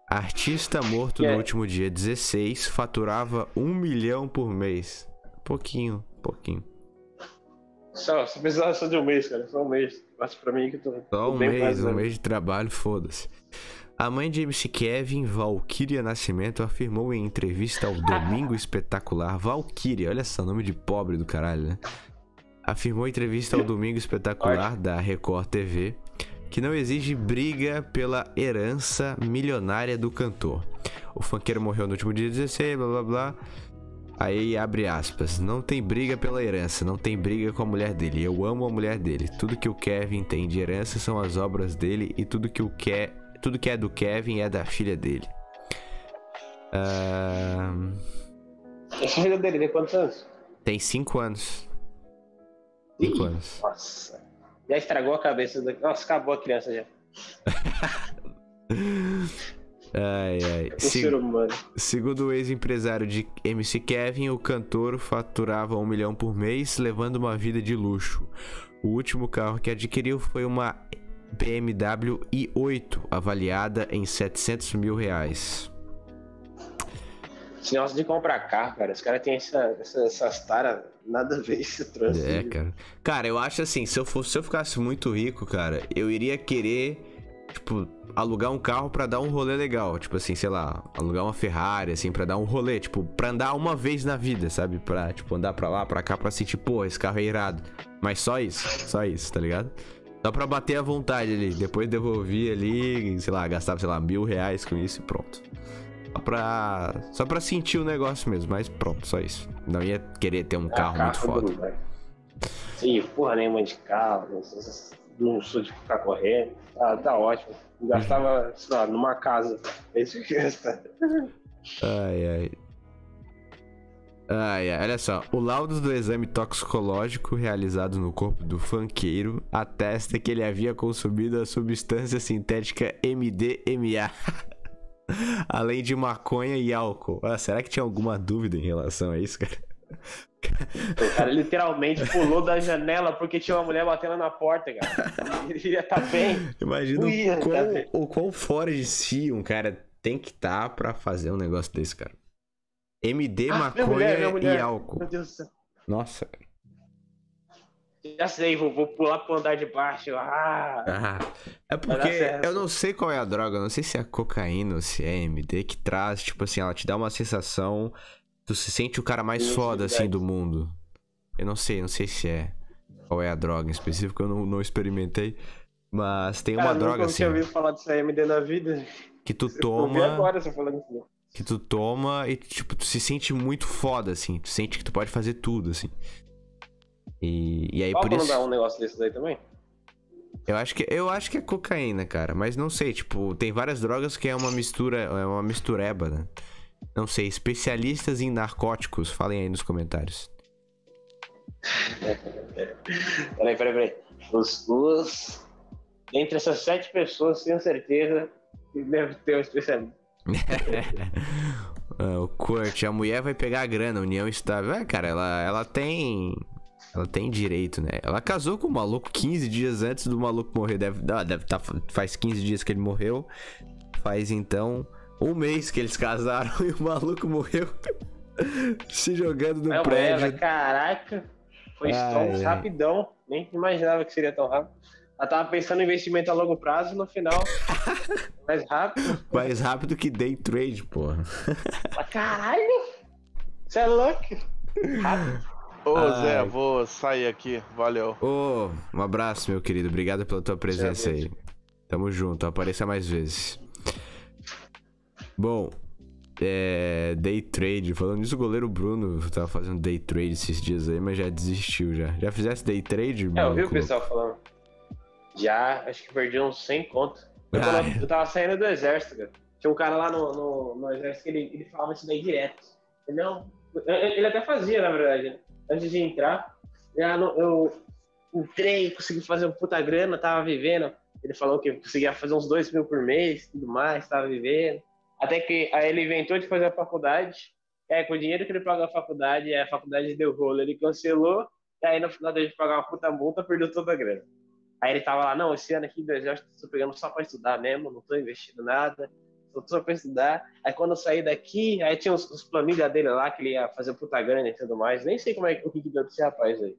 Artista morto no É. último dia 16 faturava um milhão por mês. Pouquinho, pouquinho. Só, se precisar só de um mês, cara. Só um mês. Passa pra mim que eu tô. Só um mês, um mês de trabalho, foda-se. A mãe de MC Kevin, Valkyria Nascimento, afirmou em entrevista ao Domingo Espetacular. Valkyria, olha só, nome de pobre do caralho, né? Afirmou em entrevista ao Domingo Espetacular da Record TV que não exige briga pela herança milionária do cantor. O funkeiro morreu no último dia 16, blá blá blá. Aí abre aspas. Não tem briga pela herança, não tem briga com a mulher dele. Eu amo a mulher dele. Tudo que o Kevin tem de herança são as obras dele e tudo que o que tudo que é do Kevin é da filha dele. Ahn, Essa filha dele tem quantos anos? tem cinco anos. Cinco Ih, anos. Nossa. Já estragou a cabeça da. Nossa, acabou a criança já. Ai, ai. O Se- ser humano. Segundo o ex-empresário de MC Kevin, o cantor faturava um milhão por mês, levando uma vida de luxo. O último carro que adquiriu foi uma BMW i8, avaliada em 700 mil reais. Esse negócio de comprar carro, cara. Os caras têm essa, essa, essas taras, nada a ver esse troço. É, cara. Cara, eu acho assim, se eu, fosse, se eu ficasse muito rico, cara, eu iria querer, tipo, alugar um carro pra dar um rolê legal. Tipo assim, sei lá, alugar uma Ferrari, assim, pra dar um rolê. Tipo, pra andar uma vez na vida, sabe? Pra, tipo, andar pra lá, pra cá, pra sentir, pô, esse carro é irado. Mas só isso, só isso, tá ligado? Só pra bater à vontade ali. Depois devolvi ali, sei lá, gastava, sei lá, mil reais com isso e pronto. Só pra, só pra sentir o negócio mesmo, mas pronto, só isso. Não ia querer ter um Ah, carro muito foda. não vai. Sim, porra nenhuma de carro. Não, não sou de ficar correndo. Tá, tá ótimo. Gastava, sei lá, numa casa. É isso que gasta. Ai, ai. Ai, ai, olha só. O laudo do exame toxicológico realizado no corpo do funkeiro atesta que ele havia consumido a substância sintética MDMA. Além de maconha e álcool. Ah, será que tinha alguma dúvida em relação a isso, cara? O cara literalmente pulou da janela porque tinha uma mulher batendo na porta, cara. Ele ia tá bem. Imagina o, quão, tá o quão fora de si um cara tem que estar pra fazer um negócio desse, cara. MD, Ah, maconha mulher, minha e mulher. álcool. Meu Deus do céu. Nossa, cara. Já sei, vou, vou pular pro andar de baixo. Ah, Ah, é porque eu não sei qual é a droga, eu não sei se é cocaína ou se é MD que traz, tipo assim, ela te dá uma sensação, tu se sente o cara mais Sim, foda assim do mundo. Eu não sei, não sei se é qual é a droga em específico, eu não, não experimentei, mas tem uma cara, droga nunca assim tinha ouvido falar disso aí MD na vida. que tu Eu toma, agora você falando isso. Que tu toma e tipo tu se sente muito foda assim, tu sente que tu pode fazer tudo assim. E, e aí Qual por isso dar um negócio desse daí também? Eu acho que eu acho que é cocaína, cara, mas não sei, tipo, tem várias drogas que é uma mistura, é uma mistureba, né? Não sei, especialistas em narcóticos, falem aí nos comentários. Peraí, peraí, peraí. Os, os... Entre essas sete pessoas, tenho certeza que deve ter um especialista. Ah, o Kurt, a mulher vai pegar a grana, união estável. É, cara, ela, ela tem. Ela tem direito, né? Ela casou com o maluco 15 dias antes do maluco morrer. Deve, ah, deve tá, faz 15 dias que ele morreu. Faz então um mês que eles casaram e o maluco morreu se jogando no a mulher, prédio. caraca, foi tão rapidão. Nem imaginava que seria tão rápido. Ela tava pensando em investimento a longo prazo, no final, mais rápido. Mais rápido que day trade, porra. Ela, caralho! Você é louco? Rápido. Ô, Ai. Zé, vou sair aqui. Valeu. Ô, um abraço, meu querido. Obrigado pela tua presença aí. Tamo junto, apareça mais vezes. Bom, é, day trade. Falando nisso, o goleiro Bruno tava fazendo day trade esses dias aí, mas já desistiu já. Já fizesse day trade? É, eu vi o pessoal falando. Já, acho que perdi uns 100 conto. Eu, quando Ai. eu tava saindo do exército, cara. Tinha um cara lá no, no, no exército que ele, ele falava isso daí direto. Ele, não, ele até fazia, na verdade, né? antes de entrar. Já no- eu entrei, consegui fazer um puta grana, tava vivendo. Ele falou que conseguia fazer uns 2 mil por mês, tudo mais, tava vivendo. Até que aí ele inventou de fazer a faculdade. É, com o dinheiro que ele pagou a faculdade, a faculdade deu rolo, ele cancelou. E aí no final de pagar uma puta multa, perdeu toda a grana. Aí ele tava lá, não, esse ano aqui do exército eu tô pegando só pra estudar mesmo, não tô investindo nada, só tô pra estudar. Aí quando eu saí daqui, aí tinha os, os planilhas dele lá, que ele ia fazer puta grana e tudo mais. Nem sei como é, o que deu desse rapaz aí.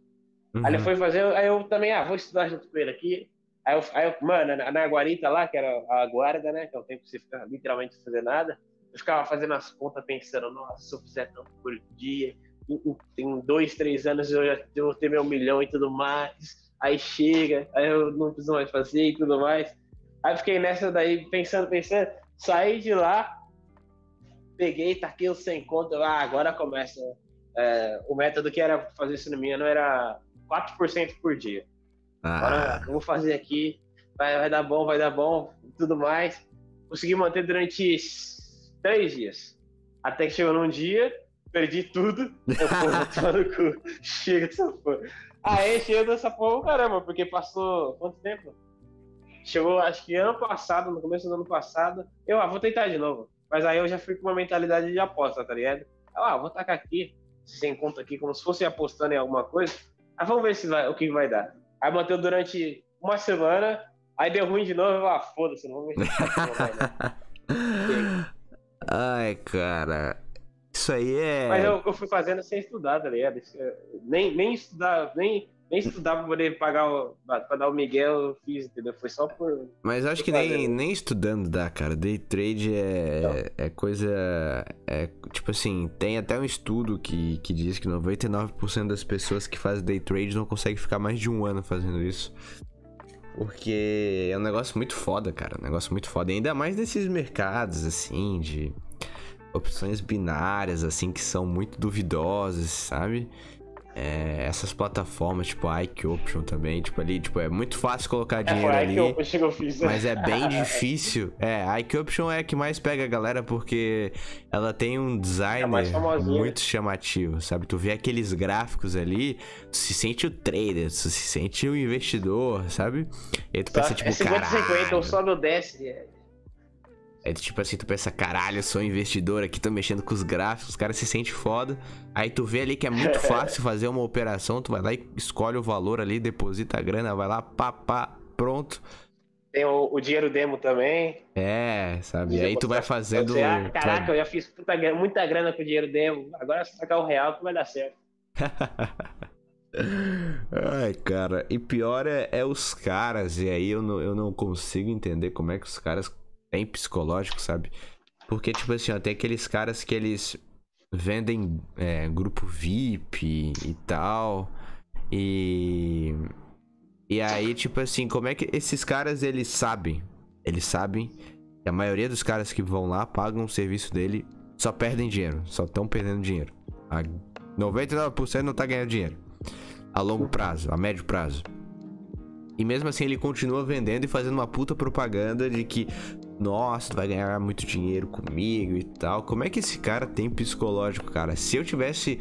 Uhum. Aí ele foi fazer, aí eu também, ah, vou estudar junto com ele aqui. Aí eu, aí eu mano, na, na guarita lá, que era a guarda, né, que é o tempo que você fica literalmente sem fazer nada, eu ficava fazendo as contas pensando, nossa, se eu fizer tanto por dia, em, em- em dois, três anos eu já eu vou ter meu milhão e tudo mais. Aí chega, aí eu não preciso mais fazer e tudo mais. Aí fiquei nessa daí, pensando, pensando, saí de lá, peguei, taquei os 100 conto, ah, agora começa. É, o método que era fazer isso no minha não era 4% por dia. Agora Ah, eu vou fazer aqui, vai, vai dar bom, vai dar bom, tudo mais. Consegui manter durante três dias. Até que chegou num dia, perdi tudo. Eu, tomar no cu. Chega dessa porra. Aí chega dessa porra, caramba, porque passou quanto tempo? Chegou, acho que ano passado, no começo do ano passado. Eu, ah, vou tentar de novo. Mas aí eu já fui com uma mentalidade de aposta, tá ligado? Ah, vou tacar aqui, sem conta aqui, como se fosse apostando em alguma coisa. Aí vamos ver se vai, o que vai dar. Aí manteve durante uma semana, aí deu ruim de novo, eu, ah, foda-se, não vou mexer. Dar. Ai, cara. Isso aí é. Mas eu, eu fui fazendo sem estudar, tá ligado? É, Nem, nem estudar, nem, nem estudar pra poder pagar o. pra dar o Miguel, eu fiz, entendeu? Foi só por. Mas acho que nem, nem estudando dá, cara. Day trade é, é coisa. É tipo assim, tem até um estudo que, que diz que 99% das pessoas que fazem day trade não conseguem ficar mais de um ano fazendo isso. Porque é um negócio muito foda, cara. Um negócio muito foda. E ainda mais nesses mercados, assim, de opções binárias, assim, que são muito duvidosas, sabe? É, essas plataformas, tipo a Ike Option também, tipo ali, tipo, é muito fácil colocar É, dinheiro aí ali. fiz. Mas é bem difícil. É, a IQ Option é a que mais pega a galera porque ela tem um design É muito chamativo, sabe? Tu vê aqueles gráficos ali, tu se sente o trader, tu se sente o investidor, sabe? E aí tu pensa, tipo, é 50 50, ou caralho. sobe ou desce. É. Tipo assim, tu pensa, caralho, eu sou investidor aqui, tô mexendo com os gráficos, os caras se sente foda. Aí tu vê ali que é muito fácil fazer uma operação, tu vai lá e escolhe o valor ali, deposita a grana, vai lá, pá, pá, pronto. Tem o, o dinheiro demo também. É, sabe? E aí tu vai fazendo. Você, ah, tu caraca, eu já fiz puta muita grana com o dinheiro demo. Agora se tacar o real que vai dar certo. Ai, cara, e pior é, é os caras, e aí eu não, eu não consigo entender como é que os caras têm psicológico, sabe? Porque, tipo assim, ó, tem aqueles caras que eles vendem é, grupo VIP e tal, e. E aí, tipo assim, como é que esses caras eles sabem? Eles sabem que a maioria dos caras que vão lá pagam o serviço dele só perdem dinheiro, só estão perdendo dinheiro. A 99% não tá ganhando dinheiro a longo prazo, a médio prazo. E mesmo assim ele continua vendendo e fazendo uma puta propaganda de que, nossa, tu vai ganhar muito dinheiro comigo e tal. Como é que esse cara tem psicológico, cara? Se eu tivesse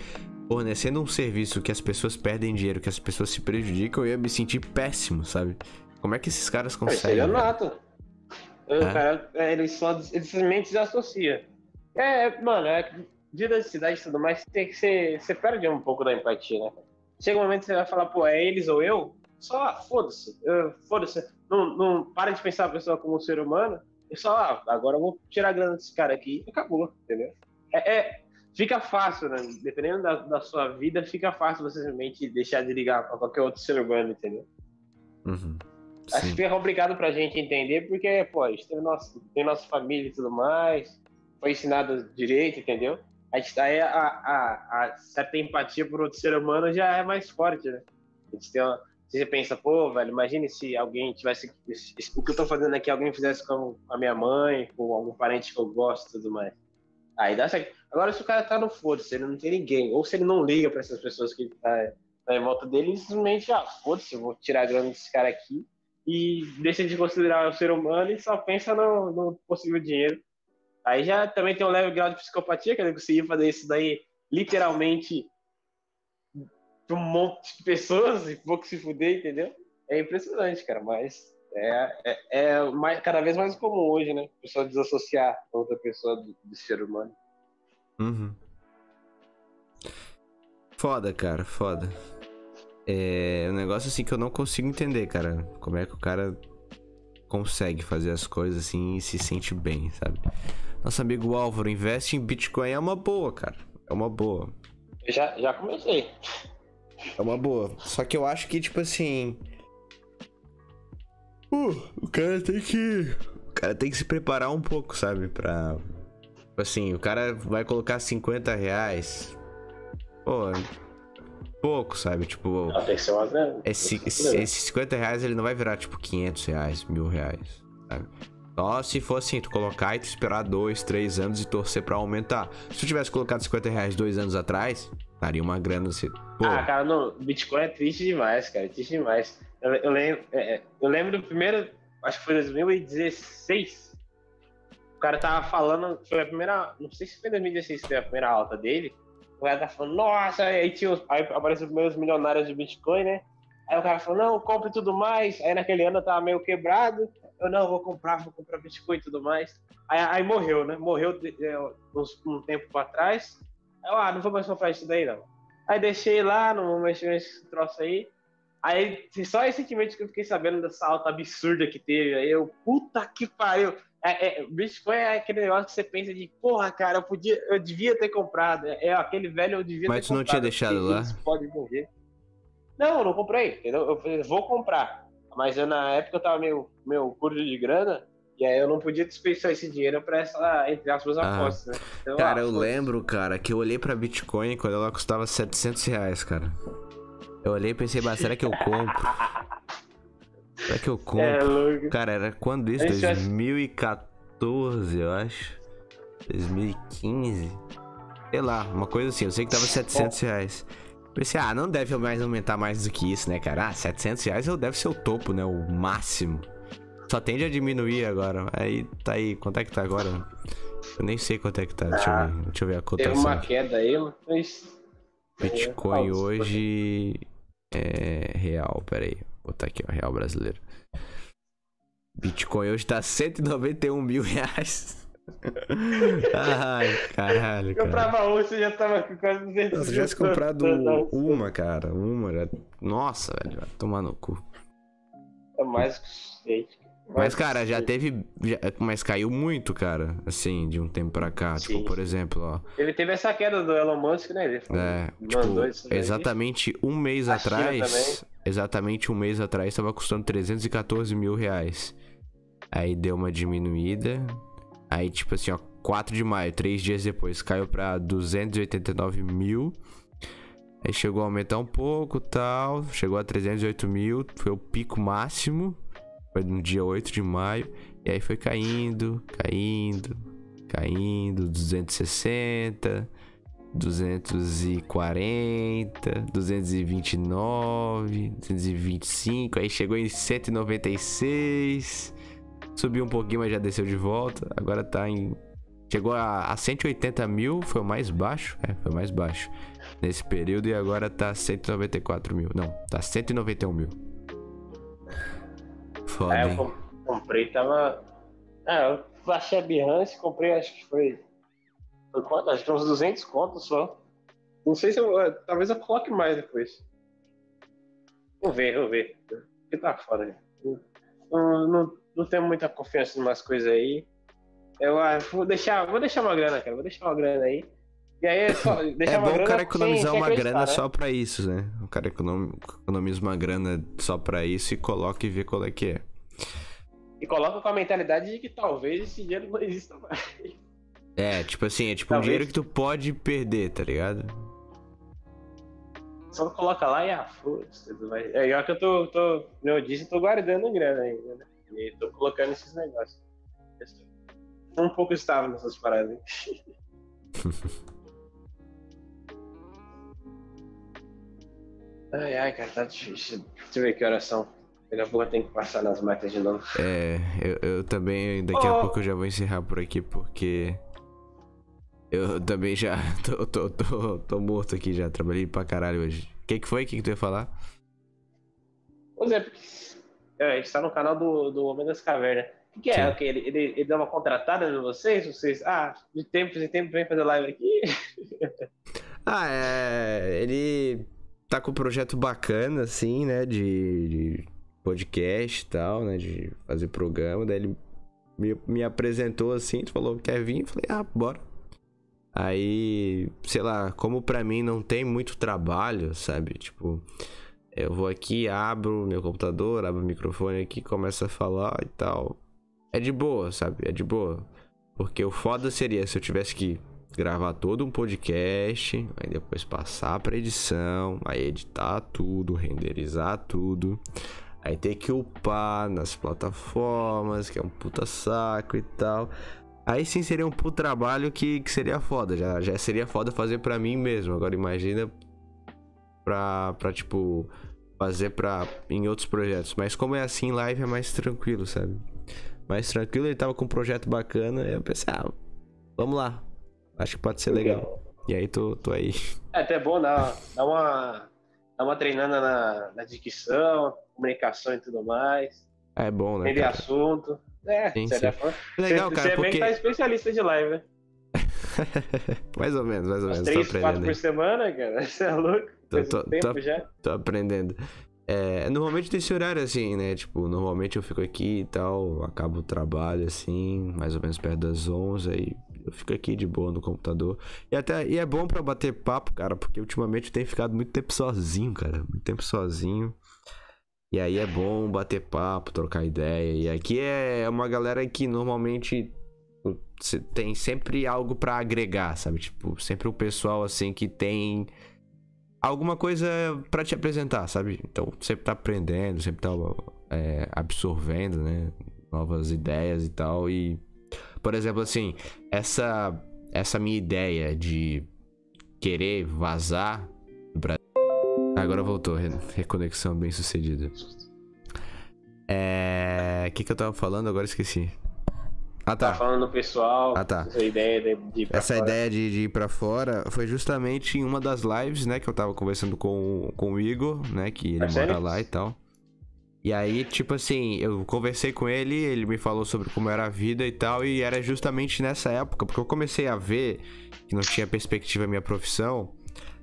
fornecendo um serviço que as pessoas perdem dinheiro, que as pessoas se prejudicam, eu ia me sentir péssimo, sabe? Como é que esses caras Pô, Isso aí conseguem? é. O É. cara, é, ele só ele simplesmente desassocia. É, mano, é vida de cidade e tudo mais, tem que ser. Você perde um pouco da empatia, né? Chega um momento que você vai falar, pô, é eles ou eu? Só, ah, foda-se. eu- Foda-se. Não, não para de pensar a pessoa como um ser humano. E só, ah, agora eu vou tirar a grana desse cara aqui e acabou, entendeu? É, é- fica fácil, né? Dependendo da, da sua vida, fica fácil você simplesmente deixar de ligar pra qualquer outro ser humano, entendeu? Uhum. Acho Sim. que é complicado pra gente entender, porque, pô, a gente tem, nosso, tem nossa família e tudo mais, foi ensinado direito, entendeu? A gente aí a, a, a certa empatia por outro ser humano já é mais forte, né? A gente tem uma, você pensa, pô, velho, imagine se alguém tivesse. O que eu tô fazendo aqui, alguém fizesse com a minha mãe, com algum parente que eu gosto e tudo mais. Aí dá certo. Agora, se o cara tá no foda-se, ele não tem ninguém, ou se ele não liga pra essas pessoas que tá, tá em volta dele, ele simplesmente, ah, foda-se, eu vou tirar a grana desse cara aqui e deixa de considerar o ser humano e só pensa no, no possível dinheiro. Aí já também tem um leve grau de psicopatia, que ele conseguir fazer isso daí literalmente um monte de pessoas e pouco se fuder, entendeu? É impressionante, cara, mas é, é, é mais, cada vez mais comum hoje, né? A pessoa desassociar outra pessoa do, do ser humano. Uhum. Foda, cara, foda. É um negócio assim que eu não consigo entender, cara. Como é que o cara consegue fazer as coisas assim e se sente bem, sabe? Nosso amigo Álvaro, investe em Bitcoin é uma boa, cara. É uma boa. Já, já comecei. É uma boa. Só que eu acho que, tipo assim. Uh, o cara tem que. O cara tem que se preparar um pouco, sabe? Pra. Tipo assim, o cara vai colocar 50 reais. Pô. Pouco, sabe? Tipo. Ela tem que ser uma grana. Esse, esse, esses 50 reais ele não vai virar tipo 500 reais, mil reais, sabe? Só se for assim, tu colocar e tu esperar dois, três anos e torcer pra aumentar. Se tu tivesse colocado 50 reais dois anos atrás, daria uma grana assim. Pô, Ah, cara, não, Bitcoin é triste demais, cara, é triste demais. Eu, eu lembro, é, é, eu lembro do primeiro, acho que foi 2016. O cara tava falando, foi a primeira, não sei se foi 2016 que foi a primeira alta dele. O cara tava falando, nossa, aí tinha os, aí apareceu os primeiros milionários de Bitcoin, né? Aí o cara falou, não, compre tudo mais. Aí naquele ano eu tava meio quebrado. Eu não, vou comprar, vou comprar Bitcoin e tudo mais. Aí, aí morreu, né? Morreu é, uns- um tempo pra trás. Aí eu, ah, não vou mais comprar isso daí, não. Aí deixei lá, não vou mexer nesse troço aí. Aí só recentemente que eu fiquei sabendo dessa alta absurda que teve. Aí eu, puta que pariu. É, é, Bitcoin é aquele negócio que você pensa de, porra, cara, eu podia, eu devia ter comprado. É, é aquele velho eu devia Mas ter tu não tinha comprado, deixado lá? Pode morrer. Não, eu não comprei. entendeu? Eu falei, vou comprar. Mas eu, na época eu tava meio, meio curto de grana. E aí eu não podia desperdiçar esse dinheiro pra essa, entre aspas, Ah. apostas, né? Então, Cara, ah, eu lembro, cara, que eu olhei pra Bitcoin quando ela custava 700 reais, cara. Eu olhei e pensei, mas será que eu compro? Será que eu compro? É louco. Cara, era quando isso? Esse eu acho- 2014, eu acho. 2015. Sei lá, uma coisa assim. Eu sei que tava 700 reais. Pensei, ah, não deve mais aumentar mais do que isso, né, cara? Ah, 700 reais eu- deve ser o topo, né? O máximo. Só tende a diminuir agora. Aí, tá aí. Quanto é que tá agora? Eu nem sei quanto é que tá. Deixa eu ver. Deixa eu ver a Teve cotação. uma queda aí, mas. Bitcoin É, hoje é real, peraí. Vou botar aqui, ó, real brasileiro. Bitcoin hoje tá 191 mil reais. Ai, caralho, Eu cara. comprava um, você já tava com quase 200 Nossa, se eu tivesse mil. comprado uma, cara. Uma, já... Nossa, velho, vai tomar no cu. É mais que suficiente. Mas, cara, já teve. já- Mas caiu muito, cara. Assim, de um tempo pra cá. Tipo, Sim. por exemplo, ó. Ele teve essa queda do Elon Musk, né? Ele falou- É, tipo, exatamente um mês A atrás. Exatamente um mês atrás tava custando 314 mil reais. Aí deu uma diminuída. Aí, tipo assim, ó, 4 de maio, três dias depois, caiu pra 289 mil. Aí chegou a aumentar um pouco tal. Chegou a 308 mil. Foi o pico máximo. Foi no dia 8 de maio. E aí foi caindo, caindo, caindo. 260. 240, 229, 225, aí chegou em 196, subiu um pouquinho, mas já desceu de volta. Agora tá em. Chegou a, a 180 mil, foi o mais baixo, é, foi o mais baixo nesse período, e agora tá 194 mil. Não, tá 191 mil. Foda, Aí eu comprei, tava. Ah, eu baixei a Behance, comprei, acho que foi. Foi quanto? Acho que uns 200 contos só. Não sei se eu. eh, Talvez eu coloque mais depois. Vou ver, vou ver. Porque tá foda. né? Não, não, não tenho muita confiança em umas coisas aí. Eu ah, vou deixar, vou deixar uma grana, cara. Vou deixar uma grana aí. E aí é só. Deixar É bom o cara economizar sem uma grana né? só pra isso, né? O cara econom- economiza uma grana só pra isso e coloca e vê qual é que é. E coloca com a mentalidade de que talvez esse dinheiro não exista mais. É, tipo assim, é tipo um Talvez. dinheiro que tu pode perder, tá ligado? Só coloca lá e ah, foda-se. É igual que eu tô, tô, como eu disse, tô guardando grana ainda, né? E tô colocando esses negócios. Tô um pouco estável nessas paradas, Ai, ai, cara, tá difícil. Deixa eu ver que horas são. Daqui a pouco eu tenho que passar nas máquinas de novo. É, eu, eu também, daqui a Oh. pouco eu já vou encerrar por aqui, porque eu também já tô, tô, tô, tô morto aqui já, trabalhei pra caralho hoje. O que que foi? O que que tu ia falar? Pois é, porque é, a gente tá no canal do, do Homem das Cavernas. O que, que é? Sim. O que? Ele, ele, ele dá uma contratada em vocês? Vocês, ah, de tempos em tempos vem fazer live aqui? Ah, é. Ele tá com um projeto bacana, assim, né? De, de podcast e tal, né? De fazer programa. Daí ele me, me apresentou assim, falou, quer vir? Eu falei, ah, bora. Aí, sei lá, como pra mim não tem muito trabalho, sabe? Tipo, eu vou aqui, abro meu computador, abro o microfone aqui, começo a falar e tal. É de boa, sabe? É de boa. Porque o foda seria se eu tivesse que gravar todo um podcast, aí depois passar pra edição, aí editar tudo, renderizar tudo, aí ter que upar nas plataformas, que é um puta saco e tal. Aí sim seria um puto trabalho que, que seria foda, já, já seria foda fazer pra mim mesmo. Agora imagina pra, pra tipo, fazer pra, em outros projetos. Mas como é assim, live é mais tranquilo, sabe? Mais tranquilo, ele tava com um projeto bacana, eu pensei, ah, vamos lá. Acho que pode ser legal. E aí tô, tô aí. É até bom dar, dar uma, dar uma treinada na, na dicção, comunicação e tudo mais. É bom, né? Entender assunto. É, Sim, certa sim. forma. Legal, você, cara, você é bem porque. que tá especialista de live, né? mais ou menos, mais ou menos. Tô três, quatro por semana, cara. Você é louco? Tô- tô- tempo tô- já. Tô aprendendo. É, normalmente nesse horário assim, né? Tipo, normalmente eu fico aqui e tal, acabo o trabalho assim, mais ou menos perto das 11, aí eu fico aqui de boa no computador. E até e é bom pra bater papo, cara, porque ultimamente tenho ficado muito tempo sozinho, cara, muito tempo sozinho. E aí é bom bater papo, trocar ideia. E aqui é uma galera que normalmente tem sempre algo pra agregar, sabe? Tipo, sempre o pessoal assim que tem alguma coisa pra te apresentar, sabe? Então sempre tá aprendendo, sempre tá é, absorvendo, né? Novas ideias e tal. E, por exemplo, assim, essa, essa minha ideia de querer vazar do Brasil. Agora voltou, re- reconexão bem sucedida. É. O que, que eu tava falando? Agora esqueci. Ah, Tá tá. falando do pessoal, Ah, tá. essa ideia de, de ir pra Essa fora. ideia de, de ir pra fora foi justamente em uma das lives, né? Que eu tava conversando com, com o Igor, né? Que ele mora sério? lá e tal. E aí, tipo assim, eu conversei com ele, ele me falou sobre como era a vida e tal, e era justamente nessa época, porque eu comecei a ver que não tinha perspectiva a minha profissão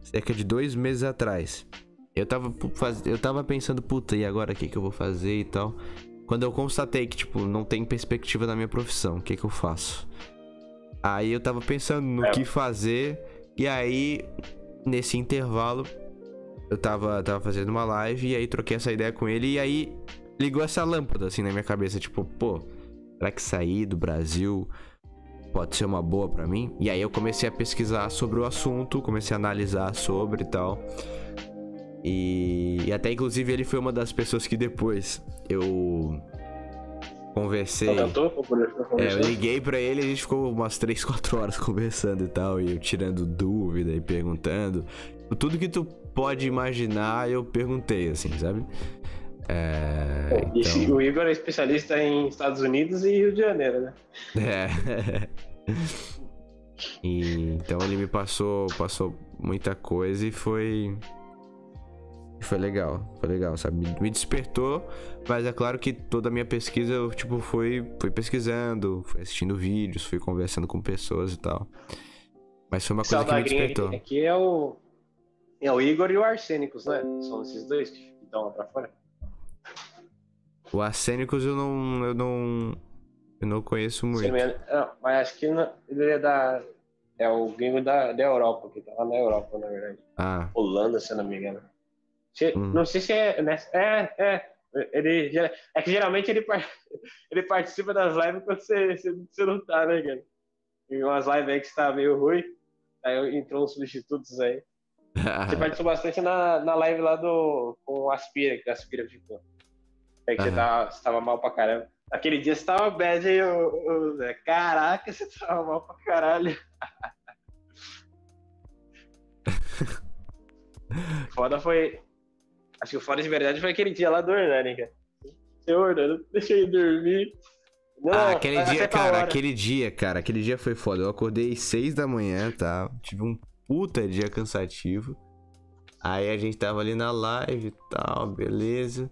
cerca de dois meses atrás. Eu tava, faz- eu tava pensando, puta, e agora o que, que eu vou fazer e tal. Quando eu constatei que, tipo, não tem perspectiva na minha profissão, o que, que eu faço? Aí eu tava pensando no É. que fazer, e aí, nesse intervalo, eu tava, tava fazendo uma live, e aí troquei essa ideia com ele, e aí ligou essa lâmpada assim na minha cabeça, tipo, pô, será que sair do Brasil pode ser uma boa pra mim? E aí eu comecei a pesquisar sobre o assunto, comecei a analisar sobre e tal. E, e até inclusive ele foi uma das pessoas que depois eu conversei. É, eu liguei pra ele e a gente ficou umas 3, 4 horas conversando e tal, e eu tirando dúvida e perguntando. Tudo que tu pode imaginar, eu perguntei, assim, sabe? É. E Então, o Igor é especialista em Estados Unidos e Rio de Janeiro, né? é. E, então ele me passou, passou muita coisa e foi. Foi legal, foi legal, sabe? Me- despertou, mas é claro que toda a minha pesquisa eu, tipo, fui, fui pesquisando, fui assistindo vídeos, fui conversando com pessoas e tal. Mas foi uma coisa que me despertou. aqui é o, é o Igor e o Arsênicos, né? São esses dois que estão lá pra fora. O Arsênicos eu não. Eu não. Eu não conheço muito. não, mas acho que não- ele é da. É o gringo da, da Europa, que tá lá na Europa, na verdade. Ah, Holanda, se eu não me engano. Se- Hum. Não sei se é. né? É, é. Ele, é que geralmente ele, ele participa das lives quando você, você, você não tá, né, cara? Em umas lives aí que está meio ruim. Aí entrou uns substitutos aí. Você participou bastante na, na live lá do. com o Aspira, que o Aspira ficou. É que você, tava, você tava mal pra caramba. Aquele dia você tava bad aí, ô, ô, Zé. Caraca, você tava mal pra caralho. foda foi. Acho que o foda de verdade foi aquele dia lá do Hernani, cara. Seu Hernani, deixa eu ir dormir. Não, Ah, aquele dia, cara, aquele dia, cara, aquele dia foi foda. Eu acordei seis da manhã, tá? Tive um puta dia cansativo. Aí a gente tava ali na live e tal, beleza.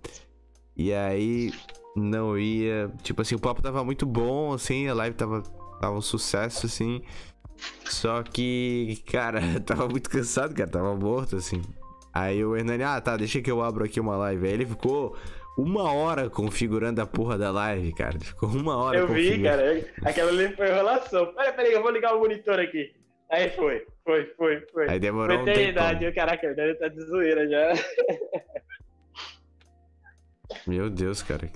E aí não ia. Tipo assim, o papo tava muito bom, assim, a live tava, tava um sucesso, assim. Só que, cara, tava muito cansado, cara, tava morto, assim. Aí o Hernani, ah, tá, deixa que eu abro aqui uma live. Aí ele ficou uma hora configurando a porra da live, cara. Ele ficou uma hora Eu vi, cara. Aquela ali foi enrolação. Peraí, peraí, eu vou ligar o monitor aqui. Aí foi, foi, foi, foi. Aí demorou Foi um tempão. eternidade. Caraca, o Hernani tá de zoeira já. Meu Deus, cara.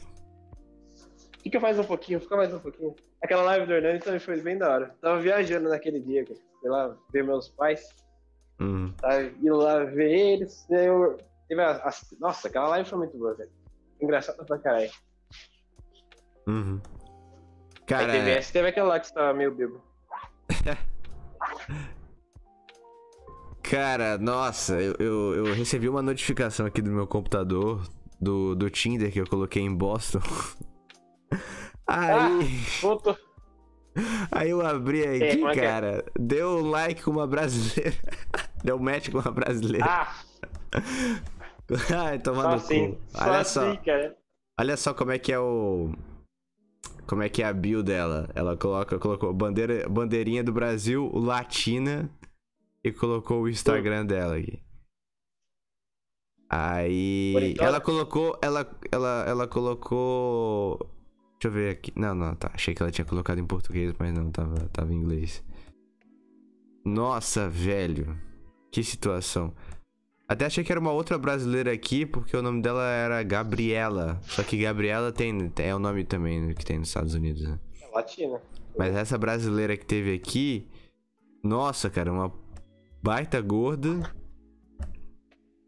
Fica mais um pouquinho, fica mais um pouquinho. Aquela live do Hernani também foi bem da hora. Tava viajando naquele dia, cara. Fui lá ver meus pais. Hum. Tava indo lá ver eles. aí eu... Nossa, aquela live foi muito boa, velho. Engraçado pra caralho. Uhum. Aí Cara, teve essa, teve aquela lá que você tava meio bêbado. cara, nossa, eu, eu, eu recebi uma notificação aqui do meu computador do, do Tinder que eu coloquei em Boston. Aí, Voltou. aí eu abri É, aqui, é é? cara. Deu like com uma brasileira. Deu match com uma brasileira. Ah, Ai, toma só assim. cu. Só Olha assim, só. cara. Olha só como é que é o. Como é que é a bio dela. Ela coloca, colocou bandeira, bandeirinha do Brasil, latina, e colocou o Instagram dela aqui. Aí. Ela colocou. Ela, ela, ela colocou. Deixa eu ver aqui. Não, não, tá. Achei que ela tinha colocado em português, mas não, tava, tava em inglês. Nossa, velho. Que situação. Até achei que era uma outra brasileira aqui, porque o nome dela era Gabriela. Só que Gabriela tem, é o nome também que tem nos Estados Unidos, né? É Latina. Mas essa brasileira que teve aqui, nossa, cara, uma baita gorda.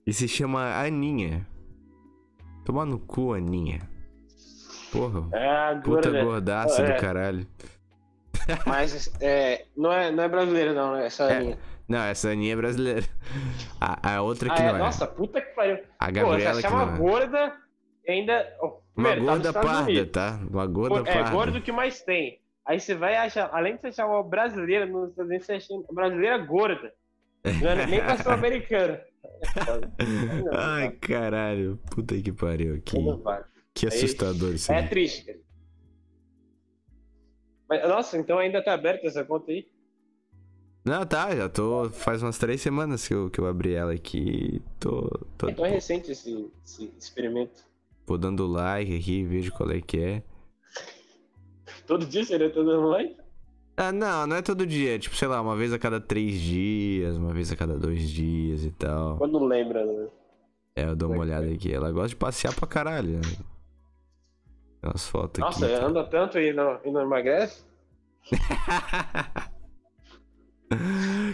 E se chama Aninha. Tomar no cu, Aninha. Porra, É, puta gordaça É. do caralho. Mas é, não, é, não é brasileiro, não, né? essa É, linha. Não, essa Aninha é brasileira. A, a outra que Ah, é? não é. Nossa, puta que pariu. A Pô, Gabriela você que não é. gorda ainda. oh, Uma primeiro, tá nos gorda Estados parda, Unidos. tá? Uma gorda Pô, É, parda. gordo que mais tem. Aí você vai achar, além de você achar uma brasileira nos Estados Unidos, você acha uma brasileira gorda. Não é nem pra americana. Não, Ai, caralho. Puta que pariu. Vale. que assustador isso É triste. Mas, nossa, então ainda tá aberta essa conta aí? Não, tá, já tô. Faz umas três semanas que eu, que eu abri ela aqui. Tô. tô é recente esse, esse experimento. vou dando like aqui, vejo qual é que é. Todo dia você tá dando like? Ah, não, não é todo dia. Tipo, sei lá, uma vez a cada três dias, uma vez a cada dois dias e tal. Quando lembra, né? É, eu dou uma olhada aqui. Ela gosta de passear pra caralho, né? Tem umas fotos Nossa, aqui. tá? anda tanto e não, e não emagrece?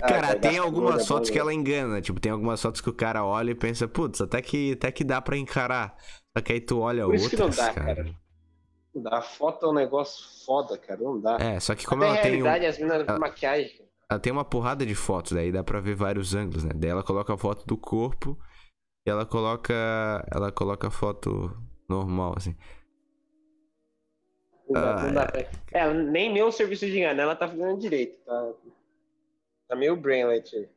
Cara, vai tem algumas fotos que ela engana. Tipo, tem algumas fotos que o cara olha e pensa, putz, até que, até que dá pra encarar. Só que aí tu olha Por isso que não outras, dá, cara. cara. Não dá. A foto é um negócio foda, cara. Não dá. É, só que como Até ela tem, um- realidade, as ela- maquiagem. ela tem uma porrada de fotos, daí dá pra ver vários ângulos, né? Daí ela coloca a foto do corpo e ela coloca. Ela coloca a foto normal, assim. Não dá, não Ah, dá pra... É, nem meu serviço de engano, ela tá fazendo direito. Tá, tá meio brainlet aí.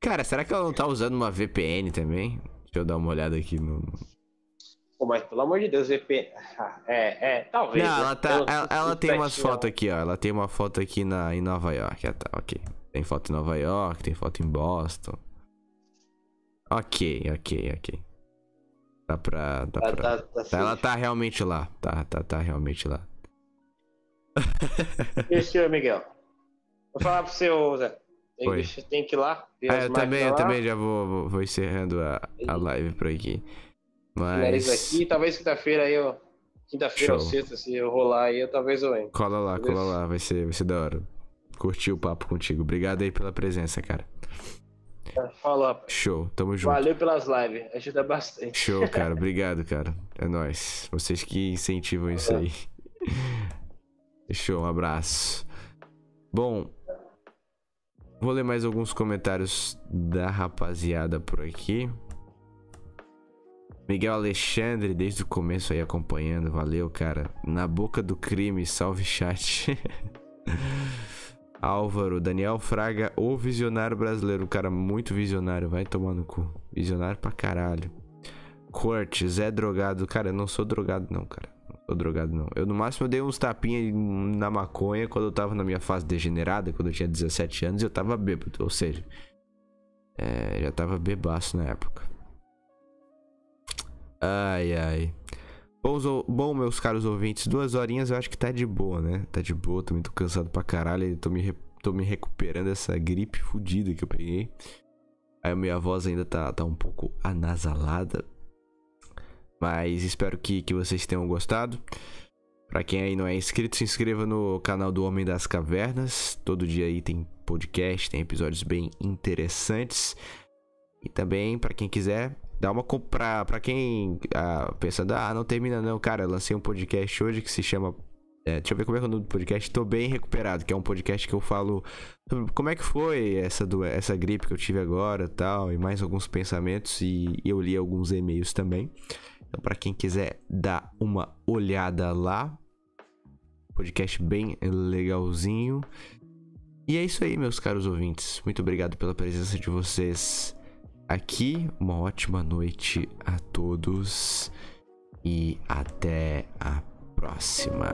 Cara, será que ela não tá usando uma VPN também? Deixa eu dar uma olhada aqui no. Pô, mas pelo amor de Deus, VP. Ah, É, é, talvez. Não, né? ela, tá, ela, ela tem umas fotos aqui, ó. Ela tem uma foto aqui na, em Nova York. Ah, tá, ok. Tem foto em Nova York, tem foto em Boston. Ok, ok, ok. Dá pra. Dá Tá, pra... tá, tá, Tá, ela tá realmente lá. Tá, tá, tá realmente lá. O senhor Miguel? Vou falar pro seu, Zé. Tem, Oi. que- tem que ir lá. Ah, eu também, eu lá, também já vou, vou, vou encerrando a, a live por aqui. Mas. aqui. Talvez quinta-feira aí, ó. Quinta-feira ou sexta, se eu rolar aí, eu talvez eu entre. Cola lá, cola lá, vai ser, vai ser da hora. Curti o papo contigo. Obrigado aí pela presença, cara. Falou, rapaz. Show, tamo junto. Valeu pelas lives. Ajuda bastante. Show, cara. Obrigado, cara. É nóis. Vocês que incentivam isso aí. Show, um abraço. Bom, vou ler mais alguns comentários da rapaziada por aqui. Miguel Alexandre, desde o começo aí acompanhando. Valeu, cara. Na boca do crime, salve chat. Álvaro, Daniel Fraga, o visionário brasileiro. Cara, muito visionário. Vai tomar no cu. Visionário pra caralho. Kurt, Zé drogado. Cara, eu não sou drogado, não, cara. Não sou drogado, não. Eu, no máximo, eu dei uns tapinhas na maconha quando eu tava na minha fase degenerada, quando eu tinha 17 anos, eu tava bêbado. Ou seja, é, já tava bebaço na época. Ai, ai. Bom, bom, meus caros ouvintes, duas horinhas eu acho que tá de boa, né? Tá de boa, também tô cansado pra caralho. Tô me, tô me recuperando dessa gripe fodida que eu peguei. Aí a minha voz ainda tá, tá um pouco anasalada. Mas espero que, que vocês tenham gostado. Pra quem aí não é inscrito, se inscreva no canal do Homem das Cavernas. Todo dia aí tem podcast, tem episódios bem interessantes. E também, pra quem quiser, dá uma compra. Pra quem ah, pensando, ah, não termina não, cara. Eu lancei um podcast hoje que se chama. é, deixa eu ver como é que é o nome do podcast. Tô bem recuperado, que é um podcast que eu falo como é que foi essa, essa gripe que eu tive agora tal. E mais alguns pensamentos. E eu li alguns e-mails também. Então, pra quem quiser dar uma olhada lá, podcast bem legalzinho. E é isso aí, meus caros ouvintes. Muito obrigado pela presença de vocês aqui. Uma ótima noite a todos e até a próxima.